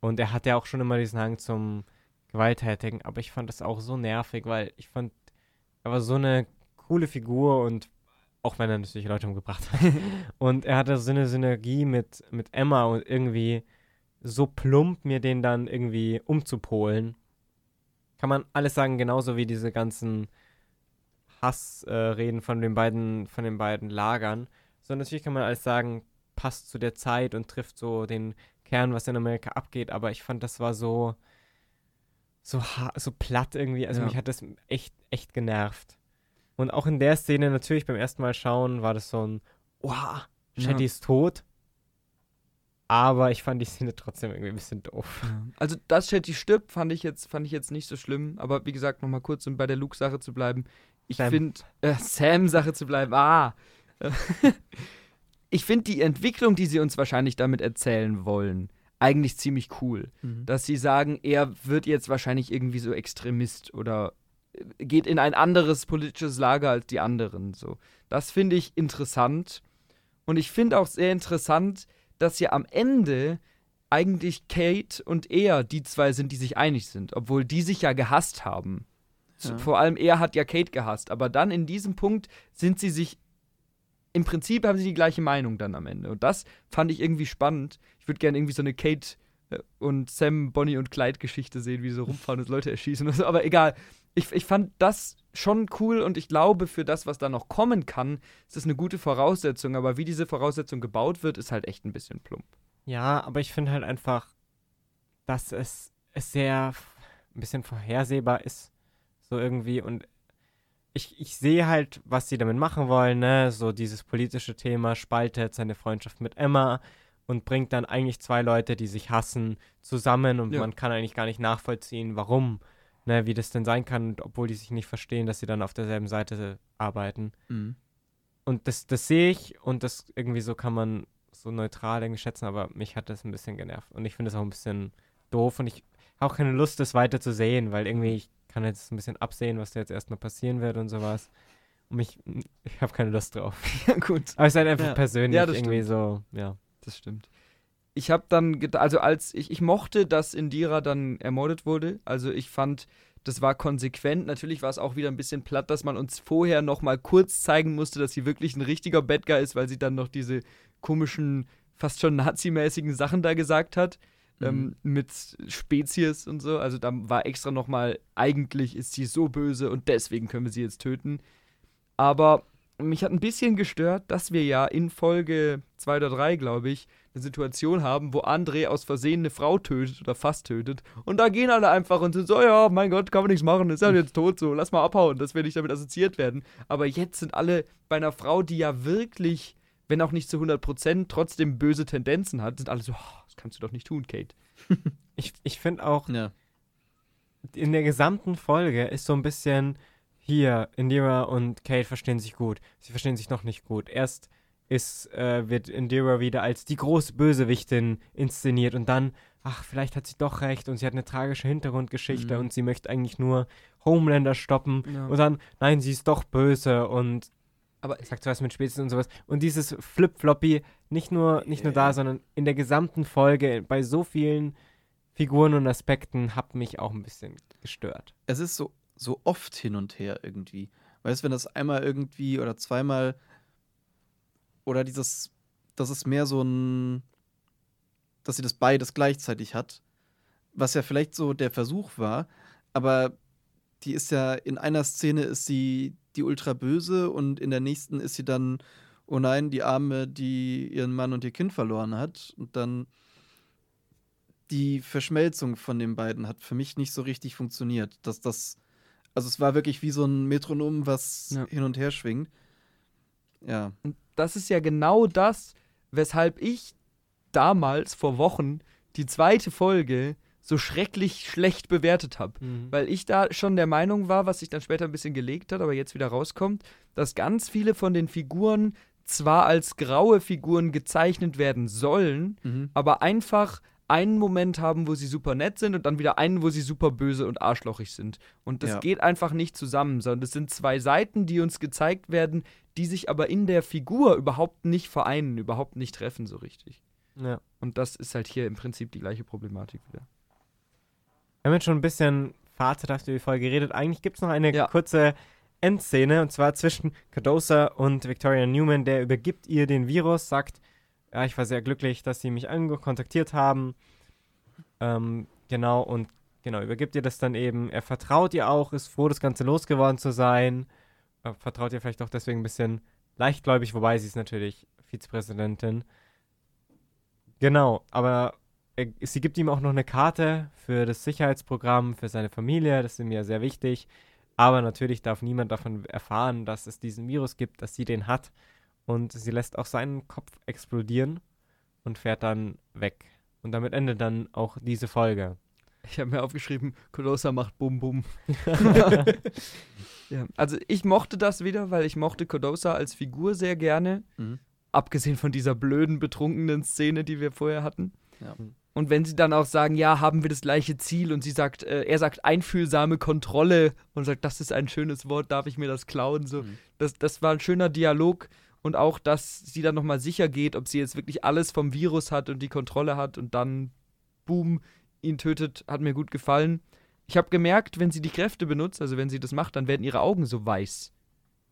Und er hat ja auch schon immer diesen Hang zum Gewalttätigen, aber ich fand das auch so nervig, weil ich fand, er war so eine coole Figur und auch wenn er natürlich Leute umgebracht hat. und er hatte so eine Synergie mit, mit Emma und irgendwie so plump mir den dann irgendwie umzupolen. Kann man alles sagen, genauso wie diese ganzen Hassreden äh, von den beiden, von den beiden Lagern. So natürlich kann man alles sagen, passt zu der Zeit und trifft so den Kern, was in Amerika abgeht, aber ich fand, das war so, so, so platt irgendwie. Also Ja. mich hat das echt, echt genervt. Und auch in der Szene, natürlich beim ersten Mal schauen, war das so ein, wow, Shetty Ja. ist tot. Aber ich fand die Szene trotzdem irgendwie ein bisschen doof. Also, dass Shetty stirbt, fand ich jetzt, fand ich jetzt nicht so schlimm. Aber wie gesagt, nochmal kurz, um bei der Luke-Sache zu bleiben. Ich finde, äh, Sam-Sache zu bleiben, ah. ich finde die Entwicklung, die sie uns wahrscheinlich damit erzählen wollen, eigentlich ziemlich cool. Dass sie sagen, er wird jetzt wahrscheinlich irgendwie so Extremist oder äh, geht in ein anderes politisches Lager als die anderen. So. Das finde ich interessant. Und ich finde auch sehr interessant, dass ja am Ende eigentlich Kate und er die zwei sind, die sich einig sind, obwohl die sich ja gehasst haben. Ja. Vor allem er hat ja Kate gehasst, aber dann in diesem Punkt sind sie sich im Prinzip haben sie die gleiche Meinung dann am Ende. Und das fand ich irgendwie spannend. Ich würde gerne irgendwie so eine Kate äh, und Sam, Bonnie und Clyde Geschichte sehen, wie sie so rumfahren und Leute erschießen und so. Aber egal. Ich, ich fand das schon cool und ich glaube, für das, was da noch kommen kann, ist das eine gute Voraussetzung. Aber wie diese Voraussetzung gebaut wird, ist halt echt ein bisschen plump. Ja, aber ich finde halt einfach, dass es, es sehr ein bisschen vorhersehbar ist. So irgendwie. Und ich, ich sehe halt, was sie damit machen wollen, ne? So dieses politische Thema spaltet seine Freundschaft mit Emma und bringt dann eigentlich zwei Leute, die sich hassen, zusammen und Ja. man kann eigentlich gar nicht nachvollziehen, warum, ne, wie das denn sein kann, und obwohl die sich nicht verstehen, dass sie dann auf derselben Seite arbeiten. Mhm. Und das, das sehe ich und das irgendwie so kann man so neutral irgendwie schätzen, aber mich hat das ein bisschen genervt. Und ich finde es auch ein bisschen doof und ich habe auch keine Lust, das weiter zu sehen, weil irgendwie ich kann jetzt ein bisschen absehen, was da jetzt erstmal passieren wird und sowas. Und mich, ich habe keine Lust drauf. Ja, gut. Aber es ist halt einfach Ja. persönlich Ja, das irgendwie stimmt. so, ja. Das stimmt. Ich habe dann, also als ich, ich mochte, dass Indira dann ermordet wurde. Also ich fand, das war konsequent. Natürlich war es auch wieder ein bisschen platt, dass man uns vorher noch mal kurz zeigen musste, dass sie wirklich ein richtiger Bad Guy ist, weil sie dann noch diese komischen, fast schon nazimäßigen Sachen da gesagt hat. Ähm, mit Spezies und so. Also da war extra noch mal, eigentlich ist sie so böse und deswegen können wir sie jetzt töten. Aber mich hat ein bisschen gestört, dass wir ja in Folge 2 oder 3, glaube ich, eine Situation haben, wo André aus Versehen eine Frau tötet oder fast tötet. Und da gehen alle einfach und sind so, ja, mein Gott, kann man nichts machen, ist ja jetzt tot so, lass mal abhauen, dass wir nicht damit assoziiert werden. Aber jetzt sind alle bei einer Frau, die ja wirklich, wenn auch nicht zu 100%, trotzdem böse Tendenzen hat, sind alle so, oh, das kannst du doch nicht tun, Kate. Ich, ich finde auch, Ja. in der gesamten Folge ist so ein bisschen hier, Indira und Kate verstehen sich gut. Sie verstehen sich noch nicht gut. Erst ist, äh, wird Indira wieder als die große Bösewichtin inszeniert und dann, ach, vielleicht hat sie doch recht und sie hat eine tragische Hintergrundgeschichte Mhm. und sie möchte eigentlich nur Homelander stoppen Ja. und dann, nein, sie ist doch böse und Aber sagt so was mit Spezies und sowas. Und dieses Flip-Floppy, nicht nur, nicht nur da, sondern in der gesamten Folge, bei so vielen Figuren und Aspekten, hat mich auch ein bisschen gestört. Es ist so, so oft hin und her irgendwie. Weißt du, wenn das einmal irgendwie oder zweimal oder dieses, das ist mehr so ein, dass sie das beides gleichzeitig hat, was ja vielleicht so der Versuch war, aber die ist ja in einer Szene ist sie die ultra böse und in der nächsten ist sie dann oh nein, die Arme, die ihren Mann und ihr Kind verloren hat und dann die Verschmelzung von den beiden hat für mich nicht so richtig funktioniert. Dass das, also es war wirklich wie so ein Metronom, was Ja. hin und her schwingt. Ja. Und das ist ja genau das, weshalb ich damals vor Wochen die zweite Folge so schrecklich schlecht bewertet habe. Weil ich da schon der Meinung war, was sich dann später ein bisschen gelegt hat, aber jetzt wieder rauskommt, dass ganz viele von den Figuren zwar als graue Figuren gezeichnet werden sollen, Mhm. aber einfach einen Moment haben, wo sie super nett sind und dann wieder einen, wo sie super böse und arschlochig sind. Und das Ja. geht einfach nicht zusammen, sondern das sind zwei Seiten, die uns gezeigt werden, die sich aber in der Figur überhaupt nicht vereinen, überhaupt nicht treffen so richtig. Ja. Und das ist halt hier im Prinzip die gleiche Problematik wieder. Wir haben jetzt schon ein bisschen fazithaft über die Folge geredet. Eigentlich gibt es noch eine Ja. kurze Endszene und zwar zwischen Cardosa und Victoria Newman. Der übergibt ihr den Virus, sagt, ja, ich war sehr glücklich, dass sie mich kontaktiert haben. Ähm, genau, und genau, übergibt ihr das dann eben. Er vertraut ihr auch, ist froh, das Ganze losgeworden zu sein. Äh, vertraut ihr vielleicht auch deswegen ein bisschen leichtgläubig, wobei sie ist natürlich Vizepräsidentin. Genau, aber er, sie gibt ihm auch noch eine Karte für das Sicherheitsprogramm, für seine Familie, das ist ihm ja sehr wichtig. Aber natürlich darf niemand davon erfahren, dass es diesen Virus gibt, dass sie den hat. Und sie lässt auch seinen Kopf explodieren und fährt dann weg. Und damit endet dann auch diese Folge. Ich habe mir aufgeschrieben, Colossa macht Bum Bum. ja, also ich mochte das wieder, weil ich mochte Codosa als Figur sehr gerne. Mhm. Abgesehen von dieser blöden, betrunkenen Szene, die wir vorher hatten. Ja. Und wenn sie dann auch sagen, ja, haben wir das gleiche Ziel und sie sagt, äh, er sagt einfühlsame Kontrolle und sagt, das ist ein schönes Wort, darf ich mir das klauen? So, Mhm. das, das war ein schöner Dialog und auch, dass sie dann nochmal sicher geht, ob sie jetzt wirklich alles vom Virus hat und die Kontrolle hat und dann, boom, ihn tötet, hat mir gut gefallen. Ich habe gemerkt, wenn sie die Kräfte benutzt, also wenn sie das macht, dann werden ihre Augen so weiß.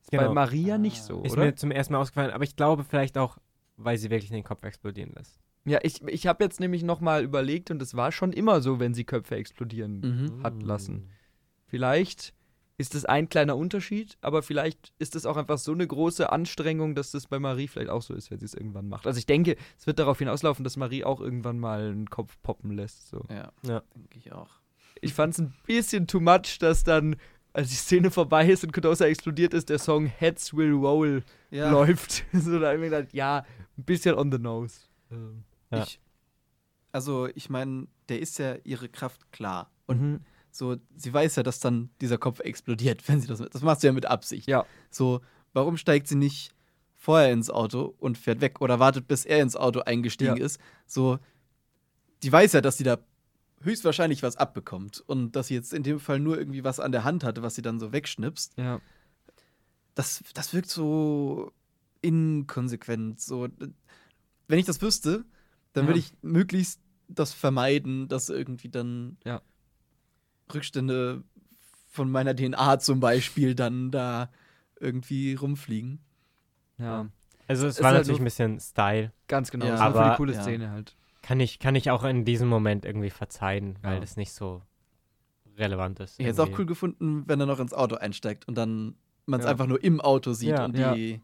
Ist bei Genau. Maria nicht Ah. so, Ist oder? mir zum ersten Mal ausgefallen, aber ich glaube vielleicht auch, weil sie wirklich den Kopf explodieren lässt. Ja, ich, ich habe jetzt nämlich nochmal überlegt und es war schon immer so, wenn sie Köpfe explodieren Mhm. hat lassen. Vielleicht ist es ein kleiner Unterschied, aber vielleicht ist es auch einfach so eine große Anstrengung, dass das bei Marie vielleicht auch so ist, wenn sie es irgendwann macht. Also ich denke, es wird darauf hinauslaufen, dass Marie auch irgendwann mal einen Kopf poppen lässt. So. Ja, Ja. denke ich auch. Ich fand es ein bisschen too much, dass dann, als die Szene vorbei ist und Kodosa explodiert ist, der Song Heads Will Roll Ja, läuft. so, da habe ich mir gedacht, ja, ein bisschen on the nose. Ähm, Ja. ich, also ich meine, der ist ja ihre Kraft klar. Und mhm. so, sie weiß ja, dass dann dieser Kopf explodiert, wenn sie das. Das macht sie ja mit Absicht. Ja. So, warum steigt sie nicht vorher ins Auto und fährt weg oder wartet, bis er ins Auto eingestiegen Ja. ist? So, die weiß ja, dass sie da höchstwahrscheinlich was abbekommt und dass sie jetzt in dem Fall nur irgendwie was an der Hand hatte, was sie dann so wegschnipst. Ja. Das, das wirkt so inkonsequent. So, wenn ich das wüsste, dann Ja. würde ich möglichst das vermeiden, dass irgendwie dann Ja. Rückstände von meiner DNA zum Beispiel dann da irgendwie rumfliegen. ja. Also es Ist war halt natürlich ein bisschen Style. Ganz genau. Ja. das war für die Aber- coole ja. Szene halt. Kann ich, kann ich auch in diesem Moment irgendwie verzeihen, weil Ja. das nicht so relevant ist. Ich hätte es auch cool gefunden, wenn er noch ins Auto einsteigt und dann man es Ja. einfach nur im Auto sieht Ja. und Ja. die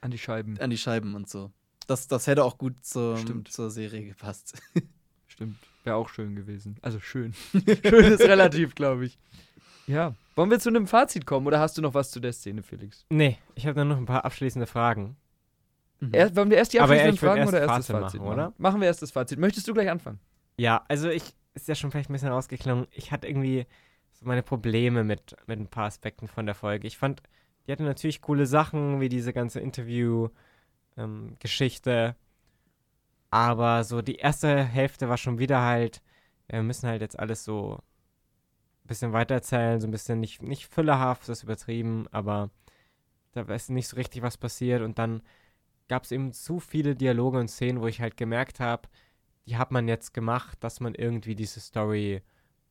An die Scheiben. an die Scheiben und so. Das, das hätte auch gut zur, zur Serie gepasst. Stimmt. Wäre auch schön gewesen. Also schön. schön ist relativ, glaube ich. Ja. Wollen wir zu einem Fazit kommen oder hast du noch was zu der Szene, Felix? Nee, ich habe dann noch ein paar abschließende Fragen. Mhm. Erst, wollen wir erst die abschließenden Fragen erst oder erst das Fazit Fazit machen, oder? Machen wir erst das Fazit. Möchtest du gleich anfangen? Ja, also ich, ist ja schon vielleicht ein bisschen rausgeklungen, ich hatte irgendwie so meine Probleme mit, mit ein paar Aspekten von der Folge. Ich fand, die hatte natürlich coole Sachen, wie diese ganze Interview-Geschichte. aber so die erste Hälfte war schon wieder halt, wir müssen halt jetzt alles so ein bisschen weitererzählen, so ein bisschen nicht, nicht füllerhaft, das ist übertrieben, aber da ist nicht so richtig was passiert und dann gab es eben zu viele Dialoge und Szenen, wo ich halt gemerkt habe, die hat man jetzt gemacht, dass man irgendwie diese Story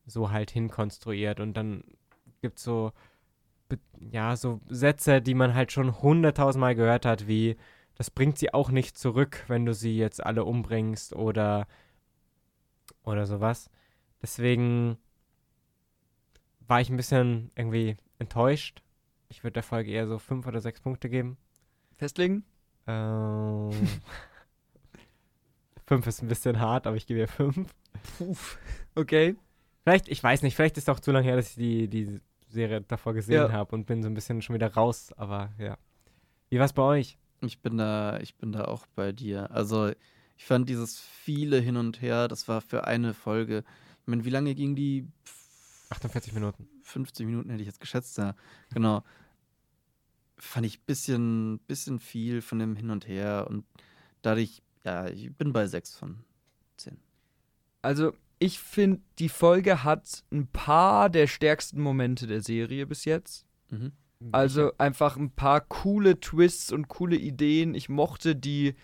so halt hinkonstruiert und dann gibt es so, ja, so Sätze, die man halt schon hunderttausendmal gehört hat, wie das bringt sie auch nicht zurück, wenn du sie jetzt alle umbringst oder oder sowas. Deswegen war ich ein bisschen irgendwie enttäuscht. Ich würde der Folge eher so fünf oder sechs Punkte geben. Festlegen? Ähm, fünf ist ein bisschen hart, aber ich gebe ihr fünf. Puh. Okay. Vielleicht, ich weiß nicht, vielleicht ist es auch zu lange her, dass ich die, die Serie davor gesehen Ja. habe und bin so ein bisschen schon wieder raus, aber ja. Wie war es bei euch? Ich bin da, ich bin da auch bei dir. Also ich fand dieses viele hin und her, das war für eine Folge. Ich meine, wie lange ging die? 48 Minuten. 50 Minuten hätte ich jetzt geschätzt, ja. Genau. fand ich ein bisschen, bisschen viel von dem Hin und Her und dadurch, ja, ich bin bei 6 von 10. Also, ich finde, die Folge hat ein paar der stärksten Momente der Serie bis jetzt. Mhm. Also einfach ein paar coole Twists und coole Ideen. Ich mochte die,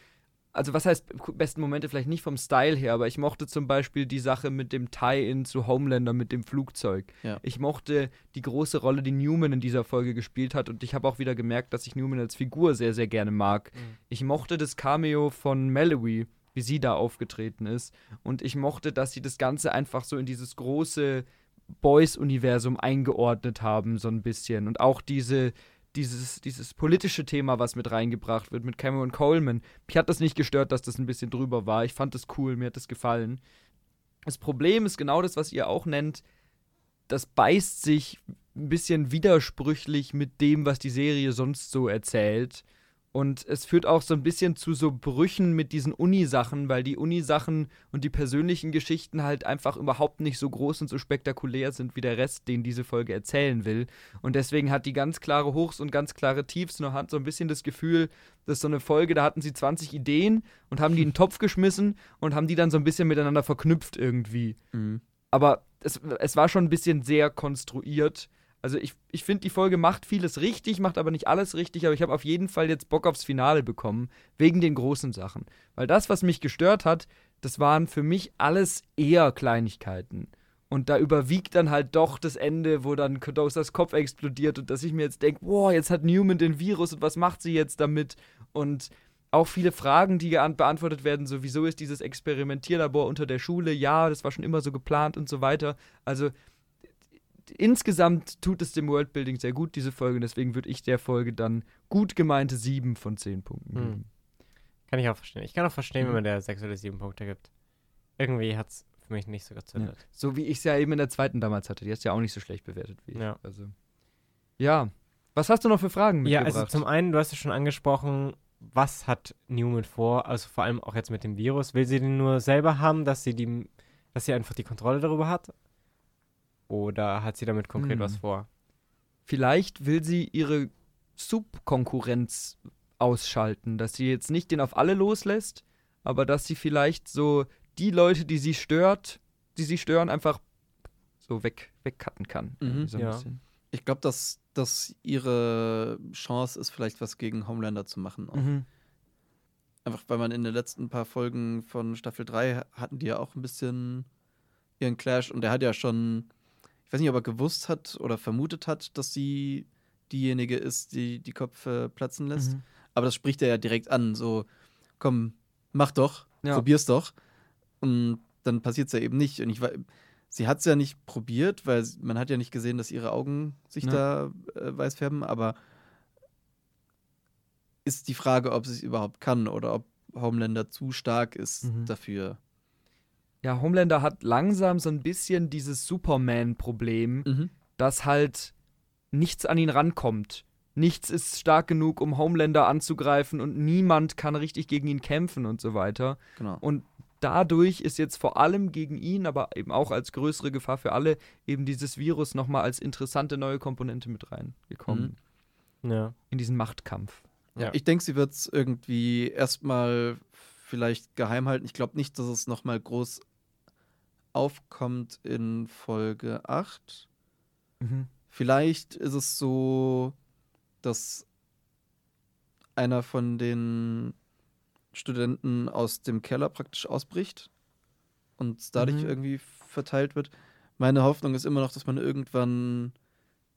also was heißt besten Momente vielleicht nicht vom Style her, aber ich mochte zum Beispiel die Sache mit dem Tie-In zu Homelander mit dem Flugzeug. Ja. Ich mochte die große Rolle, die Newman in dieser Folge gespielt hat und ich habe auch wieder gemerkt, dass ich Newman als Figur sehr, sehr gerne mag. Mhm. Ich mochte das Cameo von Mallory, wie sie da aufgetreten ist. Und ich mochte, dass sie das Ganze einfach so in dieses große Boys-Universum eingeordnet haben, so ein bisschen. Und auch diese, dieses, dieses politische Thema, was mit reingebracht wird, mit Cameron Coleman. Mich hat das nicht gestört, dass das ein bisschen drüber war. Ich fand das cool, mir hat das gefallen. Das Problem ist genau das, was ihr auch nennt. Das beißt sich ein bisschen widersprüchlich mit dem, was die Serie sonst so erzählt. Und es führt auch so ein bisschen zu so Brüchen mit diesen Uni-Sachen, weil die Uni-Sachen und die persönlichen Geschichten halt einfach überhaupt nicht so groß und so spektakulär sind wie der Rest, den diese Folge erzählen will. Und deswegen hat die ganz klare Hochs und ganz klare Tiefs. Nur hat so ein bisschen das Gefühl, dass so eine Folge, da hatten sie 20 Ideen und haben die in den Topf geschmissen und haben die dann so ein bisschen miteinander verknüpft irgendwie. Mhm. Aber es, es war schon ein bisschen sehr konstruiert. Also ich, ich finde, die Folge macht vieles richtig, macht aber nicht alles richtig, aber ich habe auf jeden Fall jetzt Bock aufs Finale bekommen, wegen den großen Sachen. Weil das, was mich gestört hat, das waren für mich alles eher Kleinigkeiten. Und da überwiegt dann halt doch das Ende, wo dann Kodosas Kopf explodiert und dass ich mir jetzt denke, boah, jetzt hat Newman den Virus und was macht sie jetzt damit? Und auch viele Fragen, die beantwortet werden, so wieso ist dieses Experimentierlabor unter der Schule? Ja, das war schon immer so geplant und so weiter. Also insgesamt tut es dem Worldbuilding sehr gut, diese Folge. Deswegen würde ich der Folge dann gut gemeinte 7 von 10 Punkten Hm. geben. Kann ich auch verstehen. Ich kann auch verstehen, Mhm. wenn man der sechs oder sieben Punkte gibt. Irgendwie hat es für mich nicht so gezündet. So wie ich es ja eben in der zweiten damals hatte. Die hast du ja auch nicht so schlecht bewertet wie ich. Ja. Also. Ja. Was hast du noch für Fragen Ja, mitgebracht? also zum einen, du hast ja schon angesprochen, was hat Newman vor? Also vor allem auch jetzt mit dem Virus. Will sie den nur selber haben, dass sie die, dass sie einfach die Kontrolle darüber hat? Oder hat sie damit konkret Hm. was vor? Vielleicht will sie ihre Subkonkurrenz ausschalten, dass sie jetzt nicht den auf alle loslässt, aber dass sie vielleicht so die Leute, die sie stört, die sie stören, einfach so weg, wegcutten kann. Mhm. So ein Ja. bisschen. Ich glaube, dass das ihre Chance ist, vielleicht was gegen Homelander zu machen. auch. Mhm. Einfach weil man in den letzten paar Folgen von Staffel 3 hatten die ja auch ein bisschen ihren Clash und der hat ja schon, ich weiß nicht, ob er gewusst hat oder vermutet hat, dass sie diejenige ist, die die Köpfe platzen lässt. Mhm. Aber das spricht er ja direkt an, so, komm, mach doch, Ja. probier's doch. Und dann passiert's ja eben nicht. Und ich war, sie hat's ja nicht probiert, weil man hat ja nicht gesehen, dass ihre Augen sich Ja. da äh, weiß färben, aber ist die Frage, ob sie es überhaupt kann oder ob Homelander zu stark ist Mhm. dafür. Ja, Homelander hat langsam so ein bisschen dieses Superman-Problem, Mhm. dass halt nichts an ihn rankommt. Nichts ist stark genug, um Homelander anzugreifen und niemand kann richtig gegen ihn kämpfen und so weiter. Genau. Und dadurch ist jetzt vor allem gegen ihn, aber eben auch als größere Gefahr für alle, eben dieses Virus nochmal als interessante neue Komponente mit reingekommen Ja. in diesen Machtkampf. Ja. Ich denke, sie wird es irgendwie erstmal vielleicht geheim halten. Ich glaube nicht, dass es nochmal groß aufkommt in Folge 8. Mhm. Vielleicht ist es so, dass einer von den Studenten aus dem Keller praktisch ausbricht und dadurch Mhm. irgendwie verteilt wird. Meine Hoffnung ist immer noch, dass man irgendwann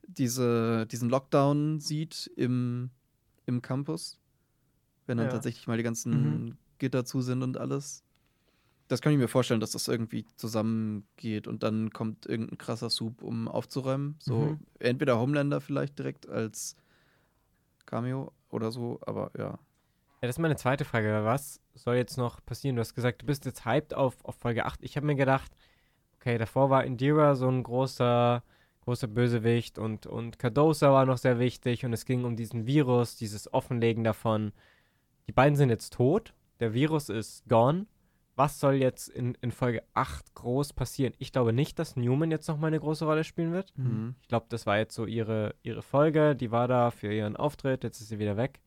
diese, diesen Lockdown sieht im, im Campus. Wenn dann Ja. tatsächlich mal die ganzen Mhm. Gitter zu sind und alles. Das kann ich mir vorstellen, dass das irgendwie zusammengeht und dann kommt irgendein krasser Sub, um aufzuräumen. So Mhm. entweder Homelander vielleicht direkt als Cameo oder so, aber ja. Ja, das ist meine zweite Frage. Was soll jetzt noch passieren? Du hast gesagt, du bist jetzt hyped auf, auf Folge 8. Ich habe mir gedacht, okay, davor war Indira so ein großer, großer Bösewicht und, und Cardosa war noch sehr wichtig und es ging um diesen Virus, dieses Offenlegen davon. Die beiden sind jetzt tot, der Virus ist gone. Was soll jetzt in, in Folge 8 groß passieren? Ich glaube nicht, dass Newman jetzt nochmal eine große Rolle spielen wird. Mhm. Ich glaube, das war jetzt so ihre, ihre Folge. Die war da für ihren Auftritt. Jetzt ist sie wieder weg.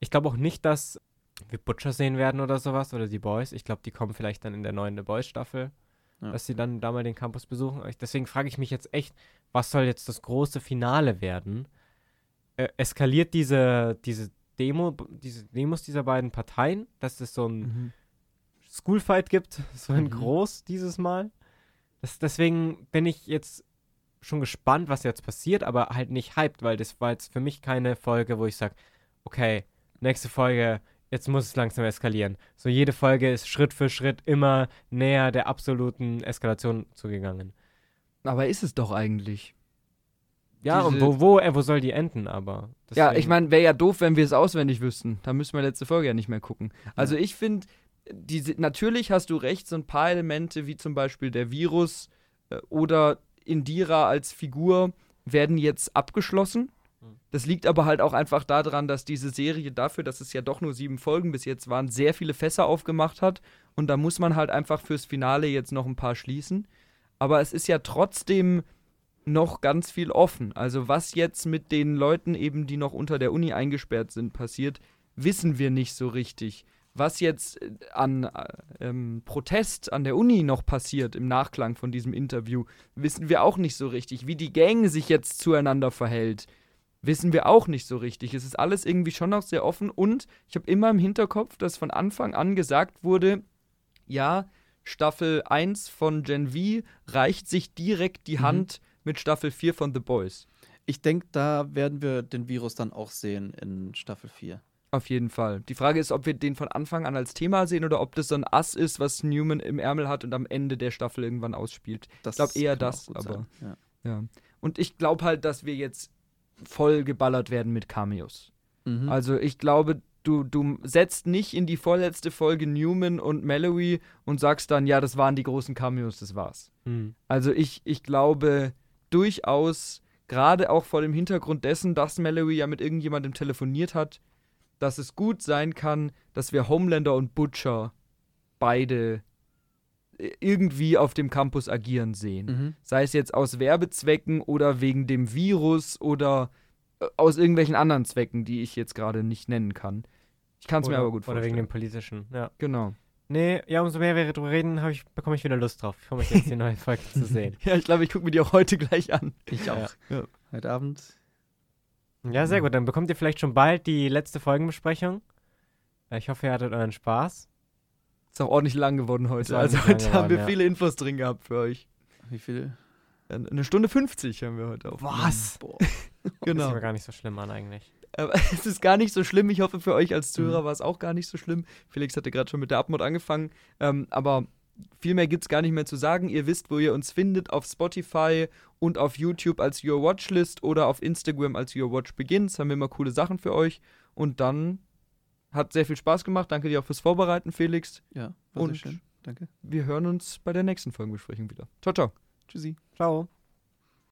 Ich glaube auch nicht, dass wir Butcher sehen werden oder sowas oder die Boys. Ich glaube, die kommen vielleicht dann in der neuen The Boys Staffel, Ja. dass sie dann da mal den Campus besuchen. Deswegen frage ich mich jetzt echt, was soll jetzt das große Finale werden? Äh, eskaliert diese, diese Demo, diese Demos dieser beiden Parteien, dass es so ein Mhm. Schoolfight gibt, so ein Mhm. groß dieses Mal. Das, deswegen bin ich jetzt schon gespannt, was jetzt passiert, aber halt nicht hyped, weil das war jetzt für mich keine Folge, wo ich sage, okay, nächste Folge, jetzt muss es langsam eskalieren. So jede Folge ist Schritt für Schritt immer näher der absoluten Eskalation zugegangen. Aber ist es doch eigentlich. Ja, und Diese- wo, wo, äh, wo soll die enden, aber? Ja, Deswegen- ich meine, wäre ja doof, wenn wir es auswendig wüssten. Da müssen wir letzte Folge ja nicht mehr gucken. Also ich finde, diese, natürlich hast du recht, so ein paar Elemente wie zum Beispiel der Virus äh, oder Indira als Figur werden jetzt abgeschlossen. Hm. Das liegt aber halt auch einfach daran, dass diese Serie dafür, dass es ja doch nur sieben Folgen bis jetzt waren, sehr viele Fässer aufgemacht hat. Und da muss man halt einfach fürs Finale jetzt noch ein paar schließen. Aber es ist ja trotzdem noch ganz viel offen. Also was jetzt mit den Leuten eben, die noch unter der Uni eingesperrt sind, passiert, wissen wir nicht so richtig. Was jetzt äh, an äh, ähm, Protest an der Uni noch passiert im Nachklang von diesem Interview, wissen wir auch nicht so richtig. Wie die Gang sich jetzt zueinander verhält, wissen wir auch nicht so richtig. Es ist alles irgendwie schon noch sehr offen und ich habe immer im Hinterkopf, dass von Anfang an gesagt wurde, ja, Staffel 1 von Gen V reicht sich direkt die Mhm. Hand mit Staffel 4 von The Boys. Ich denke, da werden wir den Virus dann auch sehen in Staffel 4. Auf jeden Fall. Die Frage ist, ob wir den von Anfang an als Thema sehen oder ob das so ein Ass ist, was Newman im Ärmel hat und am Ende der Staffel irgendwann ausspielt. Das glaub eher kann auch das, aber-. Ja. Ja. Und ich glaube halt, dass wir jetzt voll geballert werden mit Cameos. Mhm. Also ich glaube, du, du setzt nicht in die vorletzte Folge Newman und Mallory und sagst dann, ja, das waren die großen Cameos, das war's. Hm. Also ich, ich glaube durchaus, gerade auch vor dem Hintergrund dessen, dass Mallory ja mit irgendjemandem telefoniert hat, dass es gut sein kann, dass wir Homelander und Butcher beide äh, irgendwie auf dem Campus agieren sehen. Mhm. Sei es jetzt aus Werbezwecken oder wegen dem Virus oder äh, aus irgendwelchen anderen Zwecken, die ich jetzt gerade nicht nennen kann. Ich kann es mir Oder- aber gut Oder vorstellen. wegen dem politischen, ja. genau. Nee, ja, umso mehr wir drüber reden, ich, bekomme ich wieder Lust drauf. Ich freue mich jetzt, die neue Folge zu sehen. Ja, ich glaube, ich gucke mir die auch heute gleich an. Ich Ja. auch. Ja. Heute Abend. Ja, sehr gut. Dann bekommt ihr vielleicht schon bald die letzte Folgenbesprechung. Äh, Ich hoffe, ihr hattet euren Spaß. Ist auch ordentlich lang geworden Ist heute. Also heute haben wir geworden, ja. viele Infos drin gehabt für euch. Wie viel? Eine Stunde 50 haben wir heute auch. Boah. Das Genau. sieht mir gar nicht so schlimm an eigentlich. Aber es ist gar nicht so schlimm. Ich hoffe, für euch als Zuhörer Mhm. war es auch gar nicht so schlimm. Felix hatte gerade schon mit der Abmod angefangen. Ähm, aber viel mehr gibt es gar nicht mehr zu sagen. Ihr wisst, wo ihr uns findet. Auf Spotify und auf YouTube als Your Watchlist oder auf Instagram als Your Watch Begins. Haben wir immer coole Sachen für euch. Und dann hat sehr viel Spaß gemacht. Danke dir auch fürs Vorbereiten, Felix. Ja, war Und- sehr schön. Danke. Wir hören uns bei der nächsten Folgenbesprechung wieder. Ciao, ciao. Tschüssi. Ciao.